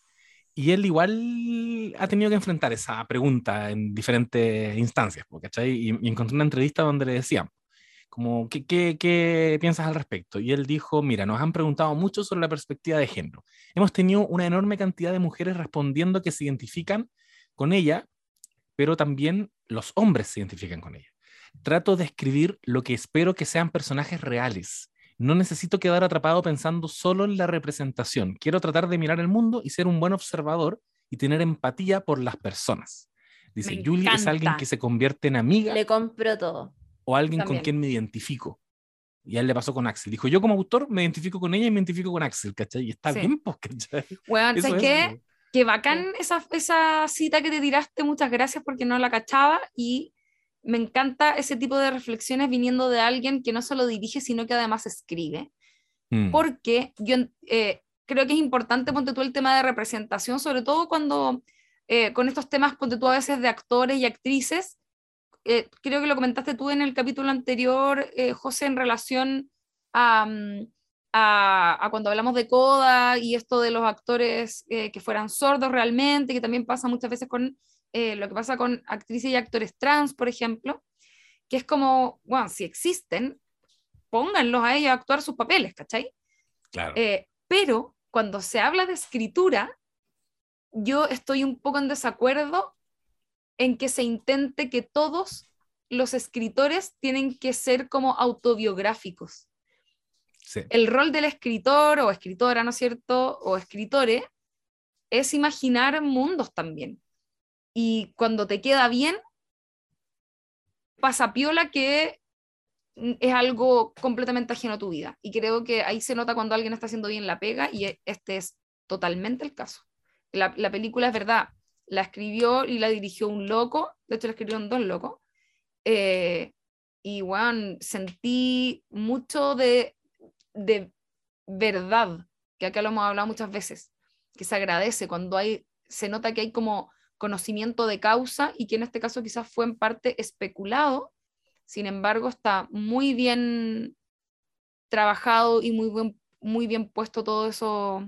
y él igual ha tenido que enfrentar esa pregunta en diferentes instancias, ¿cachai? Y, y encontré una entrevista donde le decían, como, ¿qué, qué, qué piensas al respecto? Y él dijo, mira, nos han preguntado mucho sobre la perspectiva de género. Hemos tenido una enorme cantidad de mujeres respondiendo que se identifican con ella, pero también los hombres se identifican con ella. Trato de escribir lo que espero que sean personajes reales. No necesito quedar atrapado pensando solo en la representación. Quiero tratar de mirar el mundo y ser un buen observador y tener empatía por las personas. Dice, Me Julie es alguien que se convierte en amiga Le compro todo. o alguien También. con quien me identifico. Y a él le pasó con Axel. Dijo, yo como autor me identifico con ella y me identifico con Axel, ¿cachai? Y está Sí. bien, pues, ¿cachai? Eso ¿sabes es, qué? Qué bacán esa, esa cita que te tiraste, muchas gracias porque no la cachaba y me encanta ese tipo de reflexiones viniendo de alguien que no solo dirige, sino que además escribe. Mm. Porque yo eh, creo que es importante, ponte tú el tema de representación, sobre todo cuando eh, con estos temas, ponte tú a veces de actores y actrices, eh, creo que lo comentaste tú en el capítulo anterior, José, en relación a, mm, a, a cuando hablamos de coda y esto de los actores que fueran sordos realmente, que también pasa muchas veces con eh, lo que pasa con actrices y actores trans, por ejemplo, que es como, bueno, si existen, pónganlos a ellos a actuar sus papeles, ¿cachai? Claro. Eh, pero cuando se habla de escritura, yo estoy un poco en desacuerdo en que se intente que todos los escritores tienen que ser como autobiográficos. Sí. El rol del escritor o escritora, ¿no es cierto? O escritore es imaginar mundos también. Y cuando te queda bien, pasa piola que es algo completamente ajeno a tu vida. Y creo que ahí se nota cuando alguien está haciendo bien la pega y e- este es totalmente el caso. La, la película es verdad, la escribió y la dirigió un loco, de hecho la escribieron dos locos. Eh, y bueno, sentí mucho de, de verdad, que acá lo hemos hablado muchas veces, que se agradece cuando hay, se nota que hay como conocimiento de causa y que en este caso quizás fue en parte especulado, sin embargo está muy bien trabajado y muy, muy bien puesto todos esos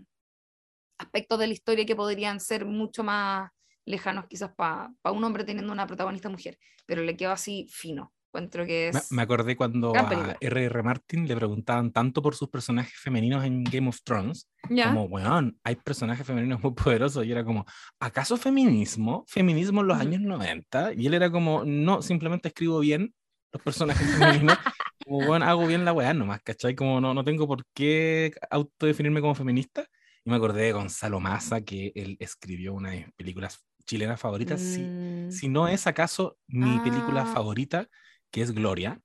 aspectos de la historia que podrían ser mucho más lejanos quizás para un hombre teniendo una protagonista mujer, pero le quedó así fino. Encuentro que Me, es... me acordé cuando a película. R.R. Martin le preguntaban tanto por sus personajes femeninos en Game of Thrones, ¿Ya? como, weón, hay personajes femeninos muy poderosos, y era como, ¿acaso feminismo? ¿Feminismo en los años 90? Y él era como, no, simplemente escribo bien los personajes femeninos, como, weón, hago bien la weá nomás, ¿cachai? Como no, no tengo por qué autodefinirme como feminista. Y me acordé de Gonzalo Massa, que él escribió una de mis películas chilenas favoritas, si, Mm. si no es acaso mi película Ah. favorita, que es Gloria,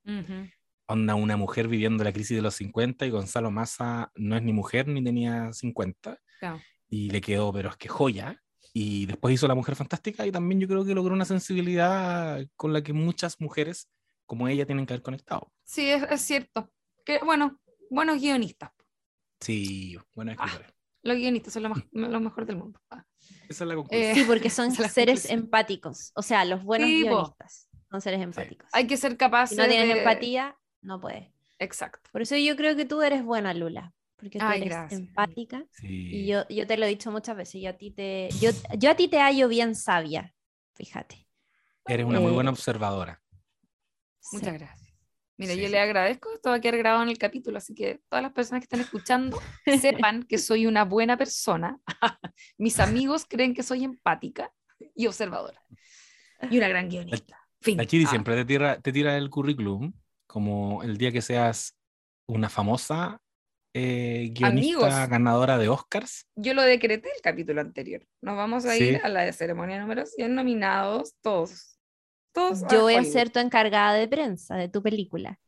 onda una mujer viviendo la crisis de los 50 y Gonzalo Massa no es ni mujer ni tenía 50 Claro. y le quedó, pero es que joya. Y después hizo La Mujer Fantástica y también yo creo que logró una sensibilidad con la que muchas mujeres como ella tienen que haber conectado. Sí, es, es cierto. Que, bueno, buenos guionistas. Sí, bueno, Ah. escritores. Los guionistas son lo, mej- lo mejor del mundo. Ah. Esa es la conclusión. Eh, Sí, porque son seres conclusión. empáticos. O sea, los buenos Sí, guionistas son seres empáticos. Hay que ser capaces Si no tienes de- empatía, no puedes. Exacto. Por eso yo creo que tú eres buena, Lula. Porque tú Ay, eres gracias. empática. Sí. Y yo, yo te lo he dicho muchas veces. Yo a ti te, yo, yo a ti te hallo bien sabia. Fíjate. Eres una muy eh, buena observadora. Muchas Sí. gracias. Mira, Sí, yo le agradezco. Esto va a quedar grabado en el capítulo, así que todas las personas que están escuchando sepan que soy una buena persona. Mis amigos creen que soy empática y observadora. Y una gran guionista. Fin. La Chiri Ah, siempre te tira, te tira el currículum como el día que seas una famosa eh, guionista Amigos. ganadora de Oscars. Yo lo decreté el capítulo anterior. Nos vamos a ir Sí. a la ceremonia número 100 nominados, todos. Todos Yo voy a ser tu encargada de prensa de tu película.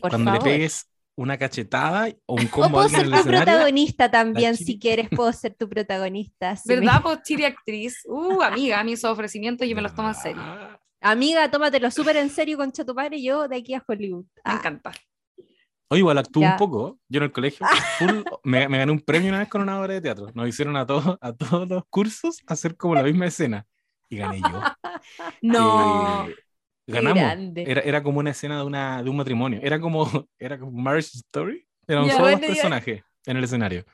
Por Cuando favor. le pegues una cachetada o un O combo a puedo ser en tu protagonista también, si quieres, puedo ser tu protagonista. si me- ¿Verdad, pues Chiri actriz? Uh, amiga, esos ofrecimientos yo me los tomo en serio. Amiga, tómatelo súper en serio, concha tu padre, yo de aquí a Hollywood. Me Ah, encanta. Oye, igual actúo Ya. un poco. Yo en el colegio full, me, me gané un premio una vez con una obra de teatro. Nos hicieron a todos, a todos los cursos hacer como la misma escena. y gané yo. No. Eh, ganamos. Era, era como una escena de, una, de un matrimonio. Era como, era como Marriage Story. Eran Ya, solo dos bueno, ya. personajes en el escenario.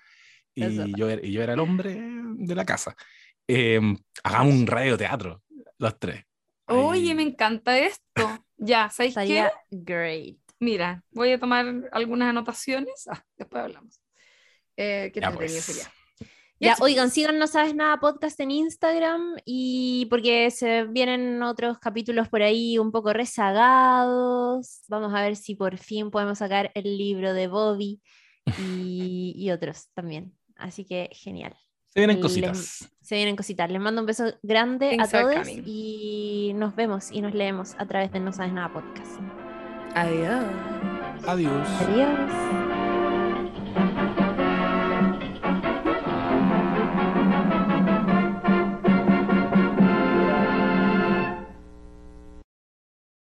Y Eso. yo, era- y yo era el hombre de la casa. Eh, hagamos un radioteatro, los tres. Oye, me encanta esto. Ya, ¿sabéis qué? Great. Mira, voy a tomar algunas anotaciones. Ah, después hablamos. Eh, ¿Qué Ya, pues. sería? Ya, oigan, sigan No Sabes Nada podcast en Instagram y porque se vienen otros capítulos por ahí un poco rezagados. Vamos a ver si por fin podemos sacar el libro de Bobby y, y otros también. Así que genial. Se vienen Les- cositas. Se vienen cositas. Les mando un beso grande Things a todos y nos vemos y nos leemos a través de No Sabes Nada podcast. Adiós. Adiós. Adiós.